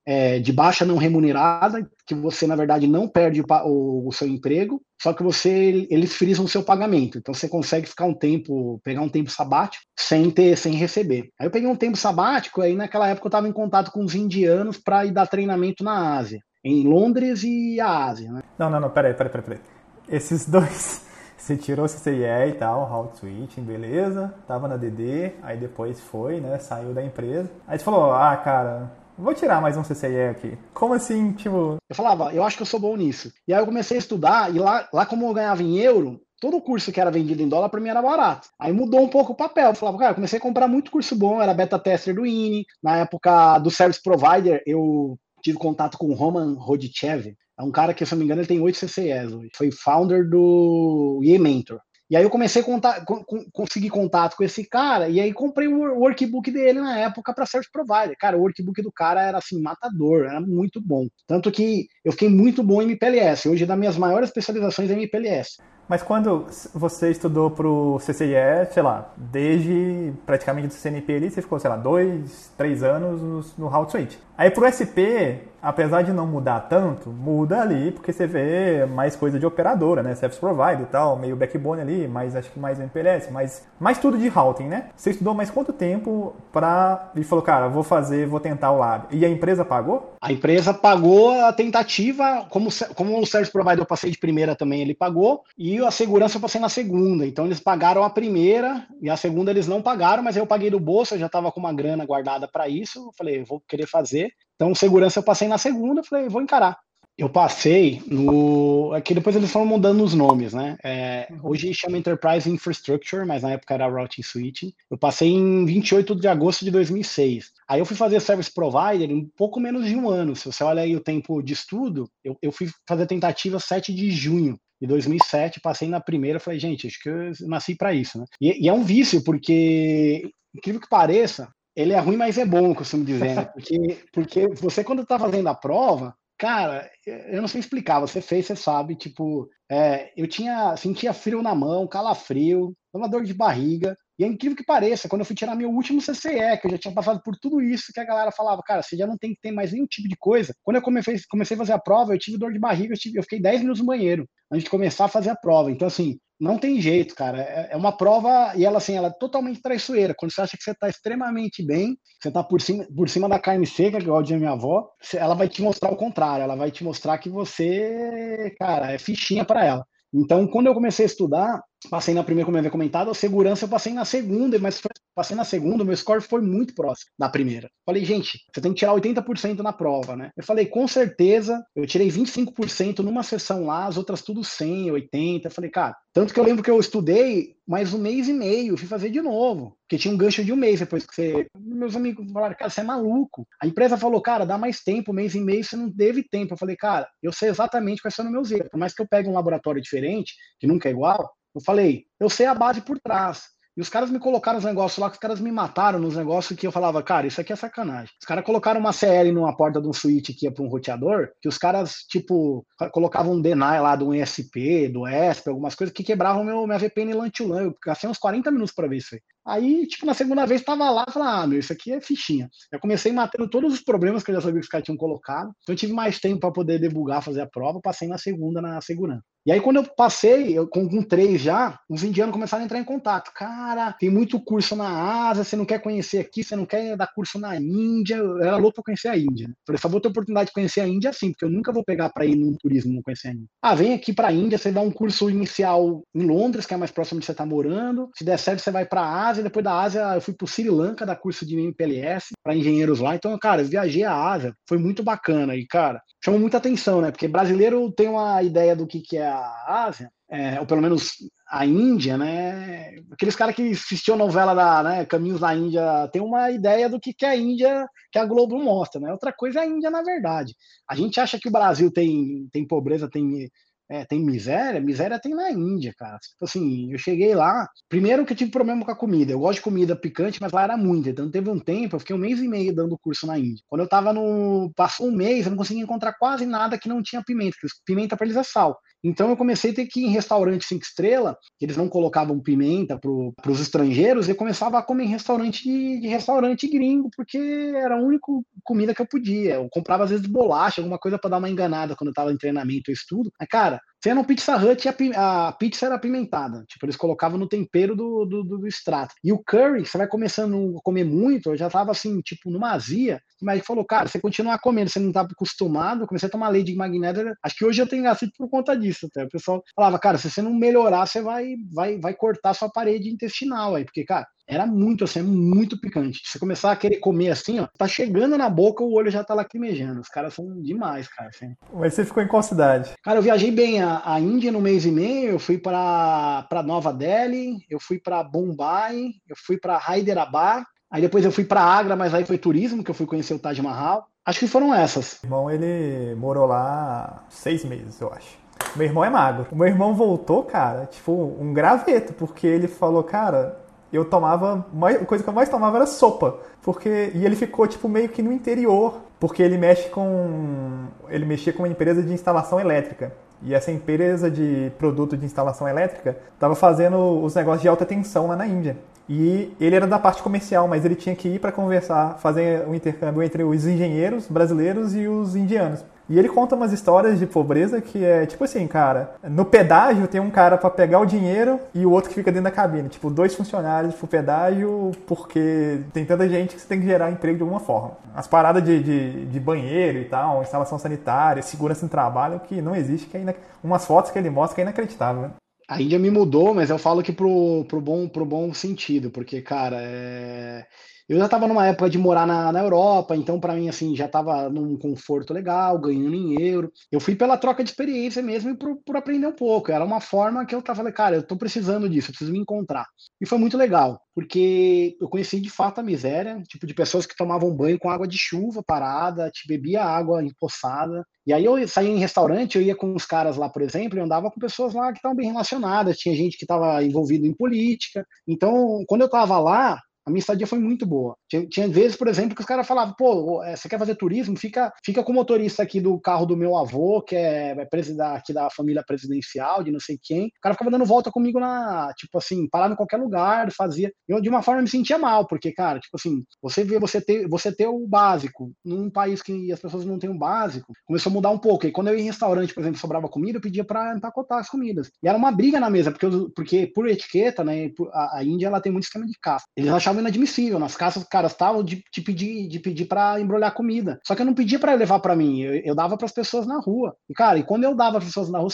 é, de baixa não remunerada, que você, na verdade, não perde o, o, seu emprego, só que você eles frisam o seu pagamento. Então você consegue ficar um tempo, pegar um tempo sabático sem ter, sem receber. Aí eu peguei um tempo sabático, aí naquela época eu estava em contato com os indianos para ir dar treinamento na Ásia, em Londres e a Ásia. Né? Não, não, não, peraí, peraí, peraí. Esses dois. Você tirou CCIE e tal, route switching, beleza, tava na DD, aí depois foi, né, saiu da empresa. Aí você falou, ah, cara, vou tirar mais um CCIE aqui. Como assim, tipo... Eu falava, eu acho que eu sou bom nisso. E aí eu comecei a estudar, e lá, lá como eu ganhava em euro, todo curso que era vendido em dólar para mim era barato. Aí mudou um pouco o papel. Eu falava, cara, eu comecei a comprar muito curso bom, era beta tester do INE. Na época do service provider, eu tive contato com o Roman Rodichev. É um cara que, se eu não me engano, ele tem 8 CCEs hoje. Foi founder do EA Mentor. E aí eu comecei a contar, conseguir contato com esse cara, e aí comprei o workbook dele na época para Service Provider. Cara, o workbook do cara era assim, matador, era muito bom. Tanto que eu fiquei muito bom em MPLS. Hoje, das minhas maiores especializações é MPLS. Mas quando você estudou para o CCIE, sei lá, desde praticamente do CNP ali, você ficou, sei lá, dois, três anos no, no Switch. Aí pro SP, apesar de não mudar tanto, muda ali, porque você vê mais coisa de operadora, né? Service provider e tal, meio backbone ali, mais acho que mais MPLS, mais, mais tudo de routing, né? Você estudou mais quanto tempo pra. E falou, cara, vou fazer, vou tentar o lab. E a empresa pagou? A empresa pagou a tentativa, como, como o Service Provider eu passei de primeira também, ele pagou, e a segurança eu passei na segunda. Então eles pagaram a primeira, e a segunda eles não pagaram, mas eu paguei do bolso, eu já tava com uma grana guardada para isso. Eu falei, vou querer fazer então, segurança eu passei na segunda, falei, vou encarar. Eu passei no. Aqui depois eles foram mudando os nomes, né? É, hoje chama Enterprise Infrastructure, mas na época era Routing Switching. Eu passei em 28 de agosto de 2006. Aí eu fui fazer Service Provider em um pouco menos de um ano. Se você olha aí o tempo de estudo, eu, eu fui fazer tentativa 7 de junho de 2007. Passei na primeira, falei, gente, acho que eu nasci para isso, né? E, e é um vício, porque, incrível que pareça, ele é ruim, mas é bom, eu costumo dizer, né? Porque, porque você, quando está fazendo a prova, cara, eu não sei explicar, você fez, você sabe, tipo, é, eu tinha, sentia frio na mão, calafrio, uma dor de barriga, e é incrível que pareça, quando eu fui tirar meu último CCE, que eu já tinha passado por tudo isso, que a galera falava, cara, você já não tem que ter mais nenhum tipo de coisa. Quando eu comecei, comecei a fazer a prova, eu tive dor de barriga, eu, tive, eu fiquei 10 minutos no banheiro, antes de começar a fazer a prova. Então, assim, não tem jeito, cara. É, é uma prova e ela assim, ela é totalmente traiçoeira. Quando você acha que você está extremamente bem, você está por cima, por cima da carne seca, que é a minha avó, ela vai te mostrar o contrário. Ela vai te mostrar que você, cara, é fichinha para ela. Então, quando eu comecei a estudar, passei na primeira, como eu havia comentado, a segurança eu passei na segunda, mas passei na segunda, meu score foi muito próximo da primeira. Falei, gente, você tem que tirar 80% na prova, né? Eu falei, com certeza, eu tirei 25% numa sessão lá, as outras tudo 100, 80. Eu falei, cara, tanto que eu lembro que eu estudei mais um mês e meio, fui fazer de novo, porque tinha um gancho de um mês depois que você. Meus amigos falaram, cara, você é maluco. A empresa falou, cara, dá mais tempo, mês e meio, você não teve tempo. Eu falei, cara, eu sei exatamente quais são os meus erros. Por mais que eu pegue um laboratório diferente, que nunca é igual, eu falei, eu sei a base por trás. E os caras me colocaram os negócios lá, que os caras me mataram nos negócios que eu falava, cara, isso aqui é sacanagem. Os caras colocaram uma CL numa porta de um switch que ia para um roteador, que os caras, tipo, colocavam um deny lá do ESP, do ESP, algumas coisas que quebravam meu, minha VPN LAN to LAN. Eu gastei uns 40 minutos para ver isso aí. Aí, tipo, na segunda vez tava lá, falei, ah, meu, isso aqui é fichinha. Eu comecei matando todos os problemas que eu já sabia que os caras tinham colocado. Então eu tive mais tempo para poder debugar, fazer a prova, passei na segunda na segurança. E aí, quando eu passei, eu, com, com três já, os indianos começaram a entrar em contato. Cara, tem muito curso na Ásia, você não quer conhecer aqui, você não quer dar curso na Índia. Eu era louco para conhecer a Índia. Né? Falei, só vou ter oportunidade de conhecer a Índia assim, porque eu nunca vou pegar para ir num turismo e não conhecer a Índia. Ah, vem aqui para a Índia, você dá um curso inicial em Londres, que é mais próximo de você tá morando. Se der certo, você vai para a Ásia. Depois da Ásia, eu fui para o Sri Lanka dar curso de MPLS para engenheiros lá. Então, cara, eu viajei a Ásia, foi muito bacana. E, cara, chamou muita atenção, né? Porque brasileiro tem uma ideia do que, que é a Ásia, é, ou pelo menos a Índia, né? Aqueles caras que assistiam a novela da né, Caminhos da Índia tem uma ideia do que, que é a Índia, que a Globo mostra, né? Outra coisa é a Índia, na verdade. A gente acha que o Brasil tem, tem pobreza, tem é, tem miséria? Miséria tem na Índia, cara. Tipo assim, eu cheguei lá. Primeiro que eu tive problema com a comida. Eu gosto de comida picante, mas lá era muito. Então teve um tempo, eu fiquei um mês e meio dando curso na Índia. Quando eu tava no. Passou um mês, eu não conseguia encontrar quase nada que não tinha pimenta. Porque pimenta pra eles é sal. Então eu comecei a ter que ir em restaurante cinco estrelas, que eles não colocavam pimenta para os estrangeiros, eu começava a comer em restaurante de, de, restaurante gringo, porque era a única comida que eu podia. Eu comprava às vezes bolacha, alguma coisa para dar uma enganada quando eu estava em treinamento ou estudo. Mas, cara, você no Pizza Hut, a, a, pizza era apimentada. Tipo, eles colocavam no tempero do, do, do, extrato. E o curry, você vai começando a comer muito, eu já tava assim, tipo, numa azia. Mas falou, cara, você continuar comendo, você não tá acostumado, comecei a tomar leite de magnésia. Acho que hoje eu tenho gasto por conta disso até. O pessoal falava, cara, se você não melhorar, você vai, vai, vai cortar sua parede intestinal aí. Porque, cara, Era muito assim, é muito picante. Se você começar a querer comer assim, ó, tá chegando na boca, o olho já tá lacrimejando. Os caras são demais, cara. Assim. Mas você ficou em qual cidade? Cara, eu viajei bem a, a Índia no mês e meio, eu fui para Nova Delhi, eu fui para Mumbai, eu fui para Hyderabad, aí depois eu fui para Agra, mas aí foi turismo, que eu fui conhecer o Taj Mahal. Acho que foram essas. Meu irmão, ele morou lá seis meses, eu acho. Meu irmão é magro. O meu irmão voltou, cara, tipo, um graveto, porque ele falou, cara, eu tomava. A coisa que eu mais tomava era sopa. Porque. E ele ficou, tipo, meio que no interior. Porque ele mexe com. Ele mexia com uma empresa de instalação elétrica. E essa empresa de produto de instalação elétrica estava fazendo os negócios de alta tensão lá na Índia. E ele era da parte comercial, mas ele tinha que ir para conversar, fazer um intercâmbio entre os engenheiros brasileiros e os indianos. E ele conta umas histórias de pobreza que é tipo assim, cara, no pedágio tem um cara para pegar o dinheiro e o outro que fica dentro da cabine. Tipo, dois funcionários pro pedágio porque tem tanta gente que você tem que gerar emprego de alguma forma. As paradas de, de, de banheiro e tal, instalação sanitária, segurança no trabalho, que não existe, que é umas fotos que ele mostra que é inacreditável. Né? A Índia me mudou, mas eu falo que pro, pro, bom, pro bom sentido, porque, cara, é eu já estava numa época de morar na, na Europa, então para mim assim já estava num conforto legal, ganhando em euro. Eu fui pela troca de experiência mesmo e por, por aprender um pouco. Era uma forma que eu tava, cara, eu estou precisando disso, eu preciso me encontrar. E foi muito legal, porque eu conheci de fato a miséria, tipo de pessoas que tomavam banho com água de chuva parada, te bebia água empoçada. E aí eu saía em restaurante, eu ia com os caras lá, por exemplo, e andava com pessoas lá que estavam bem relacionadas, tinha gente que estava envolvido em política. Então, quando eu estava lá, a minha estadia foi muito boa. Tinha, tinha vezes, por exemplo, que os caras falavam, pô, é, você quer fazer turismo? Fica, fica com o motorista aqui do carro do meu avô, que é, é presidente aqui da família presidencial, de não sei quem. O cara ficava dando volta comigo na, tipo assim, parava em qualquer lugar, fazia. Eu, de uma forma, me sentia mal, porque, cara, tipo assim, você vê você ter, você ter o básico num país que as pessoas não têm o básico, começou a mudar um pouco. E quando eu ia em restaurante, por exemplo, sobrava comida, eu pedia para empacotar as comidas. E era uma briga na mesa, porque, porque por etiqueta, né, a, a Índia, ela tem muito esquema de caça. Eles achavam inadmissível. Nas casas, caras estavam de, de, pedir de pedir para embrulhar comida. Só que eu não pedia para levar para mim, eu, eu dava para as pessoas na rua. E cara, e quando eu dava para as pessoas na rua,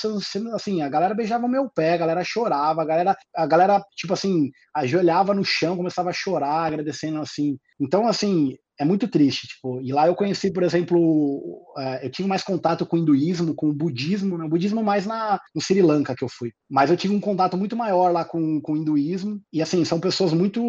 assim, a galera beijava meu pé, a galera chorava, a galera, a galera tipo assim, ajoelhava no chão, começava a chorar, agradecendo assim. Então, assim, é muito triste, tipo, e lá eu conheci, por exemplo, é, eu tive mais contato com o hinduísmo, com o budismo, né? o budismo mais na, no Sri Lanka que eu fui, mas eu tive um contato muito maior lá com, com o hinduísmo, e assim, são pessoas muito,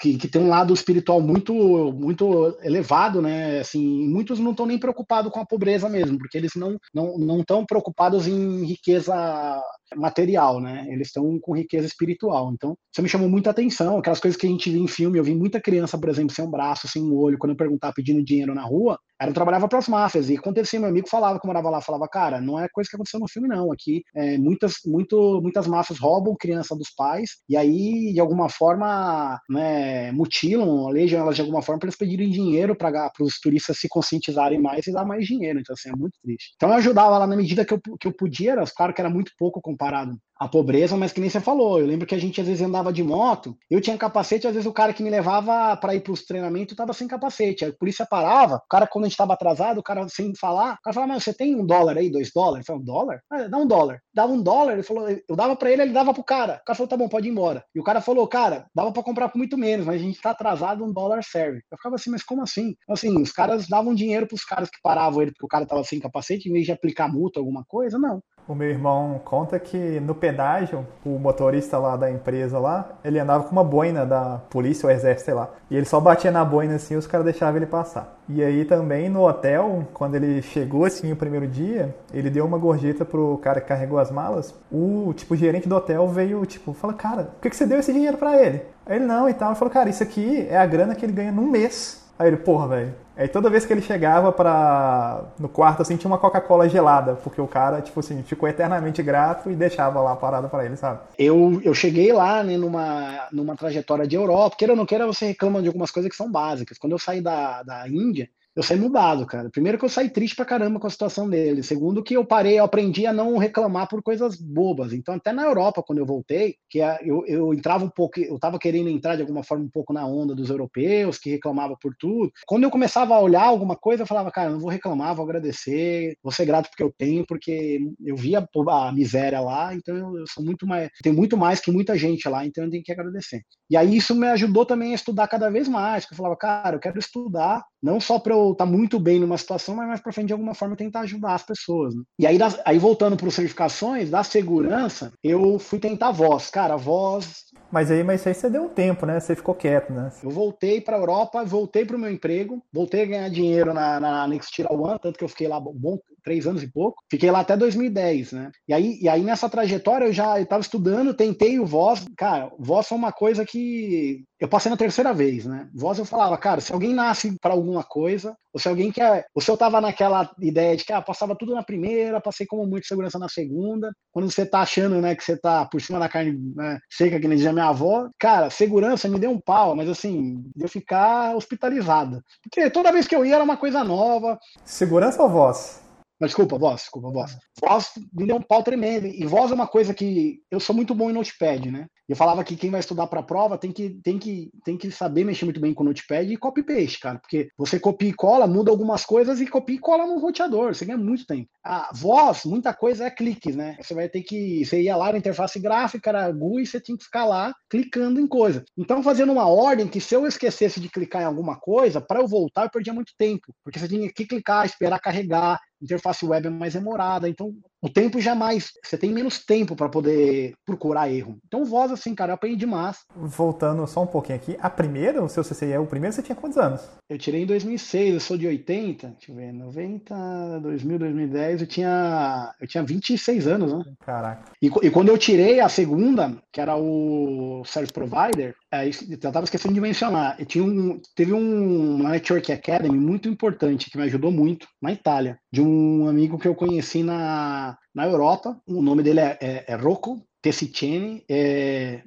que, que têm um lado espiritual muito, muito elevado, né, assim, muitos não estão nem preocupados com a pobreza mesmo, porque eles não não não estão preocupados em riqueza material, né, eles estão com riqueza espiritual, então, isso me chamou muita atenção, aquelas coisas que a gente vê em filme, eu vi muita criança, por exemplo, sem um braço, sem um olho, quando eu perguntava pedindo dinheiro na rua, eu trabalhava para as máfias e acontecia, meu amigo falava que morava lá, falava, cara, não é coisa que aconteceu no filme não, aqui é, muitas, muito, muitas máfias roubam criança dos pais e aí de alguma forma, né, mutilam, alejam elas de alguma forma para eles pedirem dinheiro para os turistas se conscientizarem mais e dar mais dinheiro, então assim, é muito triste. Então eu ajudava lá na medida que eu, que eu podia, era, claro que era muito pouco comparado a pobreza, mas que nem você falou. Eu lembro que a gente às vezes andava de moto, eu tinha capacete, às vezes o cara que me levava para ir para os treinamentos estava sem capacete. A polícia parava, o cara, quando a gente estava atrasado, o cara sem falar, o cara falava, mas você tem um dólar aí, dois dólares? Eu falei, um dólar? Ah, dá um dólar. Dava um dólar, ele falou, eu dava para ele, ele dava pro cara. O cara falou, tá bom, pode ir embora. E o cara falou, cara, dava para comprar por muito menos, mas a gente tá atrasado, um dólar serve. Eu ficava assim, mas como assim? Então, assim, os caras davam dinheiro pros caras que paravam ele porque o cara tava sem capacete, em vez de aplicar multa, alguma coisa, não. O meu irmão conta que no pedágio, o motorista lá da empresa lá, ele andava com uma boina da polícia ou exército, sei lá. E ele só batia na boina assim os caras deixavam ele passar. E aí também no hotel, quando ele chegou assim o primeiro dia, ele deu uma gorjeta pro cara que carregou as malas. O tipo gerente do hotel veio, tipo, fala, cara, por que, que você deu esse dinheiro para ele? Aí ele não e tal. Ele falou, cara, isso aqui é a grana que ele ganha num mês. Aí ele, porra, velho, Aí toda vez que ele chegava para no quarto, assim, tinha uma Coca-Cola gelada, porque o cara, tipo assim, ficou eternamente grato e deixava lá a parada para ele, sabe? Eu, eu cheguei lá, né, numa, numa trajetória de Europa, queira ou não queira, você reclama de algumas coisas que são básicas. Quando eu saí da, da Índia, eu saí mudado, cara. Primeiro que eu saí triste pra caramba com a situação dele. Segundo que eu parei, eu aprendi a não reclamar por coisas bobas. Então, até na Europa, quando eu voltei, que é, eu, eu entrava um pouco, eu tava querendo entrar de alguma forma um pouco na onda dos europeus, que reclamavam por tudo. Quando eu começava a olhar alguma coisa, eu falava, cara, não vou reclamar, vou agradecer, vou ser grato porque eu tenho, porque eu via a miséria lá, então eu, sou muito mais, tenho muito mais que muita gente lá, então eu tenho que agradecer. E aí isso me ajudou também a estudar cada vez mais, porque eu falava, cara, eu quero estudar, não só para eu estar tá muito bem numa situação, mas mais para frente de alguma forma tentar ajudar as pessoas. Né? E aí, aí voltando para as certificações da segurança, eu fui tentar voz. Cara, voz mas aí, mas aí você deu um tempo, né? Você ficou quieto, né? Eu voltei para a Europa, voltei para o meu emprego, voltei a ganhar dinheiro na, na Next One, tanto que eu fiquei lá bom três anos e pouco. Fiquei lá até 2010, né? E aí, e aí nessa trajetória eu já estava estudando, tentei o voz. Cara, voz foi uma coisa que eu passei na terceira vez, né? Voz eu falava, cara, se alguém nasce para alguma coisa, ou se alguém quer. Ou se eu tava naquela ideia de que ah, passava tudo na primeira, passei como muito segurança na segunda. Quando você tá achando, né, que você tá por cima da carne né, seca, que nem dizia minha avó, cara, segurança me deu um pau, mas assim, eu ficar hospitalizada. Porque toda vez que eu ia era uma coisa nova. Segurança ou voz? Desculpa, voz, desculpa, voz. Voz me deu um pau tremendo. E voz é uma coisa que eu sou muito bom em notepad, né? Eu falava que quem vai estudar para a prova tem que, tem, que, tem que saber mexer muito bem com notepad e copy-paste, cara. Porque você copia e cola, muda algumas coisas e copia e cola no roteador. Você ganha muito tempo. A voz, muita coisa é cliques, né? Você vai ter que. Você ia lá na interface gráfica, era GUI, e você tinha que ficar lá clicando em coisa. Então, fazendo uma ordem que se eu esquecesse de clicar em alguma coisa, para eu voltar, eu perdia muito tempo. Porque você tinha que clicar, esperar carregar, interface web é mais demorada, então o tempo jamais, você tem menos tempo para poder procurar erro. Então voz assim, cara, eu aprendi demais. Voltando só um pouquinho aqui, a primeira, o seu CCIE, o primeiro você tinha quantos anos? Eu tirei em 2006, eu sou de 80, deixa eu ver, 90, 2000, 2010, eu tinha, eu tinha 26 anos, né? Caraca. E, e quando eu tirei a segunda, que era o Service Provider, é, eu estava esquecendo de mencionar, eu tinha um, teve um, uma Network Academy muito importante que me ajudou muito na Itália, de um amigo que eu conheci na, na Europa. O nome dele é, é, é Rocco, Tessitini, é,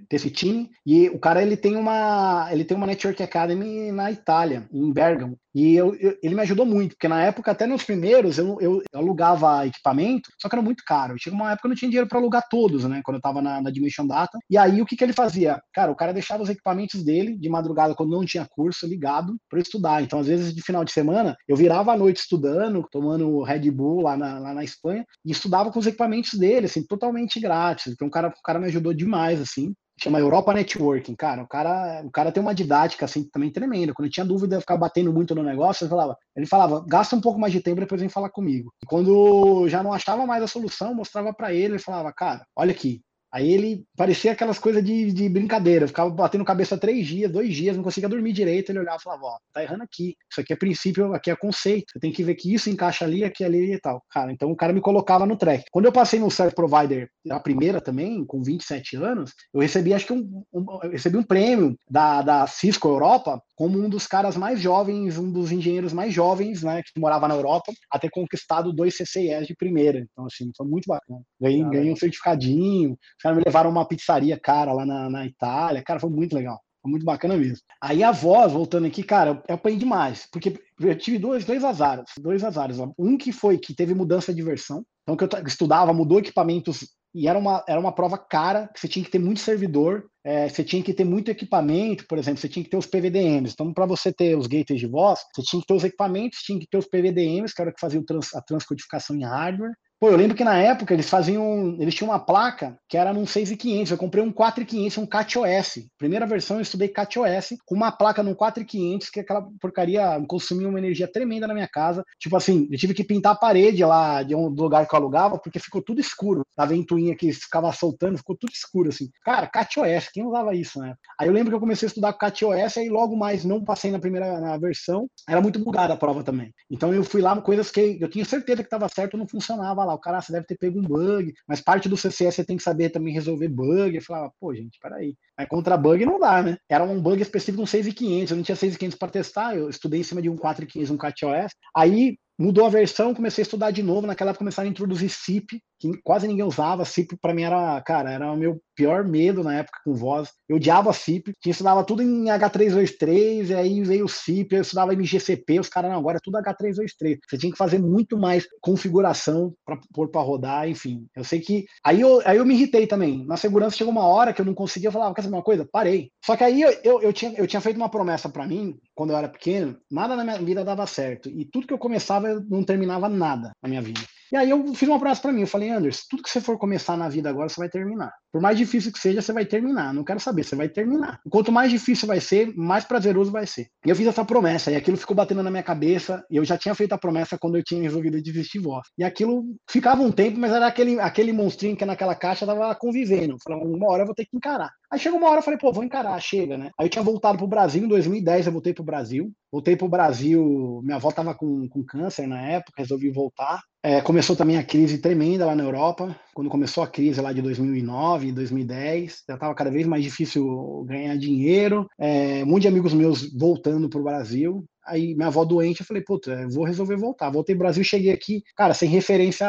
e o cara ele tem uma ele tem uma Network Academy na Itália, em Bergamo. E eu, eu, ele me ajudou muito, porque na época, até nos primeiros, eu, eu alugava equipamento, só que era muito caro. Chega uma época que eu não tinha dinheiro para alugar todos, né? Quando eu estava na, na Dimension Data. E aí, o que, que ele fazia? Cara, o cara deixava os equipamentos dele de madrugada, quando não tinha curso, ligado para estudar. Então, às vezes, de final de semana, eu virava a noite estudando, tomando Red Bull lá na, lá na Espanha, e estudava com os equipamentos dele, assim, totalmente grátis. Então, o cara, o cara me ajudou demais, assim chama Europa Networking, cara. O cara, o cara tem uma didática assim também tremenda. Quando eu tinha dúvida, ficar batendo muito no negócio, ele falava, ele falava, gasta um pouco mais de tempo depois vem falar comigo. E quando já não achava mais a solução, mostrava para ele, ele falava, cara, olha aqui, Aí ele parecia aquelas coisas de, de brincadeira, ficava batendo cabeça três dias, dois dias, não conseguia dormir direito. Ele olhava e falava: Ó, tá errando aqui. Isso aqui é princípio, aqui é conceito. Você tem que ver que isso encaixa ali, aqui, ali e tal. Cara, então o cara me colocava no track. Quando eu passei no Service Provider, a primeira também, com 27 anos, eu recebi, acho que um, um recebi um prêmio da, da Cisco Europa como um dos caras mais jovens, um dos engenheiros mais jovens, né, que morava na Europa, a ter conquistado dois CCIs de primeira. Então, assim, foi muito bacana. Ganhei, ganhei um certificadinho caras me levaram uma pizzaria cara lá na, na Itália. Cara, foi muito legal. Foi muito bacana mesmo. Aí a voz, voltando aqui, cara, eu apanhei demais. Porque eu tive dois, dois azares. Dois azares. Um que foi que teve mudança de versão. Então, que eu estudava, mudou equipamentos e era uma, era uma prova cara, que você tinha que ter muito servidor, é, você tinha que ter muito equipamento, por exemplo, você tinha que ter os PVDMs. Então, para você ter os gateways de voz, você tinha que ter os equipamentos, tinha que ter os PVDMs, que era o que fazia trans, a transcodificação em hardware, Pô, eu lembro que na época eles faziam, eles tinham uma placa que era num 6500, eu comprei um 4500, um CatOS. Primeira versão eu estudei CatOS com uma placa num 4500 que aquela porcaria consumia uma energia tremenda na minha casa. Tipo assim, eu tive que pintar a parede lá de um lugar que eu alugava porque ficou tudo escuro. A ventoinha que ficava soltando, ficou tudo escuro assim. Cara, CatOS, quem usava isso, né? Aí eu lembro que eu comecei a estudar CatOS aí logo mais não passei na primeira na versão. Era muito bugada a prova também. Então eu fui lá coisas que eu tinha certeza que estava certo, não funcionava lá o cara, você deve ter pego um bug, mas parte do CCS você tem que saber também resolver bug. Eu falava, pô, gente, peraí. Mas contra bug não dá, né? Era um bug específico, um 6500, eu não tinha 6500 para testar, eu estudei em cima de um 4500, um CatOS. Aí mudou a versão, comecei a estudar de novo. Naquela época começaram a introduzir CIP, que quase ninguém usava. CIP para mim era, cara, era o meu pior medo na época com voz. Eu odiava CIP, tinha estudava tudo em H323, e aí veio o CIP, eu estudava MGCP, os caras, não, agora é tudo H323. Você tinha que fazer muito mais configuração para pôr para rodar, enfim. Eu sei que. Aí eu, aí eu me irritei também. Na segurança chegou uma hora que eu não conseguia, eu falava, quer saber uma coisa? Parei. Só que aí eu, eu, eu tinha, eu tinha feito uma promessa para mim, quando eu era pequeno, nada na minha vida dava certo. E tudo que eu começava, eu não terminava nada na minha vida. E aí eu fiz uma promessa para mim, eu falei, Anderson, tudo que você for começar na vida agora, você vai terminar. Por mais difícil que seja, você vai terminar. Não quero saber, você vai terminar. Quanto mais difícil vai ser, mais prazeroso vai ser. E eu fiz essa promessa, e aquilo ficou batendo na minha cabeça, e eu já tinha feito a promessa quando eu tinha resolvido desistir de voz. E aquilo ficava um tempo, mas era aquele, aquele monstrinho que naquela caixa tava convivendo. Falei, uma hora eu vou ter que encarar. Aí chegou uma hora eu falei, pô, vou encarar, chega, né? Aí eu tinha voltado pro Brasil em 2010, eu voltei pro Brasil. Voltei pro Brasil, minha avó tava com, com câncer na época, resolvi voltar. É, começou também a crise tremenda lá na Europa. Quando começou a crise lá de 2009, 2010, já estava cada vez mais difícil ganhar dinheiro. É, um monte de amigos meus voltando para o Brasil. Aí minha avó doente, eu falei, puta, vou resolver voltar. Voltei pro Brasil, cheguei aqui, cara, sem referência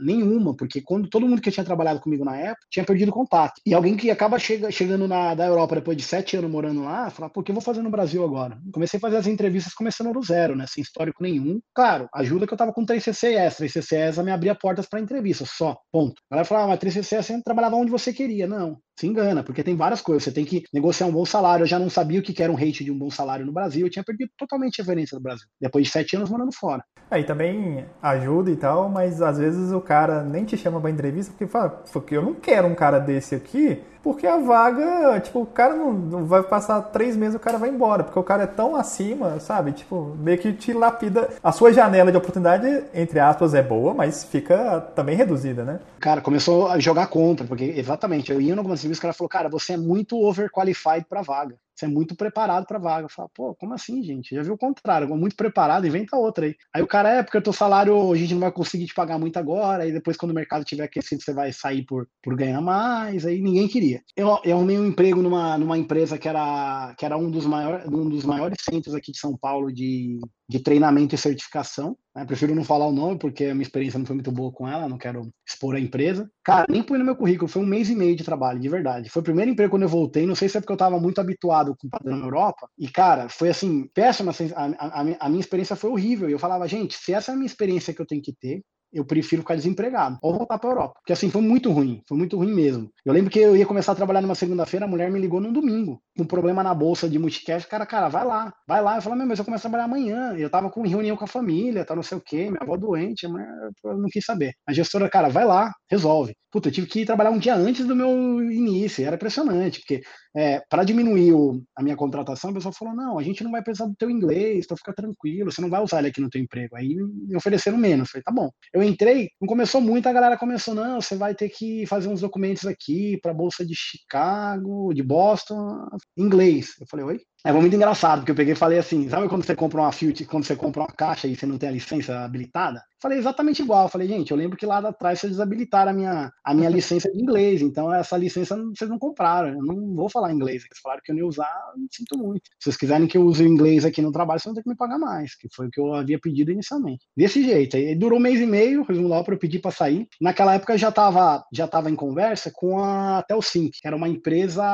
nenhuma, porque quando todo mundo que tinha trabalhado comigo na época tinha perdido contato. E alguém que acaba chega, chegando na, da Europa depois de sete anos morando lá, fala, o que eu vou fazer no Brasil agora? Comecei a fazer as entrevistas começando do zero, né? Sem histórico nenhum. Claro, ajuda que eu tava com 3 CCS. 3 CCS me abria portas para entrevistas, só. Ponto. A galera falava, ah, mas 3 CCS você trabalhava onde você queria. Não se engana, porque tem várias coisas. Você tem que negociar um bom salário. Eu já não sabia o que era um rate de um bom salário no Brasil. Eu tinha perdido totalmente a referência do Brasil. Depois de sete anos morando fora. Aí é, também ajuda e tal, mas às vezes o cara nem te chama pra entrevista porque fala, porque eu não quero um cara desse aqui, porque a vaga, tipo, o cara não, não vai passar três meses o cara vai embora, porque o cara é tão acima, sabe? Tipo, meio que te lapida. A sua janela de oportunidade, entre aspas, é boa, mas fica também reduzida, né? Cara, começou a jogar contra, porque exatamente, eu ia no algumas entrevistas, o cara falou, cara, você é muito overqualified pra vaga. Você é muito preparado para vaga. Eu falo, pô, como assim, gente? Já viu o contrário. Muito preparado, inventa outra aí. Aí o cara é, porque o teu salário a gente não vai conseguir te pagar muito agora. Aí depois, quando o mercado tiver aquecido, você vai sair por, por ganhar mais. Aí ninguém queria. Eu, eu arrumei um emprego numa, numa empresa que era, que era um, dos maior, um dos maiores centros aqui de São Paulo de, de treinamento e certificação. Né? Prefiro não falar o nome, porque a minha experiência não foi muito boa com ela, não quero expor a empresa. Cara, nem põe no meu currículo, foi um mês e meio de trabalho, de verdade. Foi o primeiro emprego quando eu voltei, não sei se é porque eu estava muito habituado com o padrão na Europa. E, cara, foi assim, péssima, a, a, a minha experiência foi horrível. E eu falava, gente, se essa é a minha experiência que eu tenho que ter, eu prefiro ficar desempregado ou voltar para a Europa. Porque assim, foi muito ruim, foi muito ruim mesmo. Eu lembro que eu ia começar a trabalhar numa segunda-feira, a mulher me ligou num domingo, com um problema na bolsa de multicast, cara, cara, vai lá, vai lá. Eu falei, mas eu começo a trabalhar amanhã. Eu tava com reunião com a família, tá não sei o quê, minha avó doente, mas eu não quis saber. A gestora, cara, vai lá, resolve. Puta, eu tive que ir trabalhar um dia antes do meu início, era impressionante, porque é, para diminuir o, a minha contratação, a pessoa falou: não, a gente não vai precisar do teu inglês, então fica tranquilo, você não vai usar ele aqui no teu emprego. Aí me ofereceram menos. Falei, tá bom. Eu entrei, não começou muito, a galera começou: não, você vai ter que fazer uns documentos aqui para a Bolsa de Chicago, de Boston, inglês. Eu falei, oi? É muito engraçado, porque eu peguei e falei assim: sabe quando você compra uma Fiat, quando você compra uma caixa e você não tem a licença habilitada? Falei exatamente igual. Eu falei, gente, eu lembro que lá atrás vocês desabilitaram a minha, a minha licença de inglês, então essa licença vocês não compraram. Eu não vou falar inglês. Eles falaram que eu não ia usar, sinto muito. Se vocês quiserem que eu use inglês aqui no trabalho, vocês vão ter que me pagar mais, que foi o que eu havia pedido inicialmente. Desse jeito. Aí durou um mês e meio, resumo lá para eu pedir para sair. Naquela época eu já estava já tava em conversa com a Telsync, que era uma empresa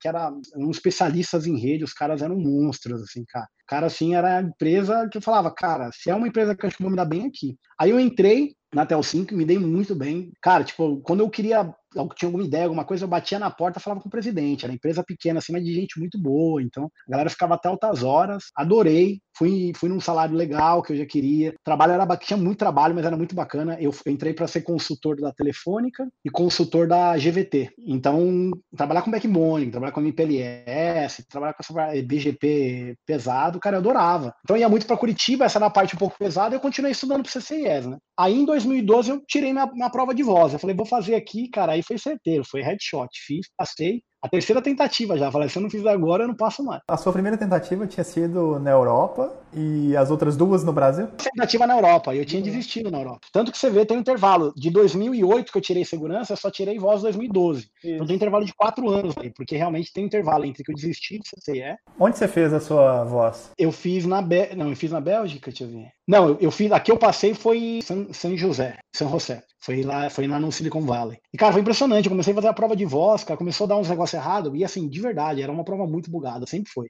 que era um especialistas em rede, os caras eram monstros, assim, cara. Cara, assim, era a empresa que eu falava, cara, se é uma empresa que eu acho que vou me dar bem aqui. Aí eu entrei na Tel 5, me dei muito bem. Cara, tipo, quando eu queria tinha alguma ideia, alguma coisa, eu batia na porta falava com o presidente. Era empresa pequena, assim, mas de gente muito boa. Então, a galera ficava até altas horas. Adorei. Fui, fui num salário legal que eu já queria. trabalho era tinha muito trabalho, mas era muito bacana. Eu entrei para ser consultor da Telefônica e consultor da GVT. Então, trabalhar com backbone, trabalhar com MPLS, trabalhar com essa BGP pesado, cara, eu adorava. Então, eu ia muito para Curitiba, essa era a parte um pouco pesada, eu continuei estudando para CCIS, né? Aí, em 2012, eu tirei minha, minha prova de voz. Eu falei, vou fazer aqui, cara. Aí foi certeiro, foi headshot. Fiz, passei. A terceira tentativa já. Falei, se eu não fiz agora, eu não passo mais. A sua primeira tentativa tinha sido na Europa e as outras duas no Brasil? Tentativa na Europa. Eu tinha uhum. desistido na Europa. Tanto que você vê, tem um intervalo. De 2008 que eu tirei segurança, eu só tirei voz em 2012. Isso. Então tem um intervalo de quatro anos aí, porque realmente tem um intervalo entre que eu desisti do CCE. Onde você fez a sua voz? Eu fiz na Bé... Não, eu fiz na Bélgica, deixa eu ver. Não, eu, eu fiz. Aqui eu passei foi São, São José, São José. Foi lá, foi lá no Silicon Valley. E, cara, foi impressionante. Eu comecei a fazer a prova de voz, cara, começou a dar uns negócios errados. E assim, de verdade, era uma prova muito bugada, sempre foi.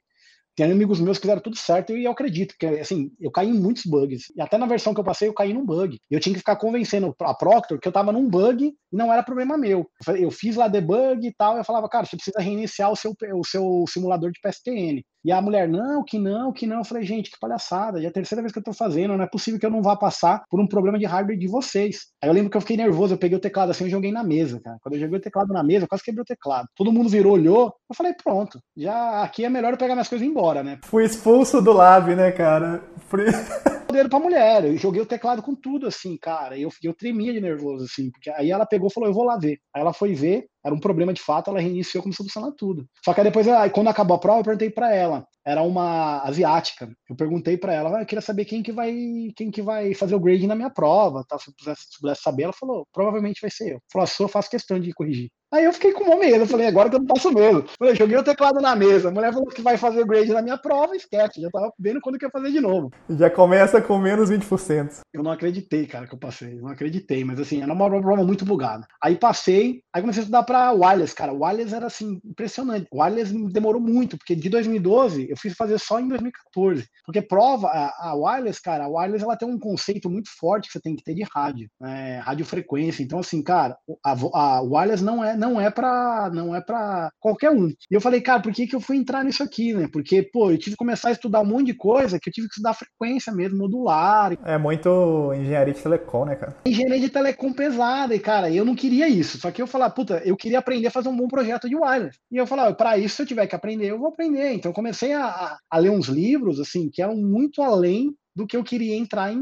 Tem amigos meus que fizeram tudo certo e eu acredito, porque assim, eu caí em muitos bugs. E até na versão que eu passei, eu caí num bug. Eu tinha que ficar convencendo a Proctor que eu tava num bug não era problema meu. Eu fiz lá debug e tal, eu falava, cara, você precisa reiniciar o seu, o seu simulador de PSTN. E a mulher, não, que não, que não. Eu falei, gente, que palhaçada. E é a terceira vez que eu tô fazendo, não é possível que eu não vá passar por um problema de hardware de vocês. Aí eu lembro que eu fiquei nervoso, eu peguei o teclado assim e joguei na mesa, cara. Quando eu joguei o teclado na mesa, eu quase quebrei o teclado. Todo mundo virou, olhou. Eu falei, pronto, já aqui é melhor eu pegar minhas coisas e ir embora, né? Fui expulso do lab, né, cara? Fui... pra mulher. Eu joguei o teclado com tudo, assim, cara. Eu, eu tremia de nervoso, assim. Porque aí ela pegou e falou, eu vou lá ver. Aí ela foi ver, era um problema de fato, ela reiniciou, começou a funcionar tudo. Só que aí depois, quando acabou a prova, eu perguntei para ela. Era uma asiática. Eu perguntei para ela, ah, eu queria saber quem que vai, quem que vai fazer o grade na minha prova, tá? Se eu pudesse, se pudesse saber, ela falou, provavelmente vai ser eu. Falou, a sua, eu faço questão de corrigir. Aí eu fiquei com uma medo, eu falei, agora que eu não posso mesmo. Falei, joguei o teclado na mesa, a mulher falou que vai fazer o grade na minha prova, esquece, já tava vendo quando que ia fazer de novo. Já começa com menos 20%. Eu não acreditei, cara, que eu passei, não acreditei, mas assim, era uma prova muito bugada. Aí passei, aí comecei a estudar pra wireless, cara, wireless era assim, impressionante. Wireless demorou muito, porque de 2012 eu fiz fazer só em 2014, porque prova, a, a wireless, cara, a wireless ela tem um conceito muito forte que você tem que ter de rádio, né, radiofrequência, então assim, cara, a, a wireless não é, não é para não é para qualquer um. E eu falei, cara, por que, que eu fui entrar nisso aqui, né? Porque, pô, eu tive que começar a estudar um monte de coisa que eu tive que estudar frequência mesmo, modular. É muito engenharia de telecom, né, cara? Engenharia de telecom pesada, e, cara, eu não queria isso. Só que eu falei, puta, eu queria aprender a fazer um bom projeto de wireless. E eu falei, para isso, se eu tiver que aprender, eu vou aprender. Então, eu comecei a, a ler uns livros, assim, que eram muito além do que eu queria entrar em,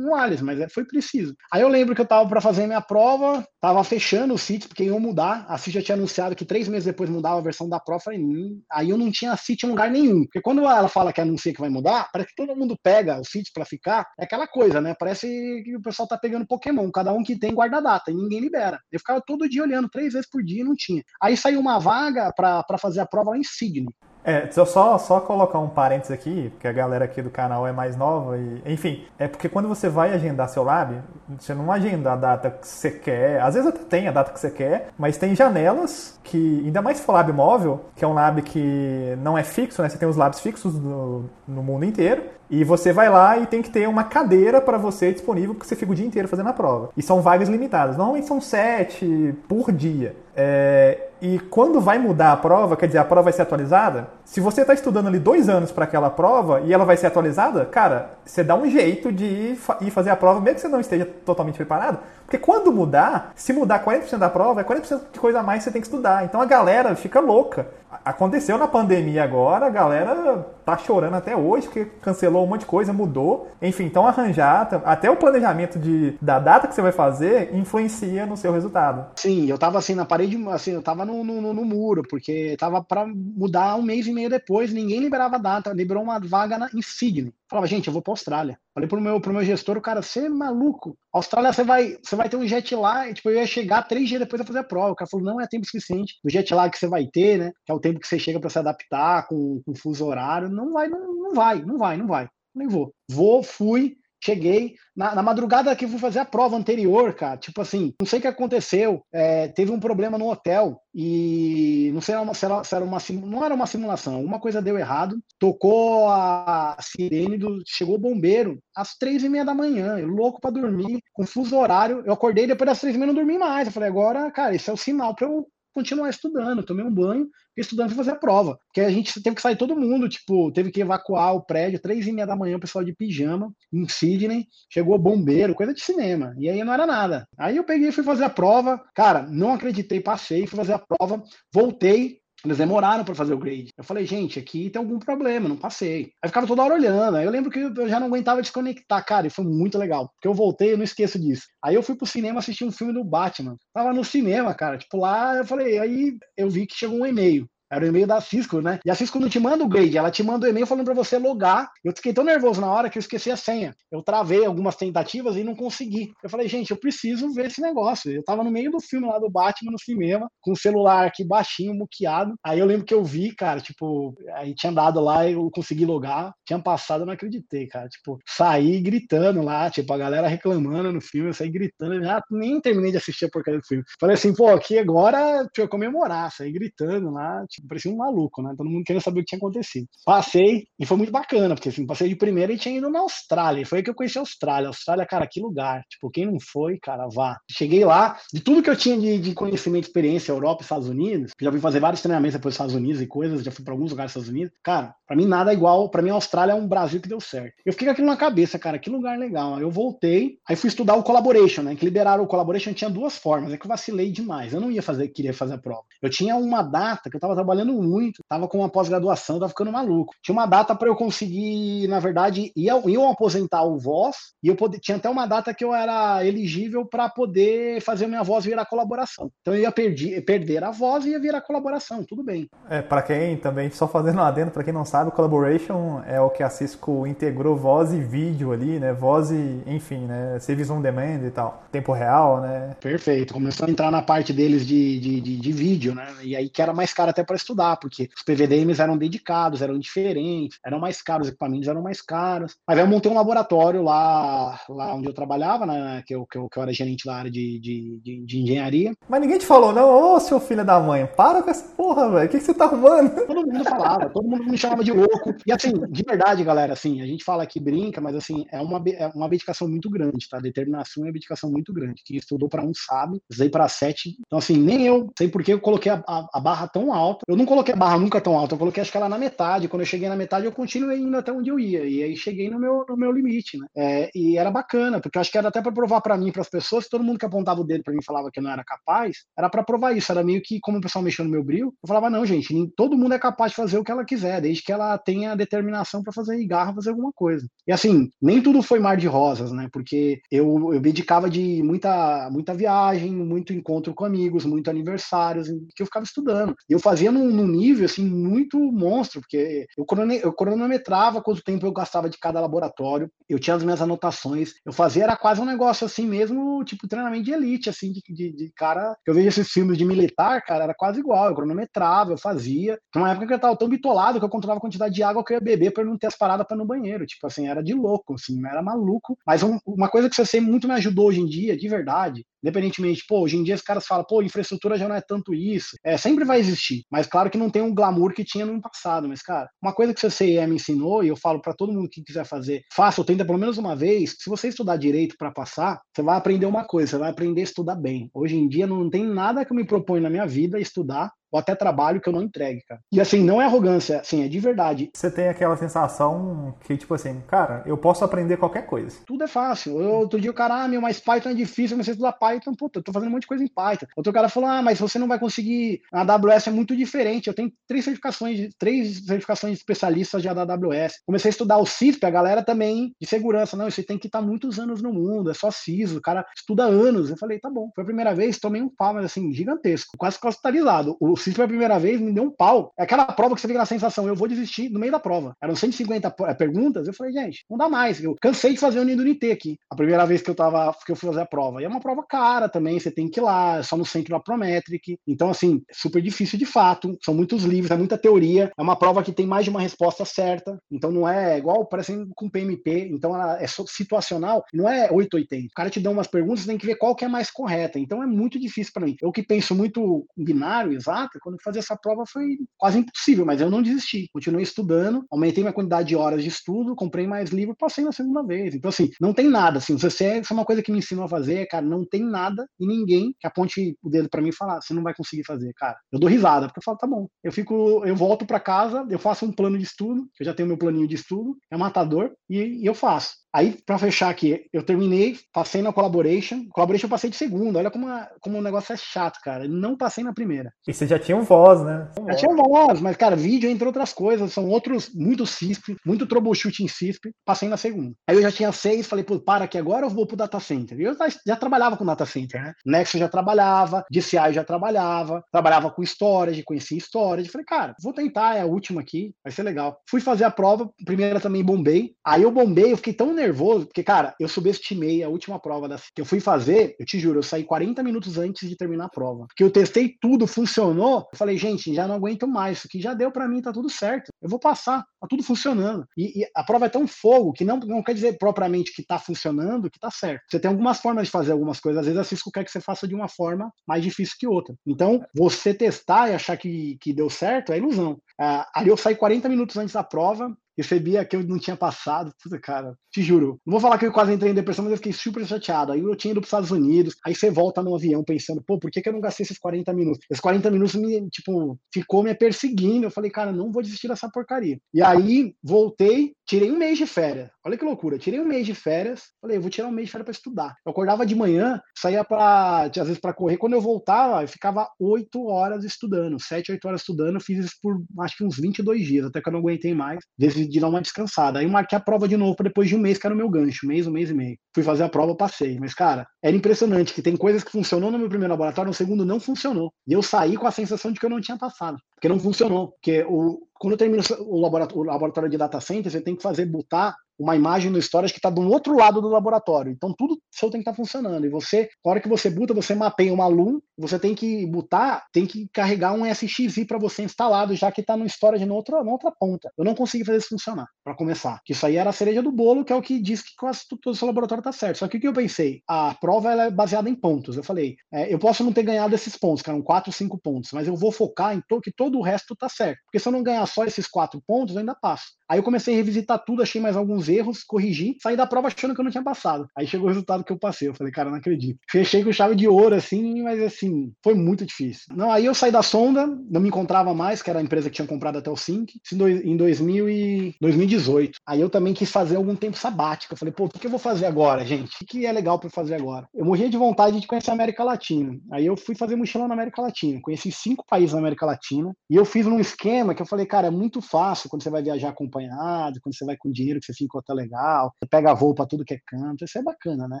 em Alias, mas é, foi preciso. Aí eu lembro que eu estava para fazer minha prova, estava fechando o sítio, porque iam mudar. A CIT já tinha anunciado que três meses depois mudava a versão da prova. Falei, hum. Aí eu não tinha a CIT em lugar nenhum. Porque quando ela fala que anuncia que vai mudar, parece que todo mundo pega o sítio para ficar. É aquela coisa, né? Parece que o pessoal tá pegando Pokémon. Cada um que tem guarda data e ninguém libera. Eu ficava todo dia olhando, três vezes por dia e não tinha. Aí saiu uma vaga para fazer a prova lá em Sydney. É, só, só colocar um parênteses aqui, porque a galera aqui do canal é mais nova e, enfim, é porque quando você vai agendar seu lab, você não agenda a data que você quer, às vezes até tem a data que você quer, mas tem janelas que, ainda mais se for lab móvel, que é um lab que não é fixo, né? Você tem os labs fixos no, no mundo inteiro, e você vai lá e tem que ter uma cadeira para você disponível, porque você fica o dia inteiro fazendo a prova. E são vagas limitadas. Normalmente são sete por dia. É, e quando vai mudar a prova, quer dizer, a prova vai ser atualizada, se você está estudando ali dois anos para aquela prova e ela vai ser atualizada, cara, você dá um jeito de ir fazer a prova, mesmo que você não esteja totalmente preparado, porque quando mudar, se mudar 40% da prova, é 40% de coisa a mais que você tem que estudar. Então a galera fica louca. Aconteceu na pandemia agora, a galera tá chorando até hoje, porque cancelou um monte de coisa, mudou. Enfim, então arranjar, até o planejamento de, da data que você vai fazer influencia no seu resultado. Sim, eu tava assim na parede, assim, eu tava no, no, no muro, porque tava para mudar um mês e meio depois, ninguém liberava data, liberou uma vaga na, em Sydney. Falava, gente, eu vou pra Austrália. Falei pro meu, pro meu gestor, o cara, você é maluco. Austrália, você vai, você vai ter um jet lag. Tipo, eu ia chegar três dias depois a fazer a prova. O cara falou, não é tempo suficiente. O jet lag que você vai ter, né? Que é o tempo que você chega para se adaptar com, com fuso horário. Não vai, não, não vai, não vai, não vai. Nem vou. Vou, fui, Cheguei na, na, madrugada que fui fazer a prova anterior, cara. Tipo assim, não sei o que aconteceu. É, teve um problema no hotel e não sei se era, se era uma não era uma simulação. Alguma coisa deu errado. Tocou a sirene do chegou o bombeiro às três e meia da manhã. Eu louco para dormir, confuso horário. Eu acordei depois das três e meia não dormi mais. Eu falei agora, cara, esse é o sinal para eu continuar estudando. Tomei um banho, fiquei estudando para fazer a prova. Porque a gente teve que sair todo mundo, tipo, teve que evacuar o prédio, três e meia da manhã, o pessoal de pijama, em Sydney, chegou bombeiro, coisa de cinema. E aí não era nada. Aí eu peguei e fui fazer a prova. Cara, não acreditei, passei, fui fazer a prova, voltei, eles demoraram para fazer o grade. Eu falei, gente, aqui tem algum problema, não passei. Aí ficava toda hora olhando. Aí eu lembro que eu já não aguentava desconectar, cara, e foi muito legal. Porque eu voltei, eu não esqueço disso. Aí eu fui pro cinema assistir um filme do Batman. Tava no cinema, cara, tipo lá, eu falei, aí eu vi que chegou um e-mail. Era o e-mail da Cisco, né? E a Cisco não te manda o grade, ela te manda o e-mail falando para você logar. Eu fiquei tão nervoso na hora que eu esqueci a senha. Eu travei algumas tentativas e não consegui. Eu falei, gente, eu preciso ver esse negócio. Eu tava no meio do filme lá do Batman no cinema, com o celular aqui baixinho, muqueado. Aí eu lembro que eu vi, cara, tipo, aí tinha dado lá, eu consegui logar. Tinha passado, eu não acreditei, cara. Tipo, saí gritando lá, tipo, a galera reclamando no filme, eu saí gritando. Já nem terminei de assistir a porcaria do filme. Falei assim, pô, aqui agora deixa eu comemorar. Saí gritando lá, tipo, parecia um maluco, né? Todo mundo querendo saber o que tinha acontecido. Passei e foi muito bacana, porque assim, passei de primeira e tinha ido na Austrália. E foi aí que eu conheci a Austrália. Austrália, cara, que lugar. Tipo, quem não foi, cara, vá. Cheguei lá, de tudo que eu tinha de, de conhecimento, experiência, Europa Estados Unidos, já fui fazer vários treinamentos depois dos Estados Unidos e coisas, já fui para alguns lugares dos Estados Unidos. Cara, para mim nada é igual. Para mim, a Austrália é um Brasil que deu certo. Eu fiquei com aquilo na cabeça, cara, que lugar legal. Eu voltei, aí fui estudar o Collaboration, né? Que liberaram o Collaboration tinha duas formas. É que eu vacilei demais. Eu não ia fazer, queria fazer a prova. Eu tinha uma data que eu tava trabalhando muito, tava com uma pós-graduação, tava ficando maluco. Tinha uma data para eu conseguir, na verdade, ia, iam aposentar o voz, e eu poder, tinha até uma data que eu era elegível para poder fazer minha voz virar colaboração. Então eu ia perdi, perder a voz e ia virar colaboração, tudo bem. É, para quem também, só fazendo um adendo, para quem não sabe, Collaboration é o que a Cisco integrou voz e vídeo ali, né? Voz e, enfim, né? Service on demand e tal. Tempo real, né? Perfeito. Começou a entrar na parte deles de, de, de, de vídeo, né? E aí que era mais caro até para estudar, porque os PVDMs eram dedicados, eram diferentes, eram mais caros, os equipamentos eram mais caros. Mas aí eu montei um laboratório lá, lá onde eu trabalhava, né? Que eu, que eu, que eu era gerente da área de, de, de, de engenharia. Mas ninguém te falou, não, ô seu filho da mãe, para com essa porra, velho. O que, que você tá arrumando? Todo mundo falava, todo mundo me chamava de louco. E assim, de verdade, galera, assim, a gente fala que brinca, mas assim, é uma, é uma dedicação muito grande, tá? Determinação é uma dedicação muito grande. Quem estudou para um sabe, usei para sete. Então, assim, nem eu sei por que eu coloquei a, a, a, barra tão alta. Eu não coloquei a barra nunca tão alta, eu coloquei acho que ela na metade. Quando eu cheguei na metade, eu continuei indo até onde eu ia. E aí cheguei no meu, no meu limite, né? É, e era bacana, porque eu acho que era até para provar para mim, para as pessoas, todo mundo que apontava o dedo para mim falava que eu não era capaz, era para provar isso. Era meio que como o pessoal mexeu no meu brilho, eu falava, não, gente, nem, todo mundo é capaz de fazer o que ela quiser, desde que ela tenha determinação para fazer e garra fazer alguma coisa. E assim, nem tudo foi mar de rosas, né? Porque eu, eu dedicava de muita, muita viagem, muito encontro com amigos, muito aniversários, que eu ficava estudando. E eu fazia num, num nível, assim, muito monstro, porque eu, eu cronometrava quanto tempo eu gastava de cada laboratório, eu tinha as minhas anotações, eu fazia, era quase um negócio assim mesmo, tipo treinamento de elite, assim, de, de, de cara. Eu vejo esses filmes de militar, cara, era quase igual. Eu cronometrava, eu fazia. Tem uma época que eu tava tão bitolado que eu controlava a quantidade de água que eu ia beber para não ter as paradas para no banheiro. Tipo assim, era de louco, assim, era maluco. Mas um, uma coisa que você muito me ajudou hoje em dia, de verdade, independentemente, pô, hoje em dia os caras falam, pô, infraestrutura já não é tanto isso. É, sempre vai existir, mas claro que não tem um glamour que tinha no passado. Mas, cara, uma coisa que o CCE me ensinou, e eu falo para todo mundo que quiser fazer, faça ou tenta pelo menos uma vez, se você estudar direito para passar, você vai aprender uma coisa, você vai aprender a estudar bem. Hoje em dia não tem nada que eu me proponho na minha vida estudar ou até trabalho que eu não entregue, cara. E assim, não é arrogância, assim, é de verdade. Você tem aquela sensação que, tipo assim, cara, eu posso aprender qualquer coisa. Tudo é fácil. Eu, outro dia o cara, ah, meu, mas Python é difícil, eu comecei a estudar Python, puta, eu tô fazendo um monte de coisa em Python. Outro cara falou, ah, mas você não vai conseguir, a AWS é muito diferente, eu tenho três certificações, três certificações de especialistas já da AWS. Comecei a estudar o CISP, a galera também de segurança, não, isso tem que estar muitos anos no mundo, é só CISO, o cara estuda anos. Eu falei, tá bom. Foi a primeira vez, tomei um pau, mas assim, gigantesco, quase hospitalizado. O CISP foi a primeira vez, me deu um pau. É aquela prova que você fica na sensação, eu vou desistir no meio da prova. Eram 150 eh, perguntas, eu falei, gente, não dá mais. Eu cansei de fazer o Nido NT aqui. A primeira vez que eu tava, que eu fui fazer a prova. E é uma prova cara também, você tem que ir lá, é só no centro da Prometric. Então, assim, super difícil de fato. São muitos livros, é muita teoria. É uma prova que tem mais de uma resposta certa. Então não é igual, parece com PMP. Então ela é situacional, não é 880. O cara te dá umas perguntas, você tem que ver qual que é mais correta. Então é muito difícil para mim. Eu que penso muito binário, exato, quando eu fazia essa prova foi quase impossível, mas eu não desisti. Continuei estudando, aumentei minha quantidade de horas de estudo, comprei mais livro, passei na segunda vez. Então, assim, não tem nada. Assim, você, isso é uma coisa que me ensinou a fazer, cara, não tem nada e ninguém que aponte o dedo para mim e falar, você não vai conseguir fazer, cara. Eu dou risada, porque eu falo, tá bom. Eu fico, eu volto para casa, eu faço um plano de estudo, eu já tenho meu planinho de estudo, é matador, e, e eu faço. Aí, para fechar aqui, eu terminei, passei na Collaboration. Collaboration eu passei de segundo. Olha como, a, como o negócio é chato, cara. Não passei na primeira. E você já tinha um voz, né? Já tinha voz, mas, cara, vídeo, entre outras coisas, são outros, muito CISP, muito troubleshoot em CISP, passei na segunda. Aí eu já tinha seis, falei, pô, para que agora eu vou pro data center. E eu já, já trabalhava com data center, né? Nexus já trabalhava, DCI já trabalhava, trabalhava com storage, conhecia storage. Falei, cara, vou tentar, é a última aqui, vai ser legal. Fui fazer a prova, primeira também bombei. Aí eu bombei, eu fiquei tão nervoso, porque, cara, eu subestimei a última prova da, que eu fui fazer, eu te juro, eu saí 40 minutos antes de terminar a prova. Porque eu testei tudo, funcionou. Eu falei, gente, já não aguento mais, isso aqui já deu para mim, tá tudo certo. Eu vou passar, tá tudo funcionando. E, e, a prova é tão fogo que não, não quer dizer propriamente que tá funcionando, que tá certo. Você tem algumas formas de fazer algumas coisas, às vezes a Cisco quer que você faça de uma forma mais difícil que outra. Então, você testar e achar que, que deu certo é ilusão. Ah, ali eu saí 40 minutos antes da prova, recebia que eu não tinha passado. Puta, cara, te juro. Não vou falar que eu quase entrei em depressão, mas eu fiquei super chateado. Aí eu tinha ido para os Estados Unidos, aí você volta no avião pensando, pô, por que, que eu não gastei esses 40 minutos? Esses 40 minutos me, tipo, ficou me perseguindo. Eu falei, cara, não vou desistir dessa porcaria. E aí voltei, tirei um mês de férias. Olha que loucura. Tirei um mês de férias. Falei, eu vou tirar um mês de férias para estudar. Eu acordava de manhã, saía para, às vezes, para correr. Quando eu voltava, eu ficava 8 horas estudando, 7, 8 horas estudando. Fiz isso por acho que uns 22 dias, até que eu não aguentei mais. Decidi dar uma descansada. Aí marquei a prova de novo depois de um mês, que era o meu gancho, mês, um mês e meio. Fui fazer a prova, passei. Mas, cara, era impressionante que tem coisas que funcionou no meu primeiro laboratório, no segundo não funcionou. E eu saí com a sensação de que eu não tinha passado, porque não funcionou. Porque o, quando termina o laboratório, o laboratório de data center, você tem que fazer botar uma imagem no storage que está do outro lado do laboratório. Então tudo seu tem que estar tá funcionando. E você, na hora que você buta, você mapeia uma LUM, você tem que botar, tem que carregar um SXI para você instalado, já que está no storage na outra, na outra ponta. Eu não consegui fazer isso funcionar, para começar. Que isso aí era a cereja do bolo, que é o que diz que quase todo o seu laboratório está certo. Só que o que eu pensei? A prova é baseada em pontos. Eu falei, é, eu posso não ter ganhado esses pontos, que eram 4, 5 pontos, mas eu vou focar em to que todo o resto está certo. Porque se eu não ganhar só esses quatro pontos, eu ainda passo. Aí eu comecei a revisitar tudo, achei mais alguns erros, corrigi, saí da prova achando que eu não tinha passado. Aí chegou o resultado que eu passei. Eu falei, cara, não acredito. Fechei com chave de ouro, assim, mas assim, foi muito difícil. Não, aí eu saí da sonda, não me encontrava mais, que era a empresa que tinha comprado até o Sync, em 2000 e 2018. Aí eu também quis fazer algum tempo sabático. Eu falei, pô, o que eu vou fazer agora, gente? O que é legal para fazer agora? Eu morria de vontade de conhecer a América Latina. Aí eu fui fazer mochilão na América Latina. Conheci cinco países na América Latina. E eu fiz num esquema que eu falei, cara, é muito fácil quando você vai viajar acompanhado, quando você vai com dinheiro que você fica em legal, você pega voo para tudo que é canto, isso é bacana, né?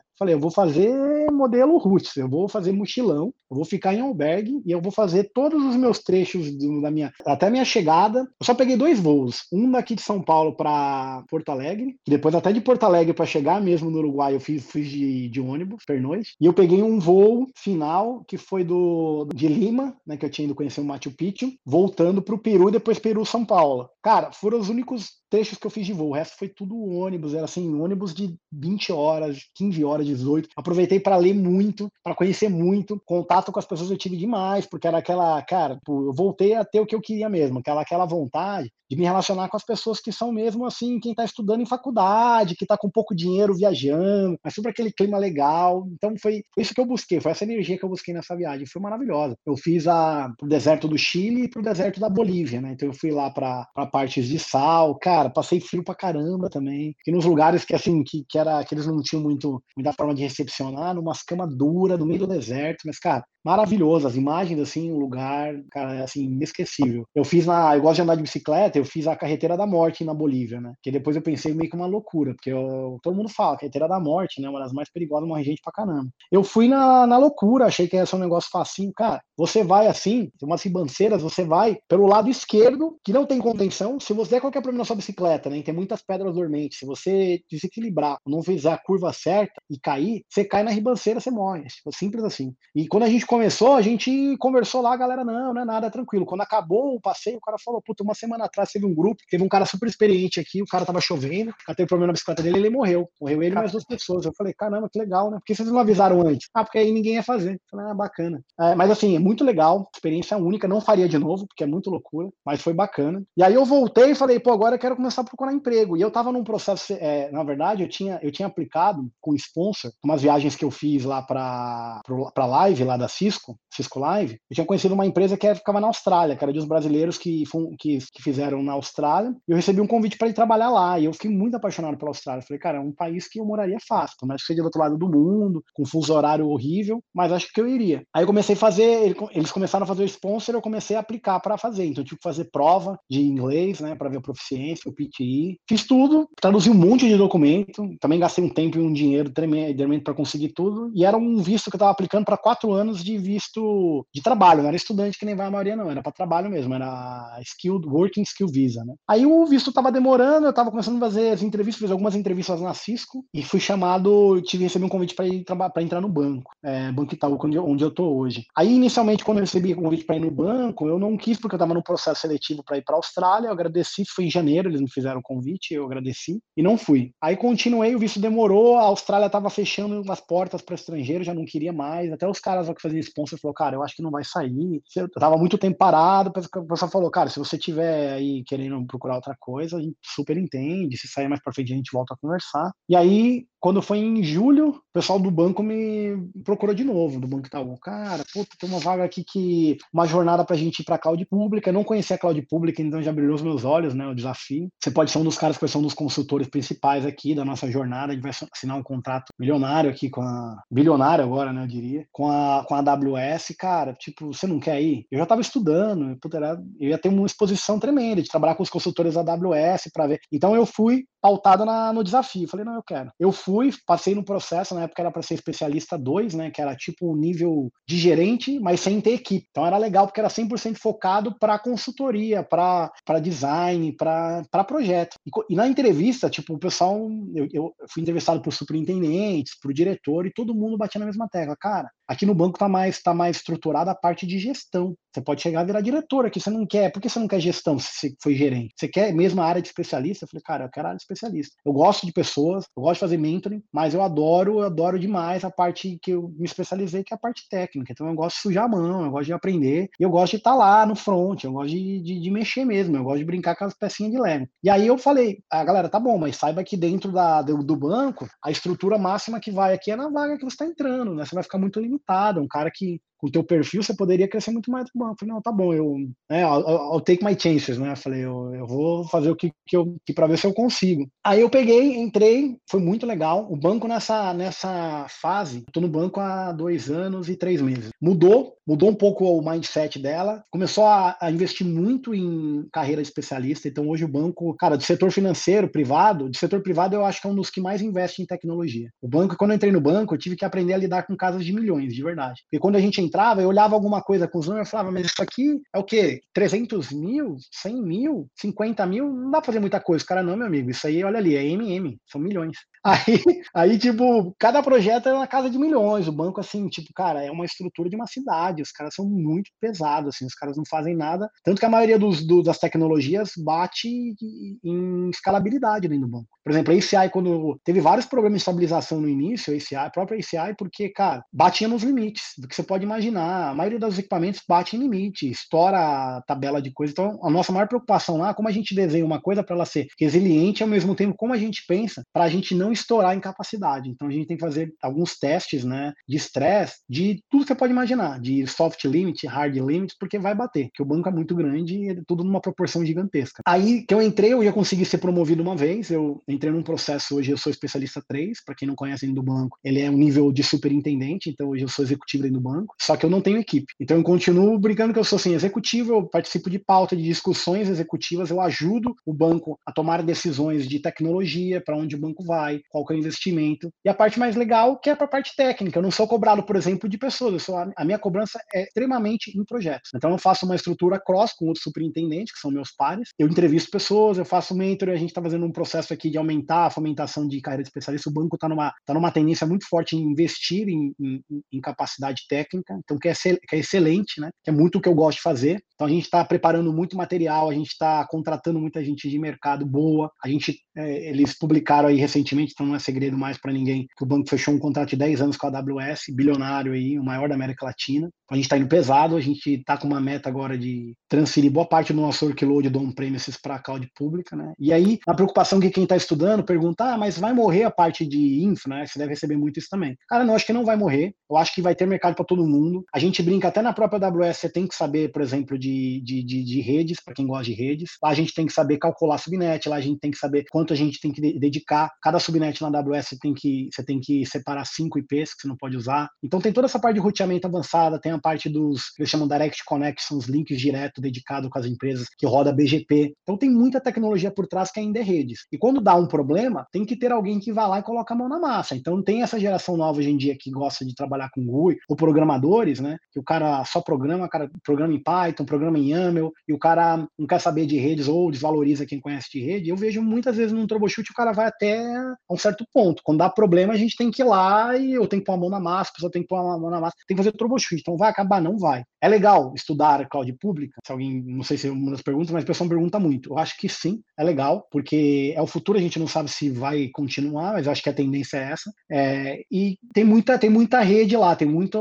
Falei, eu vou fazer modelo roots, eu vou fazer mochilão, eu vou ficar em albergue e eu vou fazer todos os meus trechos da minha até minha chegada. Eu só peguei dois voos, um daqui de São Paulo para Porto Alegre, depois até de Porto Alegre para chegar mesmo no Uruguai eu fiz, fiz de, de ônibus, pernoite, e eu peguei um voo final que foi do de Lima, né, que eu tinha ido conhecer o Machu Picchu, voltando para o Peru depois Peru São Paulo. Cara, foram os únicos trechos que eu fiz de voo. O resto foi tudo ônibus, era assim, ônibus de 20 horas, 15 horas, 18. Aproveitei para ler muito, para conhecer muito. Contato com as pessoas eu tive demais, porque era aquela, cara, eu voltei a ter o que eu queria mesmo, aquela, aquela vontade de me relacionar com as pessoas que são mesmo assim, quem está estudando em faculdade, que está com pouco dinheiro viajando, mas sobre aquele clima legal. Então foi, foi, isso que eu busquei, foi essa energia que eu busquei nessa viagem. Foi maravilhosa. Eu fiz a pro deserto do Chile e pro deserto da Bolívia, né? Então eu fui lá para partes de sal, cara, passei frio pra caramba também. E nos lugares que assim, que, que era que eles não tinham muito muita forma de recepcionar, numa cama dura no meio do deserto, mas cara, maravilhoso. As imagens, assim, o lugar, cara, assim, inesquecível. Eu fiz na. Eu gosto de andar de bicicleta, eu fiz a carreteira da morte na Bolívia, né? Que depois eu pensei meio que uma loucura, porque eu, todo mundo fala, carreteira da morte, né? Uma das mais perigosas, morre gente pra caramba. Eu fui na, na loucura, achei que ia ser um negócio facinho. Cara, você vai assim, umas ribanceiras, você vai pelo lado esquerdo, que não tem contenção. Se você der qualquer problema na sua bicicleta, né? Tem muitas pedras dormentes. Se você desequilibrar, não fizer a curva certa e cair, você cai na ribanceira, você morre. Tipo, simples assim. E quando a gente começou, a gente conversou lá, a galera, não, não é nada, é tranquilo. Quando acabou o passeio, o cara falou, puta, uma semana atrás teve um grupo, teve um cara super experiente aqui, o cara tava chovendo, o cara teve problema na bicicleta dele, ele morreu. Morreu ele e mais duas pessoas. Eu falei, caramba, que legal, né? Por que vocês não avisaram antes? Ah, porque aí ninguém ia fazer. Eu falei, ah, bacana. É, mas assim, é muito legal, experiência única, não faria de novo, porque é muito loucura, mas foi bacana. E aí eu voltei e falei, pô, agora eu quero quero começar a procurar emprego. E eu estava num processo, é, na verdade, eu tinha, eu tinha aplicado com sponsor, umas viagens que eu fiz lá para a live lá da Cisco, Cisco Live, eu tinha conhecido uma empresa que ficava na Austrália, que era de uns brasileiros que, que, que fizeram na Austrália, e eu recebi um convite para ir trabalhar lá, e eu fiquei muito apaixonado pela Austrália. Falei, cara, é um país que eu moraria fácil, mas que seja do outro lado do mundo, com fuso horário horrível, mas acho que eu iria. Aí eu comecei a fazer, eles começaram a fazer o sponsor, eu comecei a aplicar para fazer. Então eu tive que fazer prova de inglês, né, para ver a proficiência, o PTI. Fiz tudo, traduzi um monte de documento, também gastei um tempo e um dinheiro tremendo para conseguir tudo, e era um visto que eu estava aplicando para quatro anos de visto de trabalho, não era estudante que nem vai a maioria, não, era para trabalho mesmo, era skilled, working skill visa, né. Aí o visto estava demorando, eu estava começando a fazer as entrevistas, fiz algumas entrevistas na Cisco, e fui chamado, tive recebi um convite para ir para entrar no banco, é, Banco Itaú, onde eu, onde eu tô hoje. Aí, inicialmente, quando eu recebi o convite para ir no banco, eu não quis porque eu estava no processo seletivo para ir para a Austrália, eu agradeci, foi em janeiro, eles me fizeram o convite, eu agradeci e não fui. Aí continuei, o visto demorou, a Austrália estava fechando as portas para estrangeiro, já não queria mais, até os caras que faziam sponsor falaram, cara, eu acho que não vai sair, eu tava muito tempo parado, o pessoal falou, cara, se você tiver aí querendo procurar outra coisa, a gente super entende, se sair mais para frente a gente volta a conversar. E aí, quando foi em julho, o pessoal do banco me procurou de novo, do Banco Itaú. Cara, puta, tem uma vaga aqui que. Uma jornada pra gente ir pra cloud pública. Eu não conhecia a cloud pública, então já brilhou os meus olhos, né? O desafio. Você pode ser um dos caras que vai ser um dos consultores principais aqui da nossa jornada. A gente vai assinar um contrato milionário aqui com a. Bilionário agora, né? Eu diria. Com a, com a AWS. Cara, tipo, você não quer ir? Eu já tava estudando, puta, era, eu ia ter uma exposição tremenda de trabalhar com os consultores da AWS para ver. Então eu fui pautado na, no desafio. Falei, não, eu quero. Eu fui, passei no processo, na época era para ser especialista 2, né, que era tipo o nível de gerente, mas sem ter equipe. Então era legal porque era 100% focado para consultoria, para design, para projeto. E, e, na entrevista, tipo, o pessoal, eu, eu fui entrevistado por superintendentes, por diretor, e todo mundo batia na mesma tecla. Cara, aqui no banco tá mais, tá mais estruturada a parte de gestão. Você pode chegar a virar diretor aqui, você não quer. Por que você não quer gestão se você foi gerente? Você quer mesmo a área de especialista? Eu falei, cara, eu quero a área de especialista. Eu gosto de pessoas, eu gosto de fazer mentoring, mas eu adoro, eu adoro demais a parte que eu me especializei, que é a parte técnica. Então eu gosto de sujar a mão, eu gosto de aprender, e eu gosto de estar tá lá no front, eu gosto de, de, de, mexer mesmo, eu gosto de brincar com as pecinhas de Lego. E aí eu falei, ah, galera, tá bom, mas saiba que dentro da, do, do, banco, a estrutura máxima que vai aqui é na vaga que você está entrando, né? Você vai ficar muito limitado. Um cara que com o teu perfil, você poderia crescer muito mais. Bom, eu falei, não, tá bom, eu, né, I'll, I'll take my chances, né? Eu falei, eu, eu vou fazer o que, que eu, que para ver se eu consigo. Aí eu peguei, entrei, foi muito legal. O banco nessa, nessa fase, tô no banco há dois anos e três meses. Mudou, mudou um pouco o mindset dela, começou a, a investir muito em carreira de especialista. Então hoje o banco, cara, do setor financeiro, privado, do setor privado eu acho que é um dos que mais investe em tecnologia. O banco, quando eu entrei no banco, eu tive que aprender a lidar com casas de milhões, de verdade. Porque quando a gente entrava, eu olhava alguma coisa com os números e falava, mas isso aqui é o quê? 300 mil? 100 mil? 50 mil? Não dá pra fazer muita coisa. Cara, não, meu amigo, isso aí, olha ali, é MM, são milhões. Aí, aí, tipo, cada projeto é uma casa de milhões. O banco, assim, tipo, cara, é uma estrutura de uma cidade. Os caras são muito pesados, assim, os caras não fazem nada. Tanto que a maioria dos, do, das tecnologias bate em escalabilidade dentro do banco. Por exemplo, a ACI, quando teve vários problemas de estabilização no início, a ACI, a própria ACI, porque, cara, batia nos limites do que você pode imaginar. A maioria dos equipamentos bate em limite, estoura a tabela de coisas. Então, a nossa maior preocupação lá, como a gente desenha uma coisa para ela ser resiliente, ao mesmo tempo, como a gente pensa, para a gente não estourar em capacidade. Então, a gente tem que fazer alguns testes, né, de estresse, de tudo que você pode imaginar, de soft limit, hard limit, porque vai bater, que o banco é muito grande e é tudo numa proporção gigantesca. Aí que eu entrei, eu já consegui ser promovido uma vez, eu entrei num processo, hoje eu sou especialista 3, para quem não conhece ainda do banco, ele é um nível de superintendente, então hoje eu sou executivo dentro do banco, só que eu não tenho equipe. Então eu continuo brincando que eu sou assim, executivo, eu participo de pauta de discussões executivas, eu ajudo o banco a tomar decisões de tecnologia, para onde o banco vai, qual é o investimento. E a parte mais legal, que é para a parte técnica, eu não sou cobrado, por exemplo, de pessoas, sou, a minha cobrança é extremamente em projetos. Então eu faço uma estrutura cross com outros superintendentes, que são meus pares, eu entrevisto pessoas, eu faço mentor, a gente está fazendo um processo aqui de aumentar a fomentação de carreira de especialista, o banco está numa, tá numa tendência muito forte em investir em, em, em, capacidade técnica. Então que é, que é excelente, né? Que é muito o que eu gosto de fazer. Então a gente está preparando muito material, a gente está contratando muita gente de mercado boa. A gente, é, eles publicaram aí recentemente, então não é segredo mais para ninguém, que o banco fechou um contrato de 10 anos com a AWS, bilionário aí, o maior da América Latina. A gente está indo pesado, a gente está com uma meta agora de transferir boa parte do nosso workload do on-premises para a cloud pública, né? E aí, a preocupação que quem está estudando pergunta, ah, mas vai morrer a parte de infra, né? Você deve receber muito isso também. Cara, não, acho que não vai morrer. Eu acho que vai ter mercado para todo mundo. A gente brinca até na própria AWS, você tem que saber, por exemplo, de, de, de, de redes, para quem gosta de redes. Lá a gente tem que saber calcular subnet, lá a gente tem que saber quanto a gente tem que dedicar. Cada subnet na AWS tem que, você tem que separar cinco IPs que você não pode usar. Então tem toda essa parte de roteamento avançada, tem a parte dos eles chamam Direct Connections, links direto dedicado com as empresas, que roda BGP. Então tem muita tecnologia por trás que ainda é redes. E quando dá um problema, tem que ter alguém que vá lá e coloca a mão na massa. Então tem essa geração nova hoje em dia que gosta de trabalhar com GUI, ou né? Que o cara só programa, cara programa em Python, programa em YAML, e o cara não quer saber de redes ou desvaloriza quem conhece de rede. Eu vejo muitas vezes num troubleshoot o cara vai até um certo ponto. Quando dá problema, a gente tem que ir lá e eu tenho que pôr a mão na massa, a pessoa tem que pôr a mão na massa, tem que fazer troubleshoot. Então vai acabar? Não vai. É legal estudar cloud pública? Se alguém, não sei se é uma das perguntas, mas a pessoa pergunta muito. Eu acho que sim, é legal, porque é o futuro, a gente não sabe se vai continuar, mas eu acho que a tendência é essa. É, e tem muita, tem muita rede lá, tem muita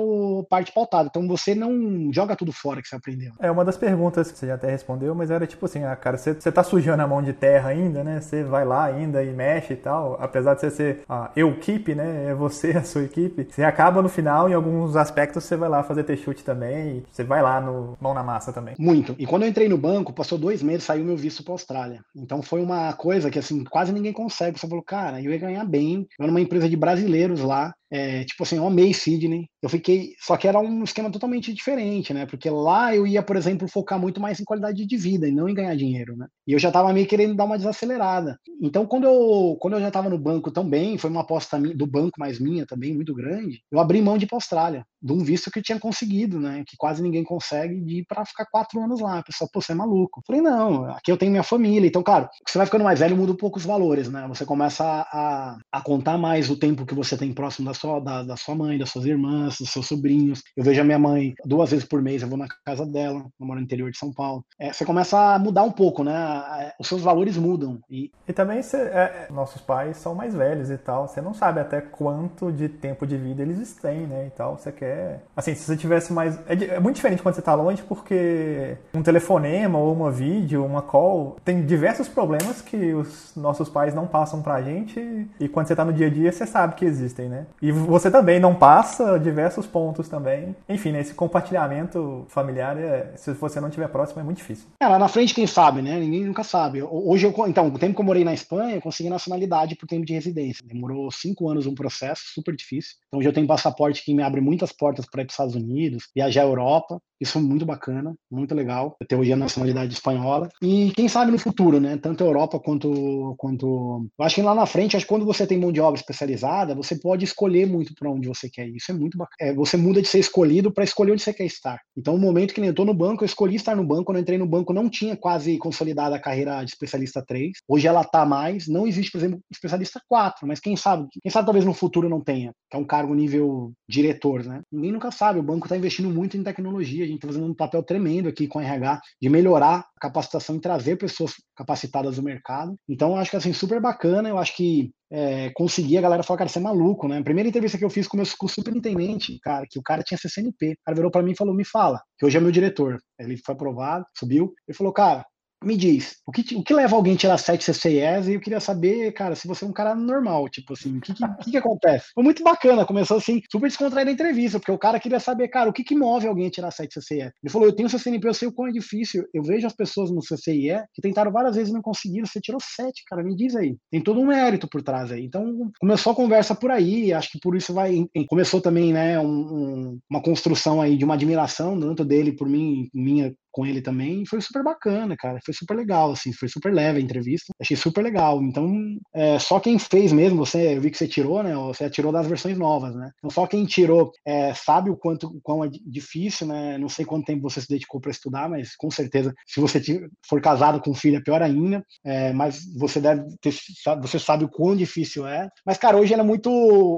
parte pautada. Então você não joga tudo fora que você aprendeu. É uma das perguntas que você já até respondeu, mas era tipo assim, ah, cara, você, você tá sujando a mão de terra ainda, né? Você vai lá ainda e mexe e tal. Apesar de você ser a equipe, né? É você, a sua equipe. Você acaba no final, em alguns aspectos, você vai lá fazer t-chute também. Você vai lá no mão na massa também. Muito. E quando eu entrei no banco, passou dois meses, saiu meu visto para Austrália. Então foi uma coisa que assim quase ninguém consegue. Você falou, cara, eu ia ganhar bem. Eu era uma empresa de brasileiros lá. É, tipo assim, eu amei Sydney. Eu fiquei. Só que era um esquema totalmente diferente, né? Porque lá eu ia, por exemplo, focar muito mais em qualidade de vida e não em ganhar dinheiro, né? E eu já tava meio querendo dar uma desacelerada. Então, quando eu, quando eu já tava no banco também, foi uma aposta do banco mais minha também, muito grande, eu abri mão de ir pra Austrália, de um visto que eu tinha conseguido, né? Que quase ninguém consegue, de ir pra ficar quatro anos lá. A pessoa, pô, você é maluco. Eu falei, não, aqui eu tenho minha família. Então, claro, você vai ficando mais velho, muda um pouco os valores, né? Você começa a, a contar mais o tempo que você tem próximo da sua, da, da sua mãe, das suas irmãs, dos seus sobrinhos. Eu vejo a minha mãe duas vezes por mês, eu vou na casa dela, eu moro no interior de São Paulo. É, você começa a mudar um pouco, né? Os seus valores mudam. E, e também você, é, nossos pais são mais velhos e tal. Você não sabe até quanto de tempo de vida eles têm, né? E tal. Você quer. Assim, se você tivesse mais. É, é muito diferente quando você tá longe, porque um telefonema ou uma vídeo, uma call, tem diversos problemas que os nossos pais não passam pra gente. E quando você tá no dia a dia, você sabe que existem, né? E você também não passa diversos pontos também. Enfim, né, esse compartilhamento familiar, é, se você não estiver próximo, é muito difícil. É, lá na frente quem sabe, né? Ninguém nunca sabe. Hoje, eu, então, o tempo que eu morei na Espanha, eu consegui nacionalidade por tempo de residência. Demorou cinco anos um processo, super difícil. Então, hoje eu tenho passaporte que me abre muitas portas para ir para os Estados Unidos, viajar à Europa. Isso é muito bacana, muito legal. Eu tenho hoje a nacionalidade espanhola. E quem sabe no futuro, né? Tanto a Europa quanto. quanto... Eu acho que lá na frente, acho que quando você tem mão de obra especializada, você pode escolher muito para onde você quer ir. Isso é muito bacana. É, você muda de ser escolhido para escolher onde você quer estar. Então, no momento que eu estou no banco, eu escolhi estar no banco. Quando eu entrei no banco, não tinha quase consolidada a carreira de especialista 3. Hoje ela está mais. Não existe, por exemplo, especialista 4, mas quem sabe, quem sabe talvez no futuro não tenha, que é um cargo nível diretor, né? Ninguém nunca sabe. O banco está investindo muito em tecnologia. A gente está fazendo um papel tremendo aqui com a RH de melhorar a capacitação e trazer pessoas capacitadas do mercado. Então, eu acho que assim, super bacana. Eu acho que é, a galera falar, cara, você é maluco, né? A primeira entrevista que eu fiz com o meu superintendente, cara, que o cara tinha CCNP. O cara virou para mim e falou, me fala, que hoje é meu diretor. Ele foi aprovado, subiu. Ele falou, cara, me diz, o que, o que leva alguém a tirar 7 CCIEs? E eu queria saber, cara, se você é um cara normal, tipo assim, o que, que, que, acontece? Foi muito bacana, começou assim, super descontraída a entrevista, porque o cara queria saber, cara, o que, que move alguém a tirar 7 CCIE? Ele falou, eu tenho CCNP, eu sei o quão é difícil, eu vejo as pessoas no CCIE que tentaram várias vezes e não conseguiram, você tirou 7, cara, me diz aí. Tem todo um mérito por trás aí. Então, começou a conversa por aí, acho que por isso vai, começou também, né, um, um, uma construção aí de uma admiração, tanto dele por mim, minha com ele também, e foi super bacana, cara. Foi super legal, assim, foi super leve a entrevista. Achei super legal. Então, é, só quem fez mesmo, você, eu vi que você tirou, né? Você tirou das versões novas, né? Então, só quem tirou é, sabe o quanto o quão é difícil, né? Não sei quanto tempo você se dedicou para estudar, mas com certeza, se você for casado com filho, é pior ainda. É, mas você deve ter, você sabe o quão difícil é. Mas, cara, hoje é muito,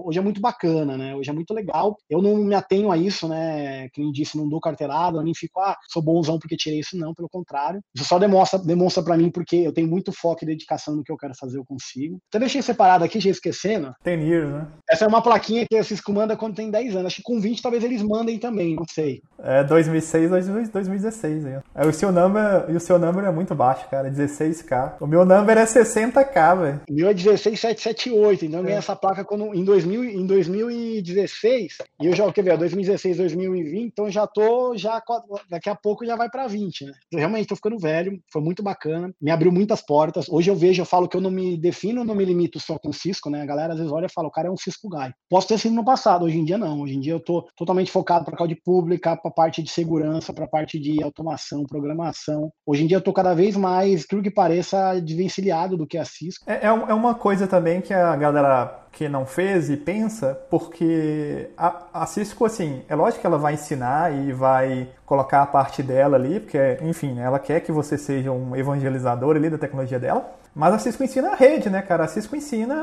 hoje é muito bacana, né? Hoje é muito legal. Eu não me atenho a isso, né? Que nem disse, não dou carteirada, nem fico, ah, sou bonzão porque tirei isso, não, pelo contrário. Isso só demonstra, demonstra para mim porque eu tenho muito foco e dedicação no que eu quero fazer, eu consigo. Então deixei separado aqui, já esquecendo. Tem years, né? Essa é uma plaquinha que a Cisco manda quando tem 10 anos. Acho que com 20 talvez eles mandem também, não sei. É 2006, 2016 aí. É, o seu number, e o seu number é muito baixo, cara, 16k. O meu number é 60k, velho. O meu é 16778, então eu ganhei é. essa placa quando, em, 2000, em 2016, e eu já, quer ver, 2016, 2020, então já tô, já daqui a pouco já vai para 20, né? Eu realmente tô ficando velho, foi muito bacana, me abriu muitas portas. Hoje eu vejo, eu falo que eu não me defino, não me limito só com Cisco, né? A galera às vezes olha e fala, o cara é um Cisco guy. Posso ter sido no passado, hoje em dia não. Hoje em dia eu tô totalmente focado para cloud pública, para parte de segurança, para parte de automação, programação. Hoje em dia eu tô cada vez mais, tudo que pareça, desvencilhado do que a Cisco. É, é, é uma coisa também que a galera que não fez e pensa, porque a, a Cisco, assim, é lógico que ela vai ensinar e vai colocar a parte dela ali, porque, enfim, ela quer que você seja um evangelizador ali da tecnologia dela, mas a Cisco ensina a rede, né, cara? A Cisco ensina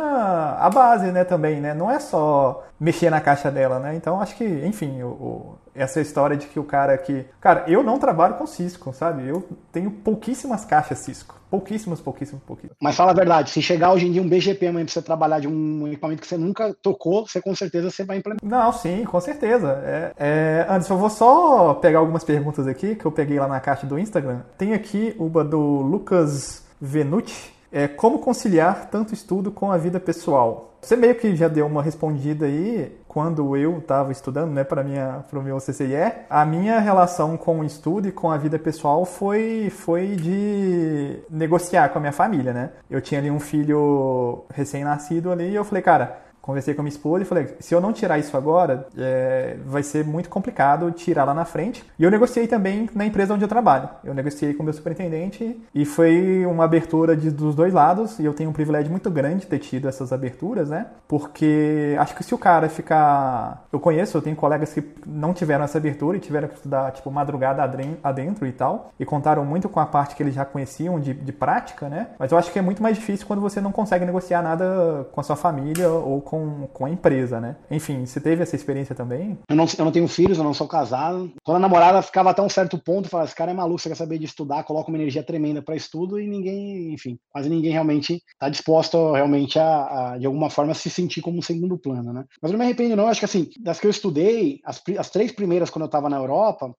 a base, né, também, né? Não é só mexer na caixa dela, né? Então, acho que, enfim, o, o, essa história de que o cara que... Cara, eu não trabalho com Cisco, sabe? Eu tenho pouquíssimas caixas Cisco. Pouquíssimas, pouquíssimas, pouquíssimas. Mas fala a verdade, se chegar hoje em dia um BGP amanhã pra você trabalhar de um equipamento que você nunca tocou, você com certeza você vai implementar. Não, sim, com certeza. É, é... Anderson, eu vou só pegar algumas perguntas aqui que eu peguei lá na caixa do Instagram. Tem aqui uma do Lucas Venuti. É, como conciliar tanto estudo com a vida pessoal? Você meio que já deu uma respondida aí quando eu estava estudando, né, para minha para o meu CCIE. A minha relação com o estudo e com a vida pessoal foi foi de negociar com a minha família, né? Eu tinha ali um filho recém-nascido ali e eu falei, cara, conversei com a minha esposa e falei: se eu não tirar isso agora, é, vai ser muito complicado tirar lá na frente. E eu negociei também na empresa onde eu trabalho. Eu negociei com o meu superintendente e foi uma abertura de, dos dois lados. E eu tenho um privilégio muito grande de ter tido essas aberturas, né? Porque acho que se o cara ficar. Eu conheço, eu tenho colegas que não tiveram essa abertura e tiveram que estudar, tipo, madrugada adentro e tal. E contaram muito com a parte que eles já conheciam de, de prática, né? Mas eu acho que é muito mais difícil quando você não consegue negociar nada com a sua família ou com com, com a empresa, né? Enfim, você teve essa experiência também? Eu não, eu não tenho filhos, eu não sou casado. Quando a namorada ficava até um certo ponto, falava, esse cara é maluco, você quer saber de estudar, coloca uma energia tremenda para estudo e ninguém, enfim, quase ninguém realmente está disposto realmente a, a, de alguma forma, se sentir como um segundo plano, né? Mas eu não me arrependo não, acho que assim, das que eu estudei, as, as três primeiras quando eu estava na Europa,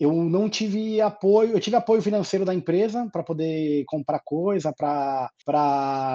eu não tive apoio, eu tive apoio financeiro da empresa para poder comprar coisa, para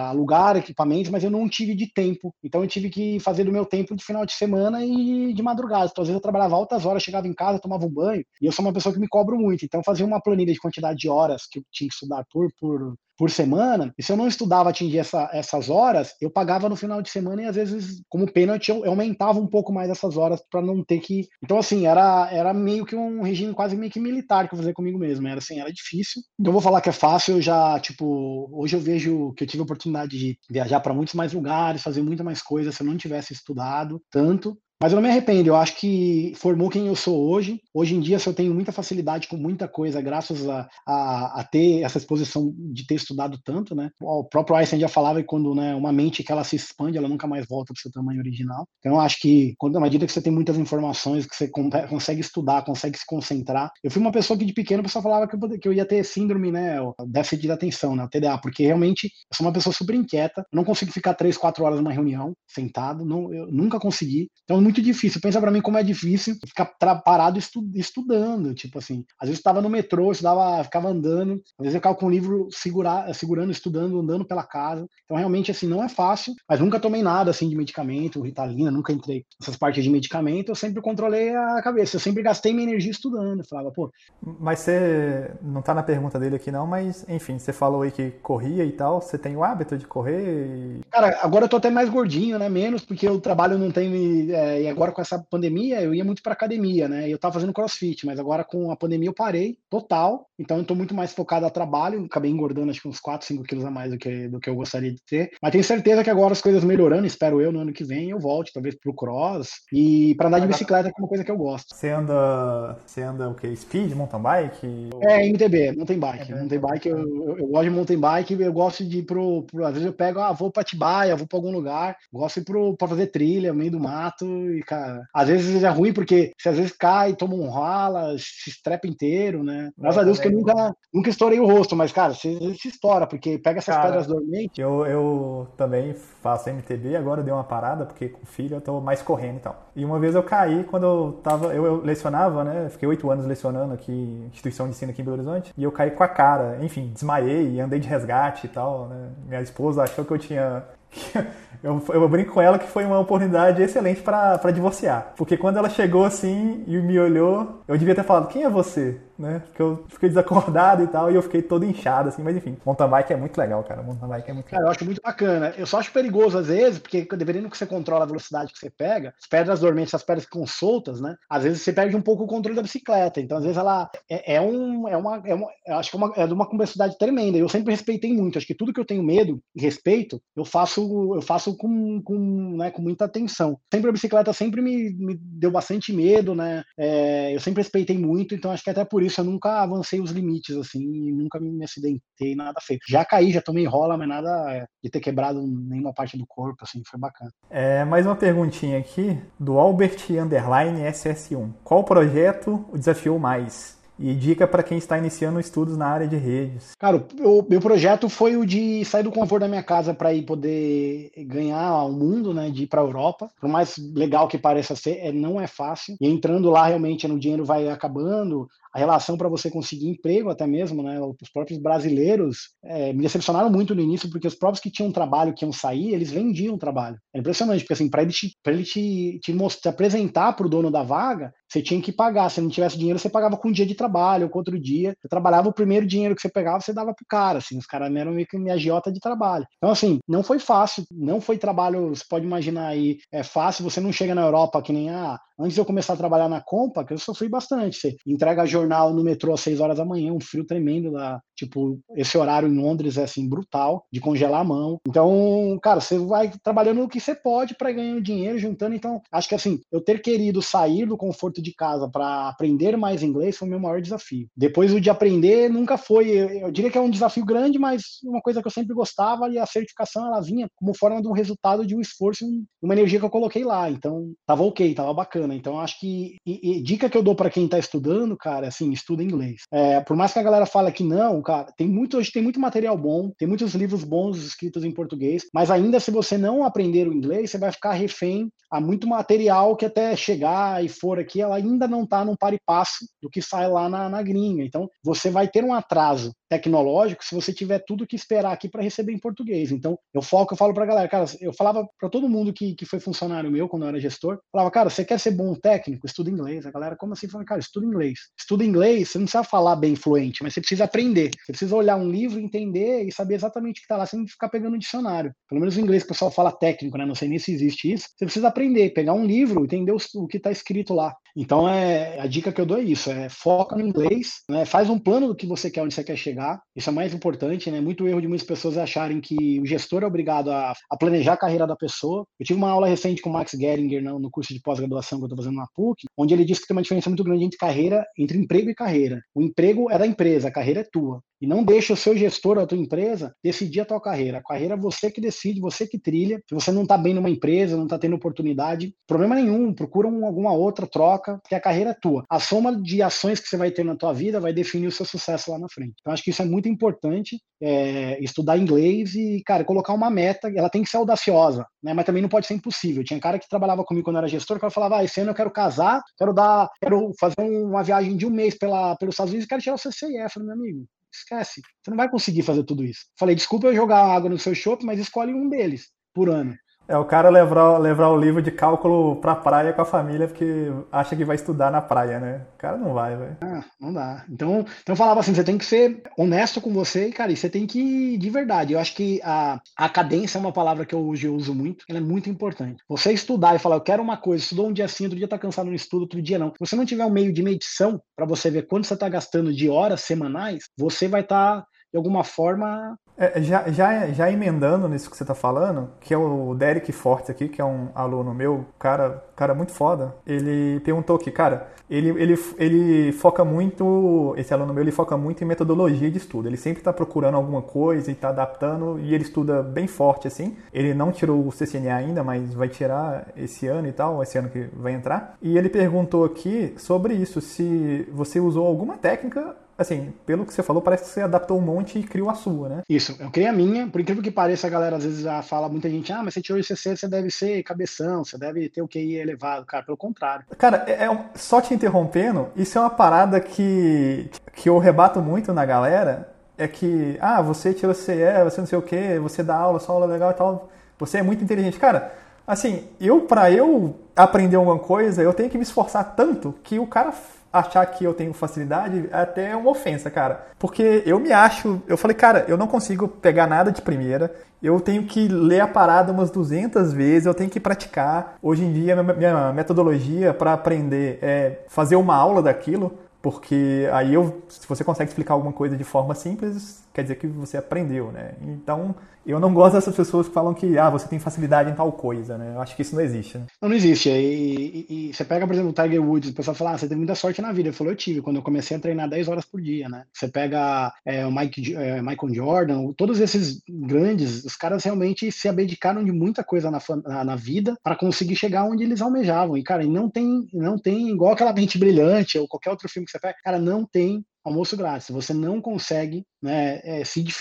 alugar equipamentos, mas eu não tive de tempo. Então eu tive que fazer do meu tempo de final de semana e de madrugada. Então, às vezes eu trabalhava altas horas, chegava em casa, tomava um banho, e eu sou uma pessoa que me cobro muito. Então fazia uma planilha de quantidade de horas que eu tinha que estudar por, por, por semana, e se eu não estudava atingir essa, essas horas, eu pagava no final de semana e às vezes, como pênalti, eu, eu aumentava um pouco mais essas horas para não ter que. Então, assim, era, era meio que um regime quase meio que militar que eu fazia comigo mesmo. Era assim, era difícil. Eu vou falar que é fácil, eu já, tipo, hoje eu vejo que eu tive a oportunidade de viajar para muitos mais lugares, fazer muita mais coisas se eu não tivesse estudado tanto. Mas eu não me arrependo, eu acho que formou quem eu sou hoje. Hoje em dia, se eu tenho muita facilidade com muita coisa, graças a, a, a, ter essa exposição de ter estudado tanto, né? O próprio Einstein já falava que quando né, uma mente que ela se expande, ela nunca mais volta para o seu tamanho original. Então, eu acho que, quando, à medida que você tem muitas informações, que você consegue estudar, consegue se concentrar. Eu fui uma pessoa que de pequeno, o pessoal falava que eu, que eu ia ter síndrome, né? Déficit de atenção, né? TDA, porque realmente eu sou uma pessoa super inquieta. Eu não consigo ficar três, quatro horas numa reunião, sentado. Não, eu nunca consegui. Então, muito difícil. Pensa para mim como é difícil ficar parado estu estudando. Tipo assim, às vezes estava no metrô, estudava, ficava andando, às vezes eu ficava com o livro segurar, segurando, estudando, andando pela casa. Então realmente assim não é fácil, mas nunca tomei nada assim de medicamento, Ritalina, nunca entrei nessas partes de medicamento, eu sempre controlei a cabeça, eu sempre gastei minha energia estudando. Eu falava, pô. Mas você não tá na pergunta dele aqui não, mas enfim, você falou aí que corria e tal, você tem o hábito de correr? E... Cara, agora eu tô até mais gordinho, né? Menos porque o trabalho não tem me é, é, e agora com essa pandemia eu ia muito para academia, né? Eu tava fazendo crossfit, mas agora com a pandemia eu parei total, então eu tô muito mais focado a trabalho, acabei engordando acho que uns 4, 5 quilos a mais do que, do que eu gostaria de ter, mas tenho certeza que agora as coisas melhorando, espero eu no ano que vem eu volte, talvez pro cross, e para andar de bicicleta é uma coisa que eu gosto. Você anda, você anda o que? Speed, mountain bike? É, MTB, mountain bike. É, mountain bike, eu, eu, eu, gosto de mountain bike, eu gosto de ir pro, pro às vezes eu pego, ah, vou pra Tibaia, vou pra algum lugar, gosto de ir pro, pra fazer trilha, meio do mato, e cara, às vezes é ruim porque você às vezes cai, toma um rala, se estrepa inteiro, né? Graças a Deus que eu nunca, nunca estourei o rosto, mas cara, você, se estoura, porque pega essas cara, pedras dormentes. Eu, eu também faço MTB, agora deu uma parada, porque com filho eu tô mais correndo e tal. E uma vez eu caí quando eu tava, eu, eu lecionava, né? Fiquei oito anos lecionando aqui, instituição de ensino aqui em Belo Horizonte, e eu caí com a cara, enfim, desmaiei, andei de resgate e tal, né? Minha esposa achou que eu tinha eu, eu brinco com ela que foi uma oportunidade excelente para divorciar. Porque quando ela chegou assim e me olhou, eu devia ter falado: Quem é você? né? Porque eu fiquei desacordado e tal, e eu fiquei todo inchado, assim, mas enfim, mountain bike é muito legal, cara. Mountain bike é muito legal. Cara, eu acho muito bacana. Eu só acho perigoso às vezes, porque dependendo que você controla a velocidade que você pega, as pedras dormentes, as pedras que ficam soltas, né? Às vezes você perde um pouco o controle da bicicleta. Então, às vezes, ela é, é um. É uma, é uma, acho que é, uma, é de uma complexidade tremenda. Eu sempre respeitei muito. Acho que tudo que eu tenho medo e respeito, eu faço, eu faço com, com, né, com muita atenção. Sempre a bicicleta sempre me, me deu bastante medo, né? É, eu sempre respeitei muito, então acho que até por isso eu nunca avancei os limites, assim, e nunca me acidentei, nada feito. Já caí, já tomei rola, mas nada é, de ter quebrado nenhuma parte do corpo, assim, foi bacana. É, mais uma perguntinha aqui, do Albert Underline SS1. Qual projeto o desafiou mais? E dica para quem está iniciando estudos na área de redes. Cara, o meu projeto foi o de sair do conforto da minha casa para ir poder ganhar o mundo, né, de ir para a Europa. Por mais legal que pareça ser, é, não é fácil. E entrando lá, realmente, o dinheiro vai acabando, a relação para você conseguir emprego até mesmo, né? Os próprios brasileiros é, me decepcionaram muito no início, porque os próprios que tinham trabalho, que iam sair, eles vendiam trabalho. É impressionante, porque assim, para ele, te, ele te, te, mostrar, te apresentar para o dono da vaga, você tinha que pagar. Se não tivesse dinheiro, você pagava com um dia de trabalho ou com outro dia. Você trabalhava o primeiro dinheiro que você pegava, você dava pro cara. Assim, os caras eram meio que minha agiota de trabalho. Então, assim, não foi fácil, não foi trabalho, você pode imaginar aí, é fácil, você não chega na Europa que nem, ah, antes de eu começar a trabalhar na Compa, que eu sofri bastante. Você entrega jornal no metrô às 6 horas da manhã, um frio tremendo lá. Tipo, esse horário em Londres é assim, brutal, de congelar a mão. Então, cara, você vai trabalhando o que você pode para ganhar dinheiro, juntando. Então, acho que assim, eu ter querido sair do conforto de casa para aprender mais inglês foi o meu maior desafio. Depois o de aprender nunca foi, eu, diria que é um desafio grande, mas uma coisa que eu sempre gostava e a certificação ela vinha como forma de um resultado de um esforço, uma energia que eu coloquei lá. Então, tava ok, tava bacana. Então, acho que e, e, dica que eu dou para quem tá estudando, cara, assim, estuda inglês. É, por mais que a galera fale que não, cara, tem muito hoje tem muito material bom, tem muitos livros bons escritos em português, mas ainda se você não aprender o inglês, você vai ficar refém a muito material que até chegar e for aqui, ela ainda não está num par e passo do que sai lá na, na gringa. Então, você vai ter um atraso tecnológico se você tiver tudo que esperar aqui para receber em português. Então, eu foco, eu falo para a galera, cara, eu falava para todo mundo que, que foi funcionário meu quando eu era gestor, falava, cara, você quer ser bom técnico? Estuda inglês. A galera, como assim? Falando, cara, estuda inglês. Estuda inglês, você não precisa falar bem fluente, mas você precisa aprender. Você precisa olhar um livro, entender e saber exatamente o que está lá, sem ficar pegando um dicionário. Pelo menos o inglês que o pessoal fala técnico, né? Não sei nem se existe isso. Você precisa aprender, pegar um livro, entender o, que está escrito lá. Então, é, a dica que eu dou é isso, é foca no inglês, né? faz um plano do que você quer, onde você quer chegar. Isso é mais importante, né? Muito erro de muitas pessoas acharem que o gestor é obrigado a, a planejar a carreira da pessoa. Eu tive uma aula recente com o Max Geringer no, no curso de pós-graduação que eu estou fazendo na PUC, onde ele disse que tem uma diferença muito grande entre carreira, entre emprego e carreira. O emprego é da empresa, a carreira é tua. E não deixa o seu gestor, a tua empresa, decidir a tua carreira. A carreira é você que decide, você que trilha. Se você não está bem numa empresa, não está tendo oportunidade, problema nenhum, procura um, alguma outra troca, porque a carreira é tua. A soma de ações que você vai ter na tua vida vai definir o seu sucesso lá na frente. Então, acho que isso é muito importante, é, estudar inglês e, cara, colocar uma meta, ela tem que ser audaciosa, né? mas também não pode ser impossível. Tinha cara que trabalhava comigo quando eu era gestor, que falava, ah, esse ano eu quero casar, quero dar, quero fazer uma viagem de um mês pela, pelos Estados Unidos e quero tirar o. Eu falei, meu amigo, esquece. Você não vai conseguir fazer tudo isso. Falei, desculpa eu jogar água no seu shopping, mas escolhe um deles por ano. É o cara levar, levar o livro de cálculo pra praia com a família porque acha que vai estudar na praia, né? O cara não vai, velho. Ah, não dá. Então, então eu falava assim, você tem que ser honesto com você, cara, e você tem que, de verdade, eu acho que a, a cadência é uma palavra que eu hoje uso muito, ela é muito importante. Você estudar e falar, eu quero uma coisa, estudou um dia assim, outro dia tá cansado no estudo, outro dia não. Se você não tiver um meio de medição para você ver quanto você tá gastando de horas semanais, você vai estar, tá, de alguma forma, é, já, já, já emendando nisso que você está falando, que é o Derek Forte aqui, que é um aluno meu, cara, cara muito foda, ele perguntou aqui, cara, ele, ele, ele foca muito, esse aluno meu, ele foca muito em metodologia de estudo. Ele sempre está procurando alguma coisa e está adaptando, e ele estuda bem forte, assim. Ele não tirou o CCNA ainda, mas vai tirar esse ano e tal, esse ano que vai entrar. E ele perguntou aqui sobre isso, se você usou alguma técnica assim, pelo que você falou, parece que você adaptou um monte e criou a sua, né? Isso, eu criei a minha. Por incrível que pareça, a galera às vezes já fala, muita gente, ah, mas você tirou o ICC, você deve ser cabeção, você deve ter o QI elevado. Cara, pelo contrário. Cara, é, é só te interrompendo, isso é uma parada que, que eu rebato muito na galera, é que, ah, você tirou CE, você não sei o quê, você dá aula, só aula legal e tal, você é muito inteligente. Cara, assim, eu, para eu aprender alguma coisa, eu tenho que me esforçar tanto que o cara achar que eu tenho facilidade é até uma ofensa, cara. Porque eu me acho, eu falei, cara, eu não consigo pegar nada de primeira, eu tenho que ler a parada umas 200 vezes, eu tenho que praticar. Hoje em dia, minha metodologia para aprender é fazer uma aula daquilo, porque aí eu, se você consegue explicar alguma coisa de forma simples, quer dizer que você aprendeu, né? Então, eu não gosto dessas pessoas que falam que ah, você tem facilidade em tal coisa, né? Eu acho que isso não existe. Né? Não, não existe. E, e, e, você pega, por exemplo, o Tiger Woods, o pessoal fala, ah, você teve muita sorte na vida. Eu falo, eu tive, quando eu comecei a treinar 10 horas por dia, né? Você pega é, o Mike, é, Michael Jordan, todos esses grandes, os caras realmente se abdicaram de muita coisa na, na, na vida para conseguir chegar onde eles almejavam. E, cara, não tem, não tem, igual aquela mente brilhante ou qualquer outro filme que você pega, cara, não tem almoço grátis. Você não consegue né, é, se, de,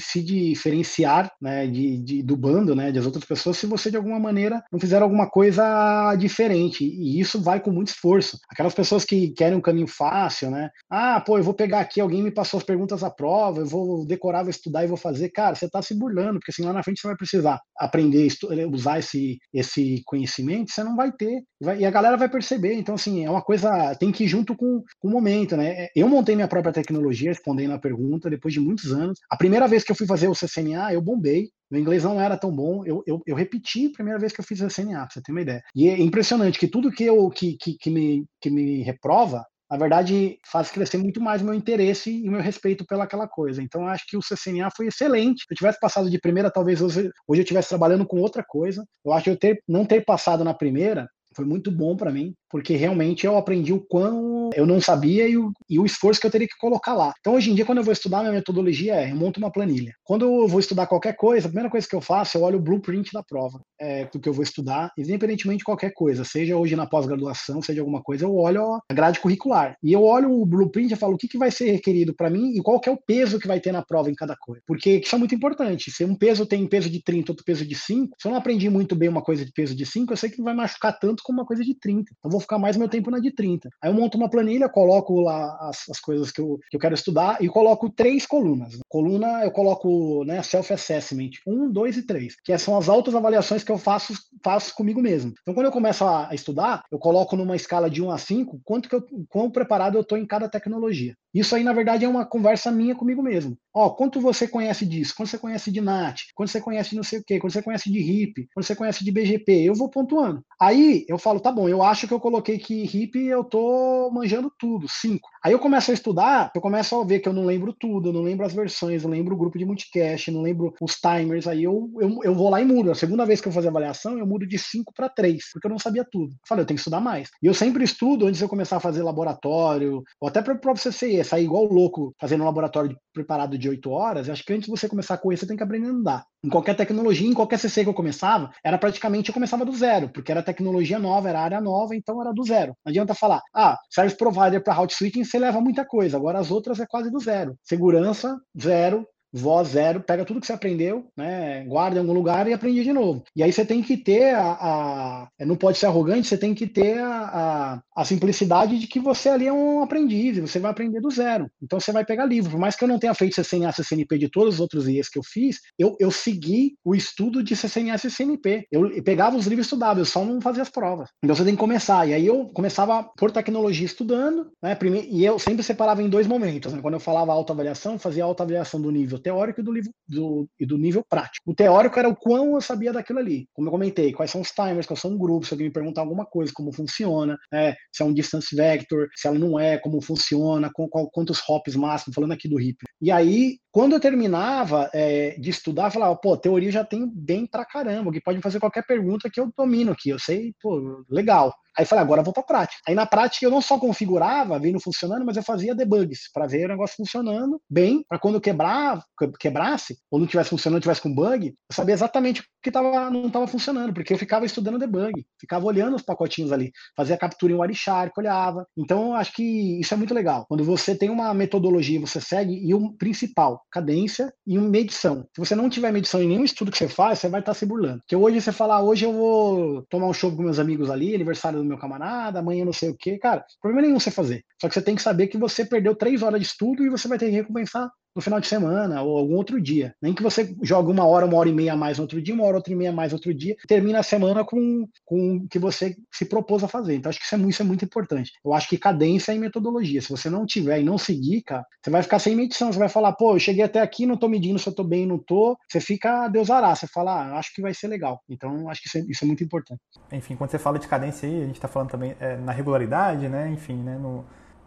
se, diferenciar né, de, de, do bando, né, das outras pessoas, se você de alguma maneira não fizer alguma coisa diferente. E isso vai com muito esforço. Aquelas pessoas que querem um caminho fácil, né? Ah, pô, eu vou pegar aqui, alguém me passou as perguntas à prova, eu vou decorar, vou estudar e vou fazer. Cara, você está se burlando, porque assim lá na frente você vai precisar aprender, usar esse, esse conhecimento, você não vai ter. e a galera vai perceber. Então, assim, é uma coisa, tem que ir junto com, com o momento, né? Eu montei minha própria tecnologia, respondendo a pergunta, depois de muitos anos. A primeira vez que eu fui fazer o CCNA, eu bombei. Meu inglês não era tão bom. Eu, eu, eu repeti a primeira vez que eu fiz o CCNA, pra você ter uma ideia. E é impressionante que tudo que, eu, que, que, que, me, que me reprova, na verdade, faz crescer muito mais o meu interesse e o meu respeito pelaquela coisa. Então, acho que o CCNA foi excelente. Se eu tivesse passado de primeira, talvez hoje, hoje eu estivesse trabalhando com outra coisa. Eu acho que eu ter, não ter passado na primeira foi muito bom para mim, porque realmente eu aprendi o quão eu não sabia e o, e o, esforço que eu teria que colocar lá. Então, hoje em dia, quando eu vou estudar, minha metodologia é eu monto uma planilha. Quando eu vou estudar qualquer coisa, a primeira coisa que eu faço, eu olho o blueprint da prova é, do que eu vou estudar, independentemente de qualquer coisa, seja hoje na pós-graduação, seja alguma coisa, eu olho a grade curricular. E eu olho o blueprint e falo o que, que vai ser requerido para mim e qual que é o peso que vai ter na prova em cada coisa. Porque isso é muito importante. Se um peso tem peso de 30, outro peso de 5, se eu não aprendi muito bem uma coisa de peso de 5, eu sei que vai machucar tanto como uma coisa de 30. Então, vou ficar mais meu tempo na de 30. Aí eu monto uma planilha, coloco lá as, as coisas que eu, que eu quero estudar e coloco três colunas. Coluna, eu coloco né, self-assessment, um, dois e três, que são as autoavaliações que eu faço, faço comigo mesmo. Então, quando eu começo a, a estudar, eu coloco numa escala de 1 a 5 quanto que eu, quão preparado eu estou em cada tecnologia. Isso aí, na verdade, é uma conversa minha comigo mesmo. Ó, quanto você conhece disso? Quanto você conhece de NAT? Quanto você conhece não sei o quê? Quanto você conhece de RIP? Quanto você conhece de BGP? Eu vou pontuando. Aí eu falo, tá bom, eu acho que eu coloquei que RIP eu tô manjando tudo, cinco. Aí eu começo a estudar, eu começo a ver que eu não lembro tudo, eu não lembro as versões, eu lembro o grupo de multicast, não lembro os timers, aí eu, eu, eu vou lá e mudo. A segunda vez que eu fazer avaliação, eu mudo de 5 para 3, porque eu não sabia tudo. Eu falei, eu tenho que estudar mais. E eu sempre estudo antes de eu começar a fazer laboratório, ou até para o próprio CCE, sair igual louco fazendo um laboratório preparado de 8 horas. Eu acho que antes de você começar a correr, você tem que aprender a andar. Em qualquer tecnologia, em qualquer CC que eu começava, era praticamente eu começava do zero, porque era tecnologia nova, era área nova, então era do zero. Não adianta falar, ah, service provider para route switching você leva muita coisa, agora as outras é quase do zero. Segurança, zero. Voz zero, pega tudo que você aprendeu, né, guarda em algum lugar e aprende de novo. E aí você tem que ter a, a não pode ser arrogante, você tem que ter a, a, a, simplicidade de que você ali é um aprendiz, você vai aprender do zero. Então você vai pegar livro. Por mais que eu não tenha feito CCNA, CCNP de todos os outros IEs que eu fiz, eu, eu segui o estudo de CCNA, CCNP. Eu pegava os livros e estudava, eu só não fazia as provas. Então você tem que começar. E aí eu começava por tecnologia estudando, né, primeiro, e eu sempre separava em dois momentos. Né? Quando eu falava autoavaliação, fazia autoavaliação do nível teórico e do, livro, do, e do nível prático. O teórico era o quão eu sabia daquilo ali. Como eu comentei, quais são os timers, quais são os grupos, se alguém me perguntar alguma coisa, como funciona, né, se é um distance vector, se ela não é, como funciona, com, com quantos hops máximo, falando aqui do RIP. E aí, quando eu terminava é, de estudar, eu falava, pô, teoria já tem bem pra caramba, que pode fazer qualquer pergunta que eu domino aqui, eu sei, pô, legal. Aí falei, agora vou para prática. Aí na prática eu não só configurava, vendo funcionando, mas eu fazia debugs para ver o negócio funcionando bem, para quando quebrar, quebrasse, ou não tivesse funcionando, tivesse com bug, eu sabia exatamente o que tava, não estava funcionando, porque eu ficava estudando debug, ficava olhando os pacotinhos ali, fazia captura em Wireshark, olhava. Então acho que isso é muito legal. Quando você tem uma metodologia, você segue, e o principal, cadência e uma medição. Se você não tiver medição em nenhum estudo que você faz, você vai estar tá se burlando. Porque hoje você fala, ah, hoje eu vou tomar um show com meus amigos ali, aniversário do meu camarada, amanhã não sei o quê. Cara, problema nenhum você fazer. Só que você tem que saber que você perdeu três horas de estudo e você vai ter que recompensar no final de semana ou algum outro dia. Nem que você jogue uma hora, uma hora e meia mais outro dia, uma hora, outra e meia mais outro dia, termina a semana com, com o que você se propôs a fazer. Então, acho que isso é, muito, isso é muito importante. Eu acho que cadência e metodologia. Se você não tiver e não seguir, cara, você vai ficar sem medição. Você vai falar, pô, eu cheguei até aqui, não tô medindo se eu tô bem não tô. Você fica, Deus ará. Você fala, ah, acho que vai ser legal. Então, acho que isso é, isso é, muito importante. Enfim, quando você fala de cadência aí, a gente tá falando também é, na regularidade, né? Enfim, né? No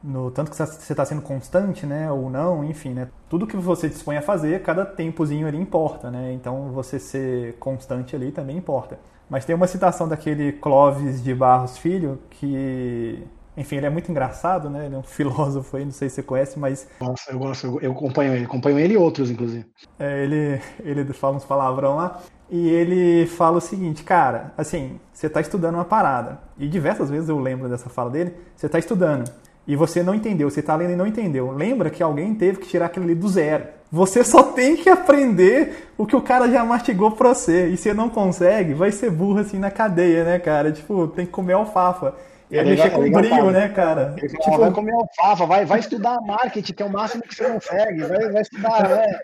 no tanto que você está sendo constante, né, ou não, enfim, né, tudo que você dispõe a fazer, cada tempozinho ali importa, né, então você ser constante ali também importa. Mas tem uma citação daquele Clóvis de Barros Filho que, enfim, ele é muito engraçado, né, ele é um filósofo aí, não sei se você conhece, mas... Nossa, eu gosto, eu acompanho ele, acompanho ele e outros, inclusive. É, ele, ele fala uns palavrão lá, e ele fala o seguinte, cara, assim, você está estudando uma parada, e diversas vezes eu lembro dessa fala dele, você está estudando, e você não entendeu, você está lendo e não entendeu. Lembra que alguém teve que tirar aquilo ali do zero. Você só tem que aprender o que o cara já mastigou pra você. E se não consegue, vai ser burro assim na cadeia, né, cara? Tipo, tem que comer alfafa. É, é mexer com brilho, né, cara? tipo... Vai comer alfafa, vai, vai estudar marketing, que é o máximo que você consegue. Vai, vai estudar, né?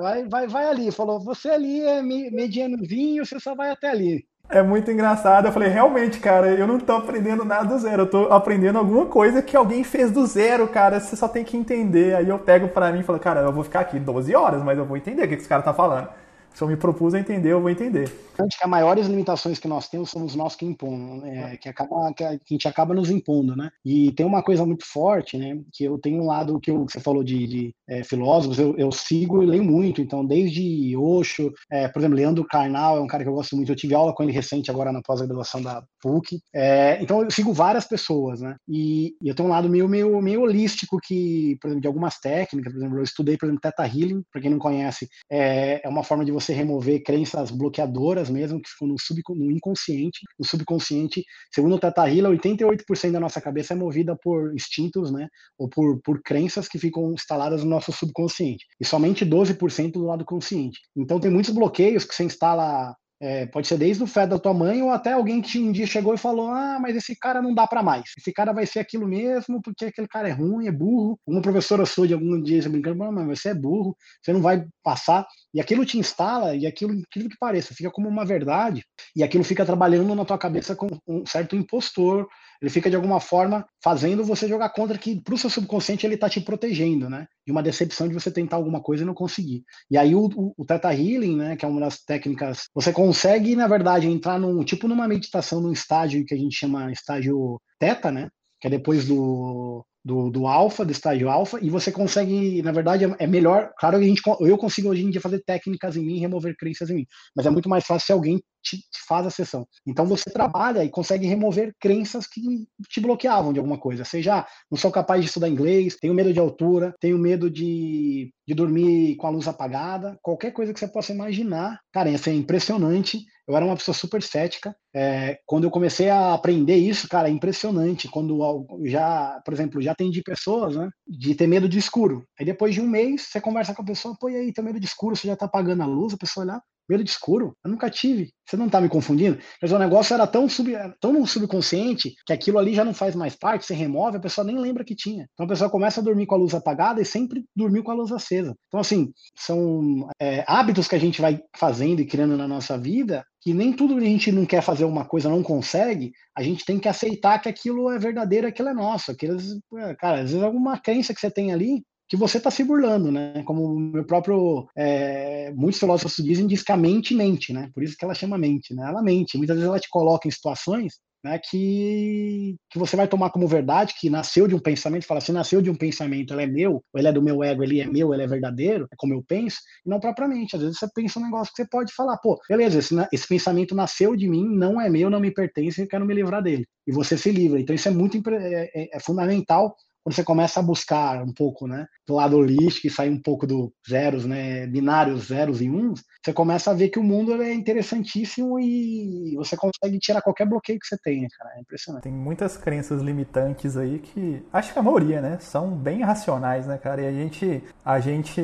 vai, vai, vai ali. Falou, você ali é medianozinho, você só vai até ali. É muito engraçado. Eu falei, realmente, cara, eu não tô aprendendo nada do zero. Eu tô aprendendo alguma coisa que alguém fez do zero, cara. Você só tem que entender. Aí eu pego pra mim e falo, cara, eu vou ficar aqui 12 horas, mas eu vou entender o que esse cara tá falando. Se eu me propus a entender, eu vou entender. Acho que as maiores limitações que nós temos somos nós que impomos, né? que, acaba, que a gente acaba nos impondo, né? E tem uma coisa muito forte, né? Que eu tenho um lado que, eu, que você falou de, de é, filósofos, eu, eu, sigo e leio muito. Então, desde Osho, é, por exemplo, Leandro Carnal é um cara que eu gosto muito. Eu tive aula com ele recente agora na pós-graduação da PUC. É, então, eu sigo várias pessoas, né? E, e, eu tenho um lado meio, meio, meio holístico que, por exemplo, de algumas técnicas, por exemplo, eu estudei, por exemplo, Theta Healing, para quem não conhece, é, é uma forma de você remover crenças bloqueadoras mesmo, que ficam no, sub, no inconsciente. Subconsciente, segundo o Tata Healer, 88% da nossa cabeça é movida por instintos, né? Ou por, por crenças que ficam instaladas no nosso subconsciente. E somente 12% do lado consciente. Então tem muitos bloqueios que você instala é, pode ser desde o fé da tua mãe ou até alguém que um dia chegou e falou: Ah, mas esse cara não dá para mais. Esse cara vai ser aquilo mesmo porque aquele cara é ruim, é burro. Uma professora sua de algum dia brincando: Mas você é burro, você não vai passar. E aquilo te instala e aquilo, aquilo que pareça, fica como uma verdade. E aquilo fica trabalhando na tua cabeça com um certo impostor, ele fica de alguma forma fazendo você jogar contra que para o seu subconsciente ele está te protegendo, né? De uma decepção de você tentar alguma coisa e não conseguir. E aí o, o, o Theta Healing, né, que é uma das técnicas, você consegue, na verdade, entrar num tipo numa meditação, num estágio que a gente chama estágio Theta, né? Que é depois do, do, do alfa, do estágio alfa, e você consegue, na verdade, é, melhor, claro que a gente, eu consigo hoje em dia fazer técnicas em mim, remover crenças em mim, mas é muito mais fácil se alguém te, te faz a sessão. Então você trabalha e consegue remover crenças que te bloqueavam de alguma coisa. Seja, ah, não sou capaz de estudar inglês, tenho medo de altura, tenho medo de, de dormir com a luz apagada, qualquer coisa que você possa imaginar. Cara, isso é impressionante. Eu era uma pessoa super cética. É, quando eu comecei a aprender isso, cara, é impressionante. Quando já, por exemplo, já atendi pessoas, né, de ter medo de escuro. Aí depois de um mês, você conversa com a pessoa, pô, e aí, tem medo de escuro, você já tá apagando a luz, a pessoa olhar, medo de escuro? Eu nunca tive. Você não tá me confundindo? Mas o negócio era tão, sub, tão subconsciente que aquilo ali já não faz mais parte, você remove, a pessoa nem lembra que tinha. Então a pessoa começa a dormir com a luz apagada e sempre dormiu com a luz acesa. Então, assim, são é, hábitos que a gente vai fazendo e criando na nossa vida que nem tudo que a gente não quer fazer uma coisa, não consegue, a gente tem que aceitar que aquilo é verdadeiro, aquilo é nosso. Aquilo, é, cara, às vezes alguma crença que você tem ali que você está se burlando, né? Como o meu próprio, é, muitos filósofos dizem, diz que a mente mente, né? Por isso que ela chama mente, né? Ela mente. Muitas vezes ela te coloca em situações né, que, que você vai tomar como verdade, que nasceu de um pensamento, fala assim, nasceu de um pensamento, ele é meu, ou ele é do meu ego, ele é meu, ele é verdadeiro, é como eu penso, e não propriamente. Às vezes você pensa um negócio que você pode falar, pô, beleza, esse, esse pensamento nasceu de mim, não é meu, não me pertence, eu quero me livrar dele. E você se livra. Então isso é muito é, é, é fundamental quando você começa a buscar um pouco, né, do lado holístico e sair um pouco do zeros, né, binários, zeros e uns, você começa a ver que o mundo é interessantíssimo e você consegue tirar qualquer bloqueio que você tenha, cara, é impressionante. Tem muitas crenças limitantes aí que, acho que a maioria, né, são bem racionais, né, cara, e a gente, a gente,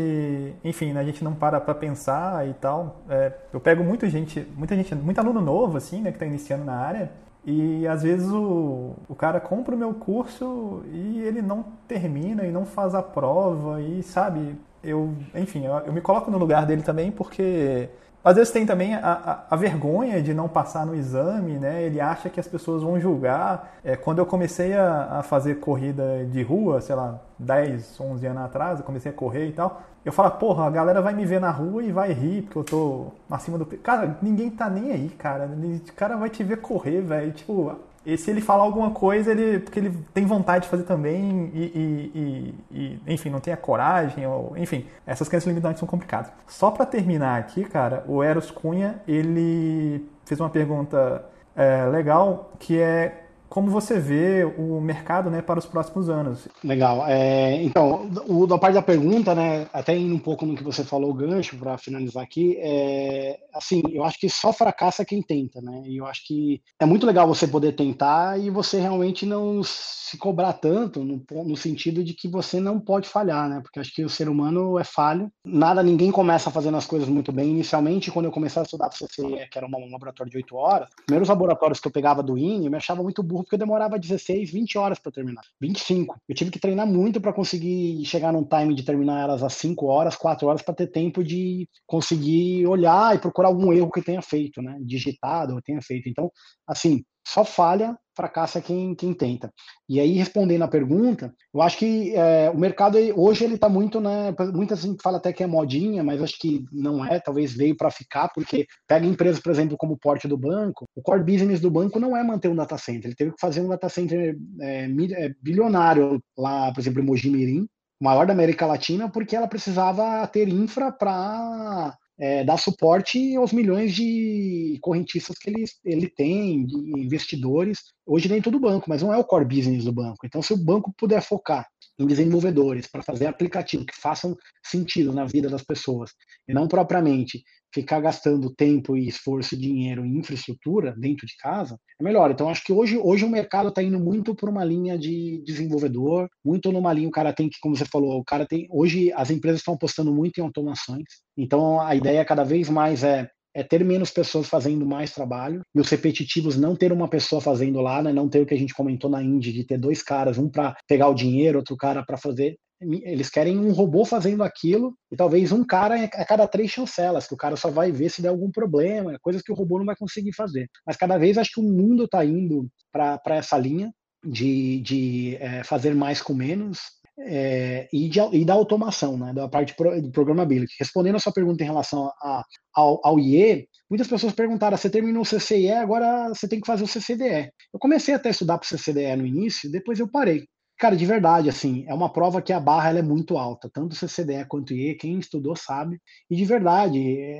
enfim, né, a gente não para para pensar e tal. É, eu pego muita gente, muita gente, muito aluno novo, assim, né, que tá iniciando na área, e às vezes o, o cara compra o meu curso e ele não termina e não faz a prova e sabe, eu, enfim, eu, eu me coloco no lugar dele também porque às vezes tem também a, a, a, vergonha de não passar no exame, né? Ele acha que as pessoas vão julgar. É, quando eu comecei a, a, fazer corrida de rua, sei lá, 10, 11 anos atrás, eu comecei a correr e tal, eu falo, porra, a galera vai me ver na rua e vai rir porque eu tô acima do... Cara, ninguém tá nem aí, cara. O cara vai te ver correr, velho. Tipo, e se ele falar alguma coisa, ele porque ele tem vontade de fazer também e, e, e, enfim, não tem a coragem, ou, enfim, essas crenças limitantes são complicadas. Só para terminar aqui, cara, o Eros Cunha, ele fez uma pergunta é, legal, que é como você vê o mercado né, para os próximos anos. Legal. É, então, o, da parte da pergunta, né, até indo um pouco no que você falou, gancho, para finalizar aqui, é, assim, eu acho que só fracassa quem tenta, né? E eu acho que é muito legal você poder tentar e você realmente não se cobrar tanto, no, no sentido de que você não pode falhar, né? Porque acho que o ser humano é falho. Nada, ninguém começa fazendo as coisas muito bem. Inicialmente, quando eu comecei a estudar CCE, que era um laboratório de 8 horas, os primeiros laboratórios que eu pegava do INE, eu me achava muito burro porque eu demorava 16, 20 horas para terminar. 25. Eu tive que treinar muito para conseguir chegar num time de terminar elas às 5 horas, 4 horas, para ter tempo de conseguir olhar e procurar algum erro que tenha feito, né? Digitado ou tenha feito. Então, assim, só falha, fracassa quem, quem tenta. E aí, respondendo a pergunta, eu acho que é, o mercado hoje ele está muito, né? Muita gente fala até que é modinha, mas acho que não é, talvez veio para ficar, porque pega empresas, por exemplo, como o porte do banco, o core business do banco não é manter um data center, ele teve que fazer um data center é, é bilionário lá, por exemplo, em Mojimirim, maior da América Latina, porque ela precisava ter infra para é, dar suporte aos milhões de correntistas que ele, ele tem, de investidores. Hoje nem todo banco, mas não é o core business do banco. Então, se o banco puder focar em desenvolvedores para fazer aplicativos que façam sentido na vida das pessoas, e não propriamente ficar gastando tempo e esforço e dinheiro em infraestrutura dentro de casa, é melhor. Então, acho que hoje, hoje o mercado está indo muito por uma linha de desenvolvedor, muito numa linha, o cara tem que, como você falou, o cara tem. Hoje as empresas estão apostando muito em automações. Então, a ideia cada vez mais é é ter menos pessoas fazendo mais trabalho e os repetitivos não ter uma pessoa fazendo lá, né? não ter o que a gente comentou na Indy de ter dois caras, um para pegar o dinheiro, outro cara para fazer eles querem um robô fazendo aquilo e talvez um cara a cada três chancelas, que o cara só vai ver se der algum problema, coisas que o robô não vai conseguir fazer. Mas cada vez acho que o mundo está indo para essa linha de, de é, fazer mais com menos é, e, de, e, da automação, né, da parte de programability. Respondendo a sua pergunta em relação a, ao, ao IE, muitas pessoas perguntaram: você terminou o CCIE, agora você tem que fazer o CCDE. Eu comecei até a estudar para o CCDE no início, depois eu parei Cara, de verdade, assim, é uma prova que a barra é muito alta, tanto CCDE quanto IE, quem estudou sabe. E de verdade,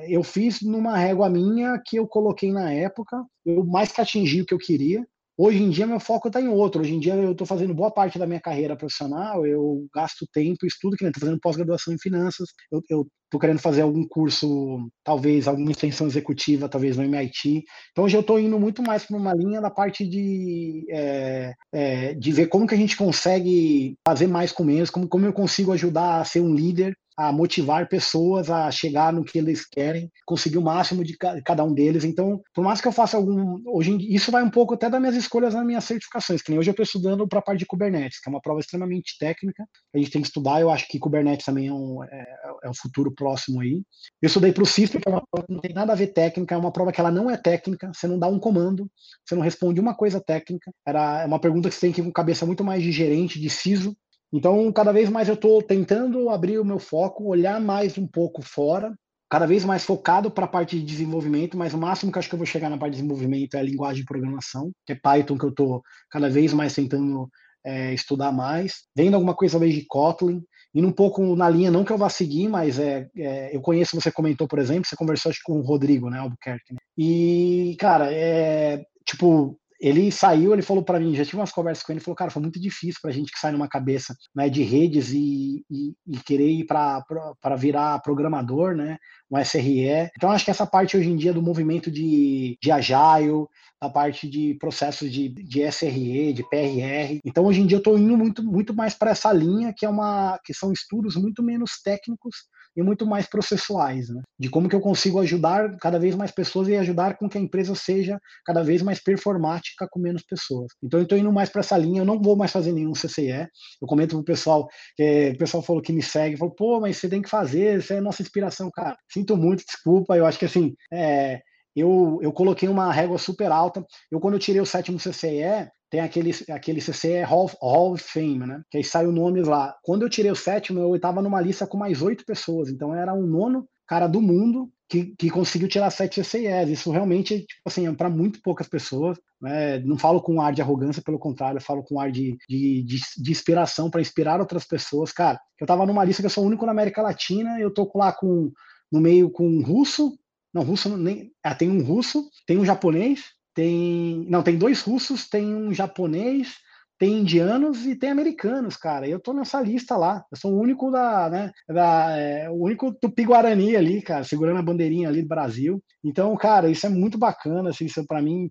eu fiz numa régua minha que eu coloquei na época, eu mais que atingi o que eu queria, Hoje em dia, meu foco está em outro. Hoje em dia, eu estou fazendo boa parte da minha carreira profissional, eu gasto tempo, estudo, que estou fazendo pós-graduação em finanças, eu estou querendo fazer algum curso, talvez alguma extensão executiva, talvez no MIT. Então, hoje eu estou indo muito mais para uma linha da parte de, é, é, de ver como que a gente consegue fazer mais com menos, como, como eu consigo ajudar a ser um líder a motivar pessoas a chegar no que eles querem, conseguir o máximo de cada um deles. Então, por mais que eu faça algum. Hoje isso vai um pouco até das minhas escolhas nas minhas certificações, que nem hoje eu estou estudando para a parte de Kubernetes, que é uma prova extremamente técnica. A gente tem que estudar, eu acho que Kubernetes também é um, é, é um futuro próximo aí. Eu estudei para o CISP, que é uma prova que não tem nada a ver técnica, é uma prova que ela não é técnica, você não dá um comando, você não responde uma coisa técnica. Era, é uma pergunta que você tem que ir com cabeça muito mais de gerente, de CISO, então, cada vez mais eu estou tentando abrir o meu foco, olhar mais um pouco fora, cada vez mais focado para a parte de desenvolvimento, mas o máximo que acho que eu vou chegar na parte de desenvolvimento é a linguagem de programação, que é Python, que eu estou cada vez mais tentando é, estudar mais, vendo alguma coisa talvez de Kotlin, indo um pouco na linha, não que eu vá seguir, mas é, é eu conheço, você comentou, por exemplo, você conversou acho, com o Rodrigo, né, Albuquerque, né? e, cara, é, tipo, ele saiu, ele falou para mim, já tive umas conversas com ele, ele falou, cara, foi muito difícil para a gente que sai numa cabeça né, de redes e, e, e querer ir para virar programador, né, um SRE. Então, acho que essa parte hoje em dia do movimento de, de Agile, da parte de processos de, de SRE, de PRR. Então, hoje em dia, eu estou indo muito, muito mais para essa linha, que, é uma, que são estudos muito menos técnicos e muito mais processuais, né? de como que eu consigo ajudar cada vez mais pessoas e ajudar com que a empresa seja cada vez mais performática com menos pessoas. Então eu estou indo mais para essa linha, eu não vou mais fazer nenhum CCE. Eu comento para o pessoal, é, o pessoal falou que me segue, falou, pô, mas você tem que fazer, você é nossa inspiração, cara. Sinto muito, desculpa, eu acho que assim, é, eu, eu coloquei uma régua super alta. Eu, quando eu tirei o sétimo CCE, tem aquele, aquele CC Hall, Hall of Fame, né? Que aí sai o nome lá. Quando eu tirei o sétimo, eu estava numa lista com mais oito pessoas. Então era um nono cara do mundo que, que conseguiu tirar sete CCIs. Isso realmente, tipo assim, é para muito poucas pessoas. Né? Não falo com ar de arrogância, pelo contrário, eu falo com ar de, de, de, de inspiração para inspirar outras pessoas. Cara, eu estava numa lista que eu sou o único na América Latina, eu tô lá com no meio com um russo, não, russo nem. Ah, tem um russo, tem um japonês, tem. Não, tem dois russos, tem um japonês, tem indianos e tem americanos, cara. Eu tô nessa lista lá. Eu sou o único da, né, da, é, o único tupi-guarani ali, cara, segurando a bandeirinha ali do Brasil. Então, cara, isso é muito bacana, assim, isso para mim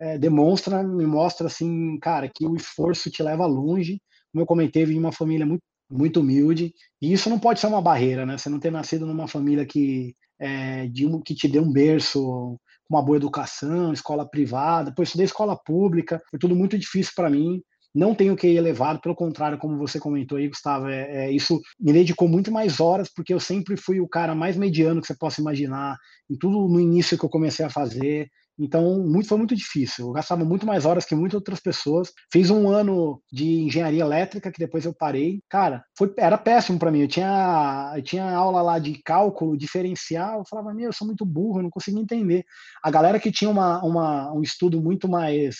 é, demonstra, me mostra, assim, cara, que o esforço te leva longe. Como eu comentei, vim uma família muito, muito humilde. E isso não pode ser uma barreira, né? Você não ter nascido numa família que, é, de um, que te dê um berço uma boa educação, escola privada, depois estudei escola pública, foi tudo muito difícil para mim. Não tenho que ir elevado, pelo contrário, como você comentou aí, Gustavo, é, é, isso me dedicou muito mais horas, porque eu sempre fui o cara mais mediano que você possa imaginar, em tudo no início que eu comecei a fazer. Então, muito, foi muito difícil. Eu gastava muito mais horas que muitas outras pessoas. Fiz um ano de engenharia elétrica, que depois eu parei. Cara, foi, era péssimo para mim. Eu tinha, eu tinha aula lá de cálculo diferencial. Eu falava, meu, eu sou muito burro, eu não conseguia entender. A galera que tinha uma, uma, um estudo muito mais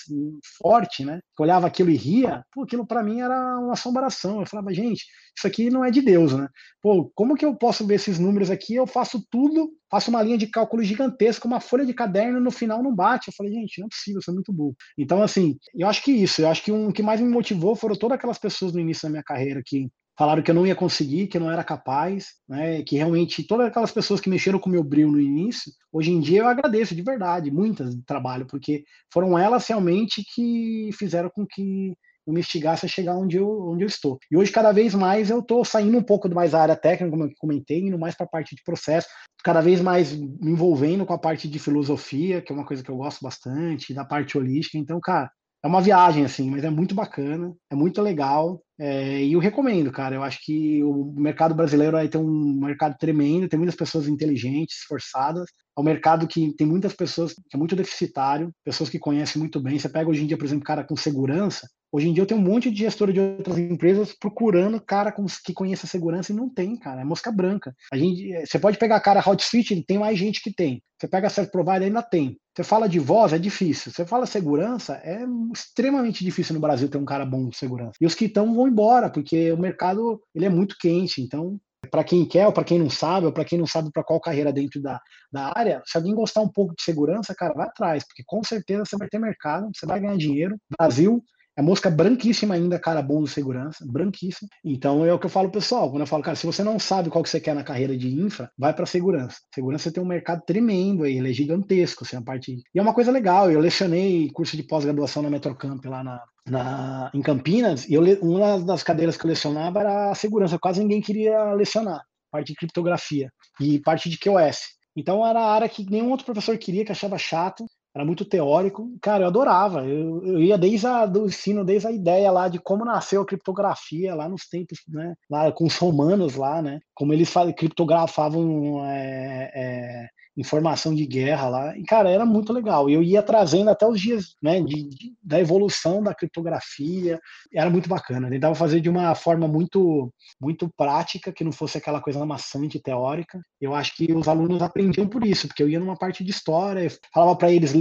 forte, né? Que olhava aquilo e ria, pô, aquilo para mim era uma assombração. Eu falava, gente, isso aqui não é de Deus, né? Pô, como que eu posso ver esses números aqui? Eu faço tudo, faço uma linha de cálculo gigantesca, uma folha de caderno, no final não bate. Eu falei, gente, não é possível, isso é muito burro. Então, assim, eu acho que isso, eu acho que um, o que mais me motivou foram todas aquelas pessoas no início da minha carreira que falaram que eu não ia conseguir, que eu não era capaz, né? Que realmente todas aquelas pessoas que mexeram com o meu brilho no início, hoje em dia eu agradeço de verdade, muitas de trabalho, porque foram elas realmente que fizeram com que me instigasse a chegar onde eu, onde eu estou. E hoje, cada vez mais, eu estou saindo um pouco mais da área técnica, como eu comentei, indo mais para a parte de processo, cada vez mais me envolvendo com a parte de filosofia, que é uma coisa que eu gosto bastante, da parte holística. Então, cara, é uma viagem, assim, mas é muito bacana, é muito legal. É, e eu recomendo, cara. Eu acho que o mercado brasileiro aí tem um mercado tremendo, tem muitas pessoas inteligentes, esforçadas. É um mercado que tem muitas pessoas que é muito deficitário, pessoas que conhecem muito bem. Você pega hoje em dia, por exemplo, cara com segurança. Hoje em dia eu tenho um monte de gestor de outras empresas procurando cara que conheça segurança e não tem, cara. É mosca branca. A gente, você pode pegar cara Hotsuite, tem mais gente que tem. Você pega Service Provider, ainda tem. Você fala de voz, é difícil. Você fala segurança, é extremamente difícil no Brasil ter um cara bom de segurança. E os que estão vão embora, porque o mercado ele é muito quente. Então, para quem quer ou para quem não sabe, ou para quem não sabe para qual carreira dentro da, da área, se alguém gostar um pouco de segurança, cara, vai atrás, porque com certeza você vai ter mercado, você vai ganhar dinheiro. Brasil é mosca branquíssima ainda, cara, bom de segurança, branquíssima. Então é o que eu falo pessoal, quando eu falo, cara, se você não sabe qual que você quer na carreira de infra, vai para segurança. Segurança tem um mercado tremendo aí, ele é gigantesco, assim, a parte. E é uma coisa legal, eu lecionei curso de pós-graduação na Metrocamp lá na, na, em Campinas, e eu, uma das cadeiras que eu lecionava era a segurança, quase ninguém queria lecionar, parte de criptografia e parte de QoS. Então era a área que nenhum outro professor queria, que achava chato era muito teórico. Cara, eu adorava. Eu, eu ia desde a, do ensino, desde a ideia lá de como nasceu a criptografia lá nos tempos, né? Lá com os romanos lá, né? Como eles criptografavam é, é, informação de guerra lá. E, cara, era muito legal. E eu ia trazendo até os dias né, de, de, da evolução da criptografia. Era muito bacana. Eu tentava fazer de uma forma muito, muito prática, que não fosse aquela coisa maçante teórica. Eu acho que os alunos aprendiam por isso, porque eu ia numa parte de história, falava para eles,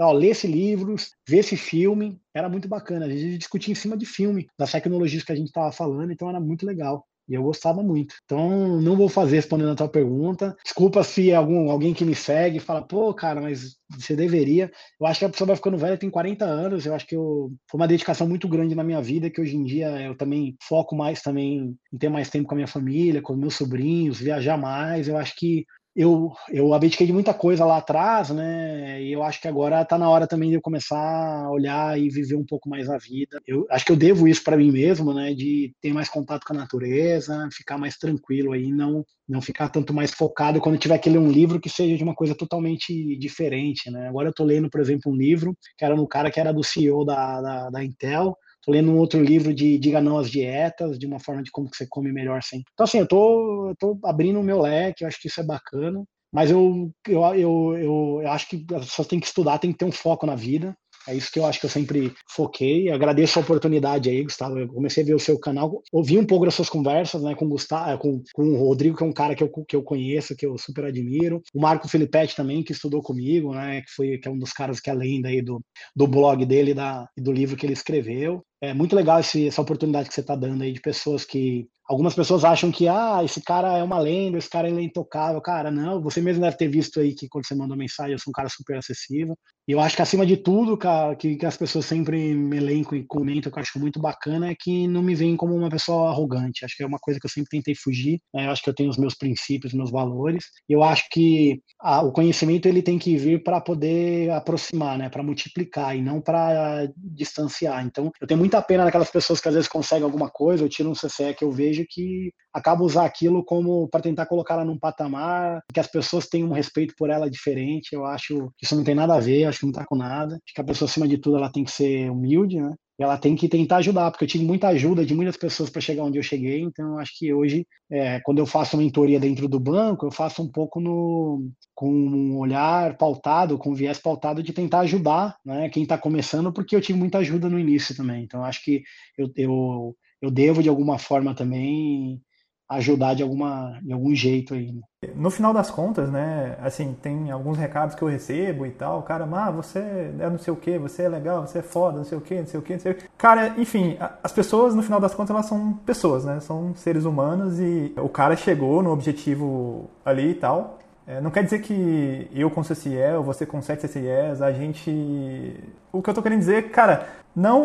ó, lê esse livro, vê esse filme. Era muito bacana. A gente discutia em cima de filme, das tecnologias que a gente estava falando, então era muito legal. E eu gostava muito. Então, não vou fazer respondendo a tua pergunta. Desculpa se algum, alguém que me segue fala, pô, cara, mas você deveria. Eu acho que a pessoa vai ficando velha, tem 40 anos. Eu acho que eu, foi uma dedicação muito grande na minha vida, que hoje em dia eu também foco mais também em ter mais tempo com a minha família, com meus sobrinhos, viajar mais. Eu acho que eu, eu abdiquei de muita coisa lá atrás, né? E eu acho que agora está na hora também de eu começar a olhar e viver um pouco mais a vida. Eu acho que eu devo isso para mim mesmo, né? De ter mais contato com a natureza, ficar mais tranquilo aí, não não ficar tanto mais focado quando tiver que ler um livro que seja de uma coisa totalmente diferente, né? Agora eu estou lendo, por exemplo, um livro que era no cara que era do CEO da, da, da Intel, Tô lendo um outro livro de Diga Não às Dietas, de uma forma de como que você come melhor sempre. Então, assim, eu tô, eu tô abrindo o meu leque, eu acho que isso é bacana. Mas eu, eu, eu, eu, eu acho que as pessoas têm que estudar, tem que ter um foco na vida. É isso que eu acho que eu sempre foquei. Agradeço a oportunidade aí, Gustavo. Eu comecei a ver o seu canal, ouvi um pouco das suas conversas, né, com o Gustavo, é, com, com o Rodrigo, que é um cara que eu, que eu conheço, que eu super admiro. O Marco Filipetti também, que estudou comigo, né, que foi que é um dos caras que é lenda aí do, do blog dele da, e do livro que ele escreveu. É muito legal esse, essa oportunidade que você está dando aí de pessoas que Algumas pessoas acham que, ah, esse cara é uma lenda, esse cara é intocável. Cara, não, você mesmo deve ter visto aí que quando você mandou mensagem, eu sou um cara super acessível. E eu acho que acima de tudo, cara, que, que as pessoas sempre me elencam e comentam, que eu acho muito bacana, é que não me veem como uma pessoa arrogante. Acho que é uma coisa que eu sempre tentei fugir. Né? Eu acho que eu tenho os meus princípios, meus valores. E eu acho que a, o conhecimento ele tem que vir para poder aproximar, né? Para multiplicar e não para distanciar. Então, eu tenho muita pena daquelas pessoas que às vezes conseguem alguma coisa, eu tiro um CCE que eu vejo vejo que acaba usar aquilo como para tentar colocar ela num patamar que as pessoas tenham um respeito por ela diferente. Eu acho que isso não tem nada a ver, acho que não tá com nada. Acho que a pessoa, acima de tudo, ela tem que ser humilde, né? Ela tem que tentar ajudar, porque eu tive muita ajuda de muitas pessoas para chegar onde eu cheguei, então acho que hoje, é, quando eu faço mentoria dentro do banco, eu faço um pouco no, com um olhar pautado, com um viés pautado de tentar ajudar né, quem está começando, porque eu tive muita ajuda no início também, então acho que eu, eu, eu devo de alguma forma também ajudar de alguma de algum jeito aí. Né? No final das contas, né, assim, tem alguns recados que eu recebo e tal, cara, ah, você é não sei o que, você é legal, você é foda, não sei o que, não sei o que, não sei o que. Cara, enfim, as pessoas, no final das contas, elas são pessoas, né, são seres humanos e o cara chegou no objetivo ali e tal, é, não quer dizer que eu com CCIE ou você com 7 CCIEs, a gente. O que eu tô querendo dizer, cara, não,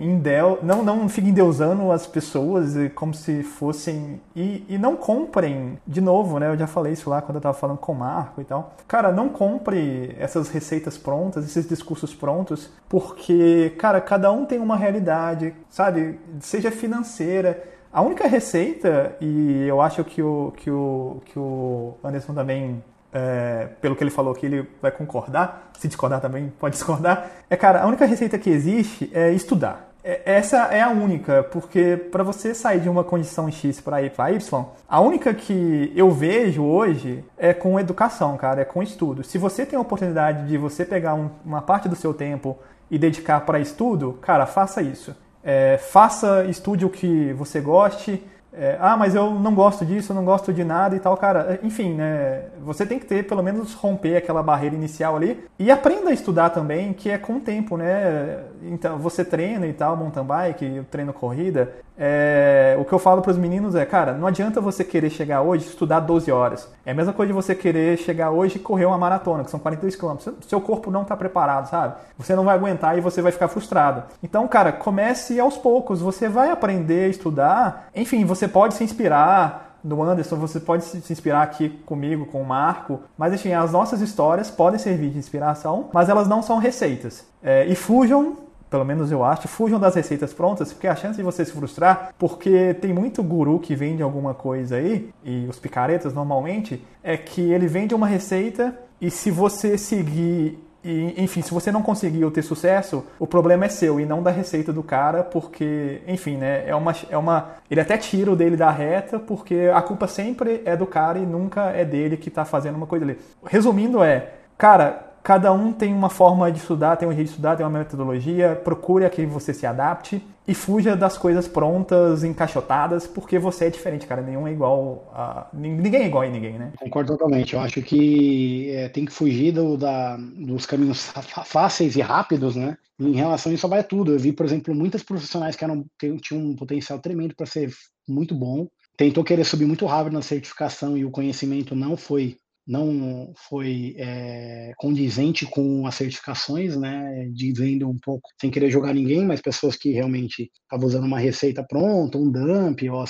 endel... não, não fiquem endeusando as pessoas como se fossem. E, e não comprem, de novo, né? Eu já falei isso lá quando eu tava falando com o Marco e tal. Cara, não compre essas receitas prontas, esses discursos prontos, porque, cara, cada um tem uma realidade, sabe? Seja financeira a única receita, e eu acho que o, que o, que o Anderson também, é, pelo que ele falou aqui, ele vai concordar, se discordar também pode discordar, é, cara, a única receita que existe é estudar. É, essa é a única, porque para você sair de uma condição X para ir para Y, a única que eu vejo hoje é com educação, cara, é com estudo. Se você tem a oportunidade de você pegar um, uma parte do seu tempo e dedicar para estudo, cara, faça isso. É, faça, estude o que você goste, é, ah, mas eu não gosto disso, eu não gosto de nada e tal, cara. Enfim, né? Você tem que ter, pelo menos, romper aquela barreira inicial ali e aprenda a estudar também, que é com o tempo, né? Então, você treina e tal, mountain bike, eu treino corrida. É, o que eu falo para os meninos é, cara, não adianta você querer chegar hoje e estudar 12 horas. É a mesma coisa de você querer chegar hoje e correr uma maratona, que são 42 km. Seu corpo não está preparado, sabe? Você não vai aguentar e você vai ficar frustrado. Então, cara, comece aos poucos. Você vai aprender a estudar. Enfim, você pode se inspirar no Anderson, você pode se inspirar aqui comigo, com o Marco, mas enfim, as nossas histórias podem servir de inspiração, mas elas não são receitas. É, e fujam pelo menos eu acho, fujam das receitas prontas, porque a chance de você se frustrar, porque tem muito guru que vende alguma coisa aí, e os picaretas normalmente, é que ele vende uma receita e se você seguir e, enfim, se você não conseguiu ter sucesso, o problema é seu e não da receita do cara, porque, enfim, né, é uma, é uma... Ele até tira o dele da reta, porque a culpa sempre é do cara e nunca é dele que está fazendo uma coisa ali. Resumindo é, cara, Cada um tem uma forma de estudar, tem um jeito de estudar, tem uma metodologia. Procure a que você se adapte e fuja das coisas prontas, encaixotadas, porque você é diferente, cara. Nenhum é igual a. Ninguém é igual a ninguém, né? Concordo totalmente. Eu acho que é, tem que fugir do, da, dos caminhos fáceis e rápidos, né? Em relação a isso, vai tudo. Eu vi, por exemplo, muitas profissionais que eram, tinham um potencial tremendo para ser muito bom. Tentou querer subir muito rápido na certificação e o conhecimento não foi não foi é, condizente com as certificações, né, dizendo um pouco, sem querer jogar ninguém, mas pessoas que realmente estavam usando uma receita pronta, um dump, ou,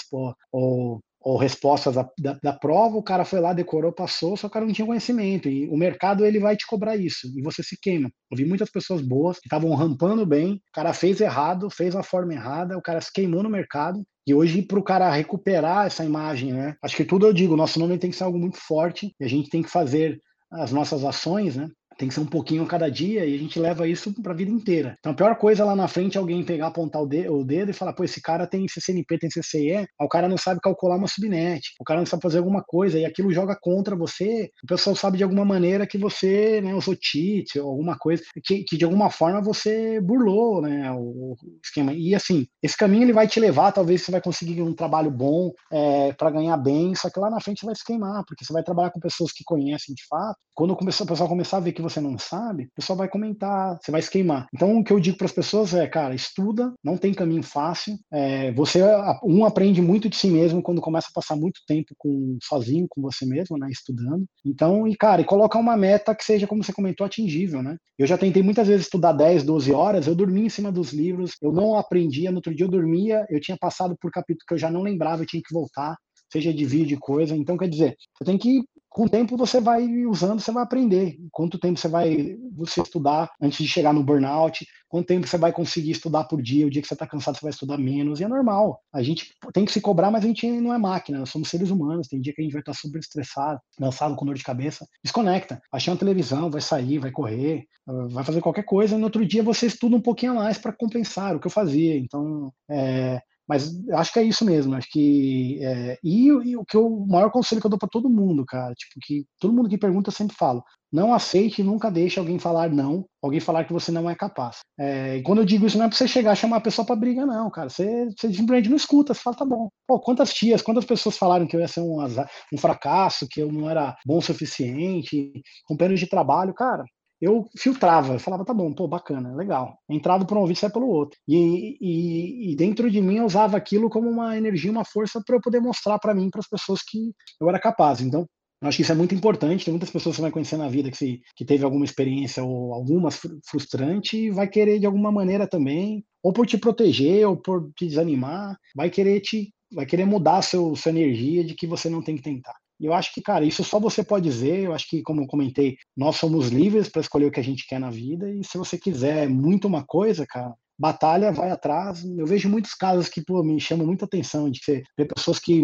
ou, ou respostas da, da, da, prova, o cara foi lá, decorou, passou, só que o cara não tinha conhecimento, e o mercado ele vai te cobrar isso, e você se queima. Eu vi muitas pessoas boas que estavam rampando bem, o cara fez errado, fez a forma errada, o cara se queimou no mercado, e hoje, para o cara recuperar essa imagem, né? Acho que tudo eu digo, nosso nome tem que ser algo muito forte e a gente tem que fazer as nossas ações, né? Tem que ser um pouquinho a cada dia e a gente leva isso para a vida inteira. Então a pior coisa lá na frente é alguém pegar, apontar o dedo, o e falar, pô, esse cara tem CCNP, tem CCE, o cara não sabe calcular uma subnet, o cara não sabe fazer alguma coisa e aquilo joga contra você. O pessoal sabe de alguma maneira que você né, usou cheat alguma coisa, que, que de alguma forma você burlou né, o, esquema. E assim, esse caminho ele vai te levar, talvez você vai conseguir um trabalho bom é, para ganhar bem, só que lá na frente vai se queimar, porque você vai trabalhar com pessoas que conhecem de fato. Quando o pessoal começar a ver que você não sabe, o pessoal vai comentar, você vai se queimar. Então, o que eu digo para as pessoas é, cara, estuda, não tem caminho fácil. É, você, um, aprende muito de si mesmo quando começa a passar muito tempo com sozinho, com você mesmo, né, estudando. Então, e cara, e colocar uma meta que seja, como você comentou, atingível, né? Eu já tentei muitas vezes estudar 10, 12 horas, eu dormia em cima dos livros, eu não aprendia, no outro dia eu dormia, eu tinha passado por capítulo que eu já não lembrava, eu tinha que voltar seja de vídeo, coisa. Então, quer dizer, você tem que com o tempo você vai usando, você vai aprender. Quanto tempo você vai você estudar antes de chegar no burnout? Quanto tempo você vai conseguir estudar por dia? O dia que você está cansado, você vai estudar menos. E é normal. A gente tem que se cobrar, mas a gente não é máquina. Nós somos seres humanos. Tem dia que a gente vai estar super estressado, cansado, com dor de cabeça. Desconecta. Achar uma televisão, vai sair, vai correr, vai fazer qualquer coisa. E no outro dia você estuda um pouquinho a mais para compensar o que eu fazia. Então, é, mas acho que é isso mesmo. Acho que. É, e, e, o que eu, o maior conselho que eu dou para todo mundo, cara, tipo, que todo mundo que pergunta eu sempre falo: não aceite e nunca deixe alguém falar não, alguém falar que você não é capaz. É, e quando eu digo isso, não é para você chegar chamar a pessoa para briga, não, cara. Você, você simplesmente não escuta, você fala, tá bom. Pô, quantas tias, quantas pessoas falaram que eu ia ser um, azar, um fracasso, que eu não era bom o suficiente, companheiros de trabalho, cara eu filtrava, falava, tá bom, pô, bacana, legal. Entrado por um ouvido, sai pelo outro. E, e, e, dentro de mim eu usava aquilo como uma energia, uma força para eu poder mostrar para mim, para as pessoas que eu era capaz. Então, eu acho que isso é muito importante. Tem muitas pessoas que você vai conhecer na vida que, se, que teve alguma experiência ou alguma frustrante e vai querer de alguma maneira também, ou por te proteger, ou por te desanimar, vai querer te vai querer mudar seu, sua energia de que você não tem que tentar. E eu acho que, cara, isso só você pode dizer. Eu acho que, como eu comentei, nós somos livres para escolher o que a gente quer na vida. E se você quiser muito uma coisa, cara, batalha, vai atrás. Eu vejo muitos casos que pô, me chamam muita atenção, de ver pessoas que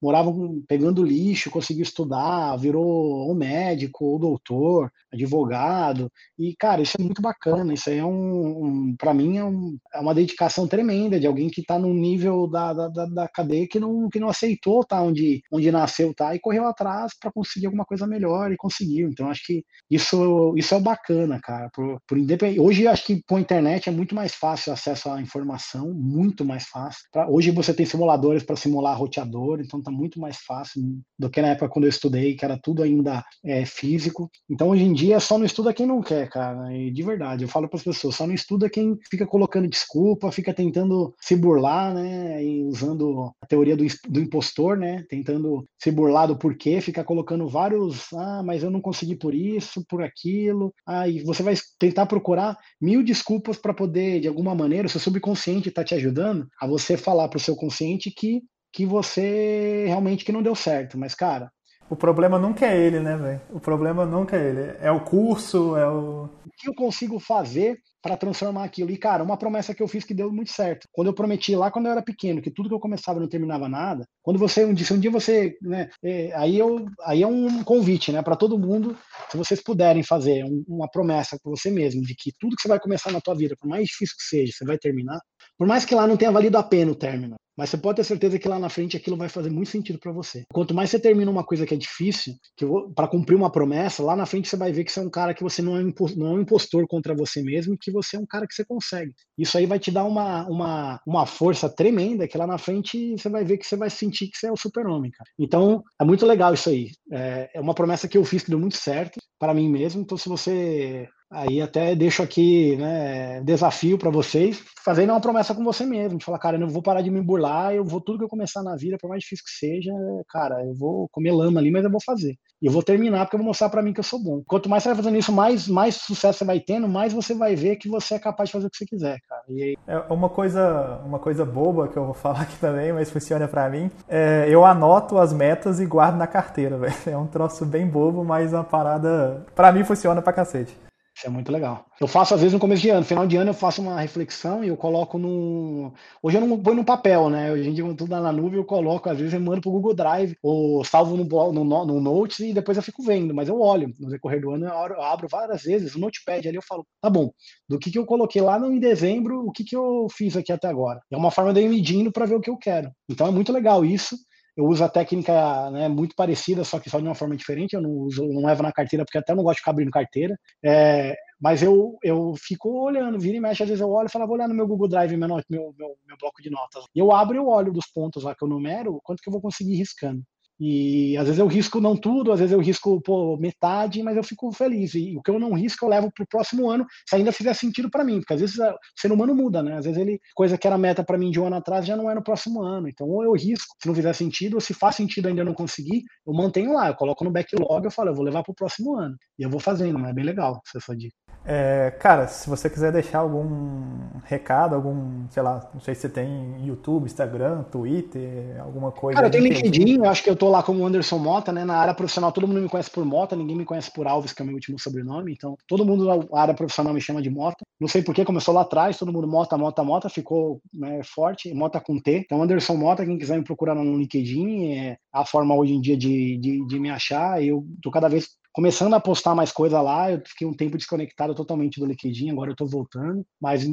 moravam pegando lixo, conseguiu estudar, virou ou médico ou doutor, advogado. E, cara, isso é muito bacana. Isso aí é um, um para mim, é, um, é, uma dedicação tremenda de alguém que está no nível da, da, da, cadeia que não, que não aceitou tá onde, onde nasceu, tá? E correu atrás para conseguir alguma coisa melhor e conseguiu. Então, acho que isso, isso é bacana, cara. Por, por independ... Hoje, acho que com a internet é muito mais fácil acesso à informação, muito mais fácil. Pra... Hoje você tem simuladores para simular roteador, então tá muito mais fácil do que na época quando eu estudei, que era tudo ainda é, físico. Então, hoje em dia, só não estuda quem não quer, cara. E de verdade, eu falo para as pessoas, só não estuda quem fica colocando desculpa, fica tentando se burlar, né? E usando a teoria do, do impostor, né? Tentando se burlar do porquê, fica colocando vários, ah, mas eu não consegui por isso, por aquilo. Ah, e você vai tentar procurar mil desculpas para poder, de alguma maneira, o seu subconsciente está te ajudando a você falar para o seu consciente que que você realmente que não deu certo. Mas, cara, o problema nunca é ele, né, velho? O problema nunca é ele. É o curso, é o. O que eu consigo fazer para transformar aquilo? E, cara, uma promessa que eu fiz que deu muito certo. Quando eu prometi lá, quando eu era pequeno, que tudo que eu começava não terminava nada. Quando você, um dia, um dia você, né, é, aí, eu, aí é um convite, né, para todo mundo, se vocês puderem fazer um, uma promessa com você mesmo, de que tudo que você vai começar na tua vida, por mais difícil que seja, você vai terminar. Por mais que lá não tenha valido a pena o término, mas você pode ter certeza que lá na frente aquilo vai fazer muito sentido para você. Quanto mais você termina uma coisa que é difícil, que para cumprir uma promessa, lá na frente você vai ver que você é um cara que você não é, não é um impostor contra você mesmo, que você é um cara que você consegue. Isso aí vai te dar uma, uma, uma força tremenda, que lá na frente você vai ver que você vai sentir que você é o super-homem, cara. Então, é muito legal isso aí. É, é uma promessa que eu fiz que deu muito certo para mim mesmo. Então, se você Aí até deixo aqui, né, desafio para vocês, fazendo uma promessa com você mesmo, de falar, cara, eu não vou parar de me burlar, eu vou tudo que eu começar na vida, por mais difícil que seja, cara, eu vou comer lama ali, mas eu vou fazer. E eu vou terminar porque eu vou mostrar para mim que eu sou bom. Quanto mais você vai fazendo isso, mais mais sucesso você vai tendo, mais você vai ver que você é capaz de fazer o que você quiser, cara. E aí... É uma coisa, uma coisa boba que eu vou falar aqui também, mas funciona para mim. É, eu anoto as metas e guardo na carteira, velho. É um troço bem bobo, mas uma parada para mim funciona pra cacete. Isso é muito legal. Eu faço, às vezes, no começo de ano. Final de ano eu faço uma reflexão e eu coloco no. Hoje eu não ponho no papel, né? Hoje em dia, tudo na nuvem, eu coloco, às vezes eu mando pro Google Drive, ou salvo no, no, no Notes e depois eu fico vendo. Mas eu olho. No decorrer do ano, eu abro várias vezes o Notepad ali, eu falo, tá bom, do que, que eu coloquei lá no, em dezembro, o que, que eu fiz aqui até agora. É uma forma de eu ir medindo para ver o que eu quero. Então é muito legal isso eu uso a técnica né, muito parecida, só que só de uma forma diferente. Eu não uso, não levo na carteira, porque até não gosto de ficar abrindo carteira. É, mas eu, eu fico olhando, vira e mexe, às vezes eu olho e falo, ah, vou olhar no meu Google Drive, meu, meu, meu, meu bloco de notas. E eu abro e eu olho dos pontos lá que eu numero, quanto que eu vou conseguir riscando. E às vezes eu risco não tudo, às vezes eu risco pô, metade, mas eu fico feliz. E o que eu não risco, eu levo para o próximo ano, se ainda fizer sentido para mim, porque às vezes o ser humano muda, né? Às vezes ele, coisa que era meta para mim de um ano atrás, já não é no próximo ano. Então, ou eu risco, se não fizer sentido, ou se faz sentido ainda não conseguir, eu mantenho lá, eu coloco no backlog, eu falo, eu vou levar para o próximo ano. E eu vou fazendo, mas é bem legal essa dica. É, cara, se você quiser deixar algum recado, algum, sei lá, não sei se você tem YouTube, Instagram, Twitter, alguma coisa. Cara, eu tenho LinkedIn, eu acho que eu tô lá como Anderson Mota, né? Na área profissional, todo mundo me conhece por Mota, ninguém me conhece por Alves, que é o meu último sobrenome. Então, todo mundo na área profissional me chama de Mota. Não sei por que começou lá atrás, todo mundo Mota, Mota, Mota, ficou né, forte, Mota com T. Então, Anderson Mota, quem quiser me procurar no LinkedIn, é a forma hoje em dia de, de, de me achar. Eu tô cada vez começando a postar mais coisa lá. Eu fiquei um tempo desconectado totalmente do LinkedIn, agora eu estou voltando. Mas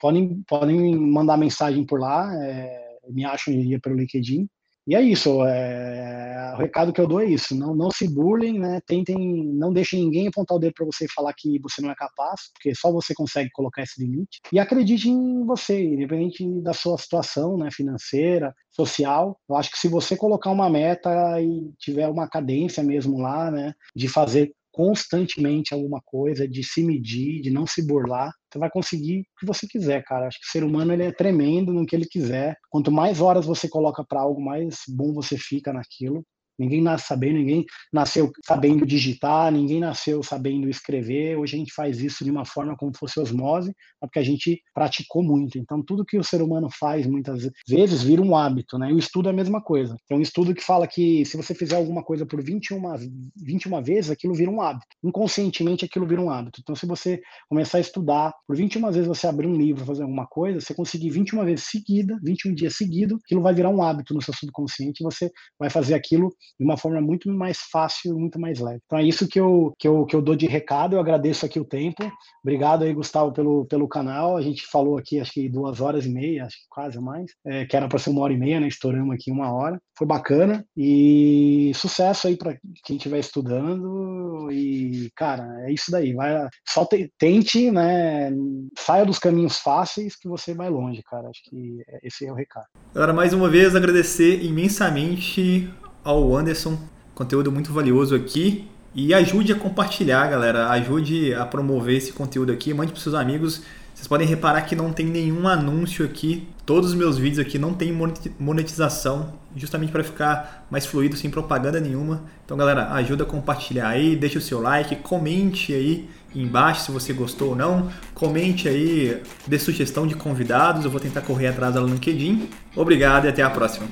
podem, podem mandar mensagem por lá, é, me acham dia pelo LinkedIn. E é isso, é, o recado que eu dou é isso, não, não se burlem, né, tentem, não deixem ninguém apontar o dedo para você e falar que você não é capaz, porque só você consegue colocar esse limite, e acredite em você, independente da sua situação, né, financeira, social, eu acho que se você colocar uma meta e tiver uma cadência mesmo lá, né, de fazer constantemente alguma coisa, de se medir, de não se burlar, você vai conseguir o que você quiser, cara. Acho que o ser humano ele é tremendo no que ele quiser. Quanto mais horas você coloca para algo, mais bom você fica naquilo. Ninguém nasce sabendo, ninguém nasceu sabendo digitar, ninguém nasceu sabendo escrever. Hoje a gente faz isso de uma forma como fosse osmose, porque a gente praticou muito. Então, tudo que o ser humano faz muitas vezes vira um hábito, né? E o estudo é a mesma coisa. Tem um estudo que fala que se você fizer alguma coisa por 21, 21 vezes, aquilo vira um hábito. Inconscientemente, aquilo vira um hábito. Então, se você começar a estudar, por 21 vezes você abrir um livro, fazer alguma coisa, você conseguir 21 vezes seguida, 21 dias seguidos, aquilo vai virar um hábito no seu subconsciente e você vai fazer aquilo de uma forma muito mais fácil, muito mais leve. Então é isso que eu, que eu, que eu dou de recado, eu agradeço aqui o tempo. Obrigado aí, Gustavo, pelo, pelo canal. A gente falou aqui, acho que duas horas e meia, acho que quase mais, é, que era para ser uma hora e meia, né? Estouramos aqui uma hora. Foi bacana e sucesso aí para quem estiver estudando. E, cara, é isso daí. Vai, só te, tente, né? Saia dos caminhos fáceis que você vai longe, cara. Acho que esse é o recado. Agora, mais uma vez, agradecer imensamente ao Anderson. Conteúdo muito valioso aqui. E ajude a compartilhar, galera. Ajude a promover esse conteúdo aqui. Mande para seus amigos. Vocês podem reparar que não tem nenhum anúncio aqui. Todos os meus vídeos aqui não tem monetização, justamente para ficar mais fluido, sem propaganda nenhuma. Então, galera, ajuda a compartilhar aí, deixa o seu like, comente aí embaixo se você gostou ou não. Comente aí, dê sugestão de convidados. Eu vou tentar correr atrás da LinkedIn. Obrigado e até a próxima.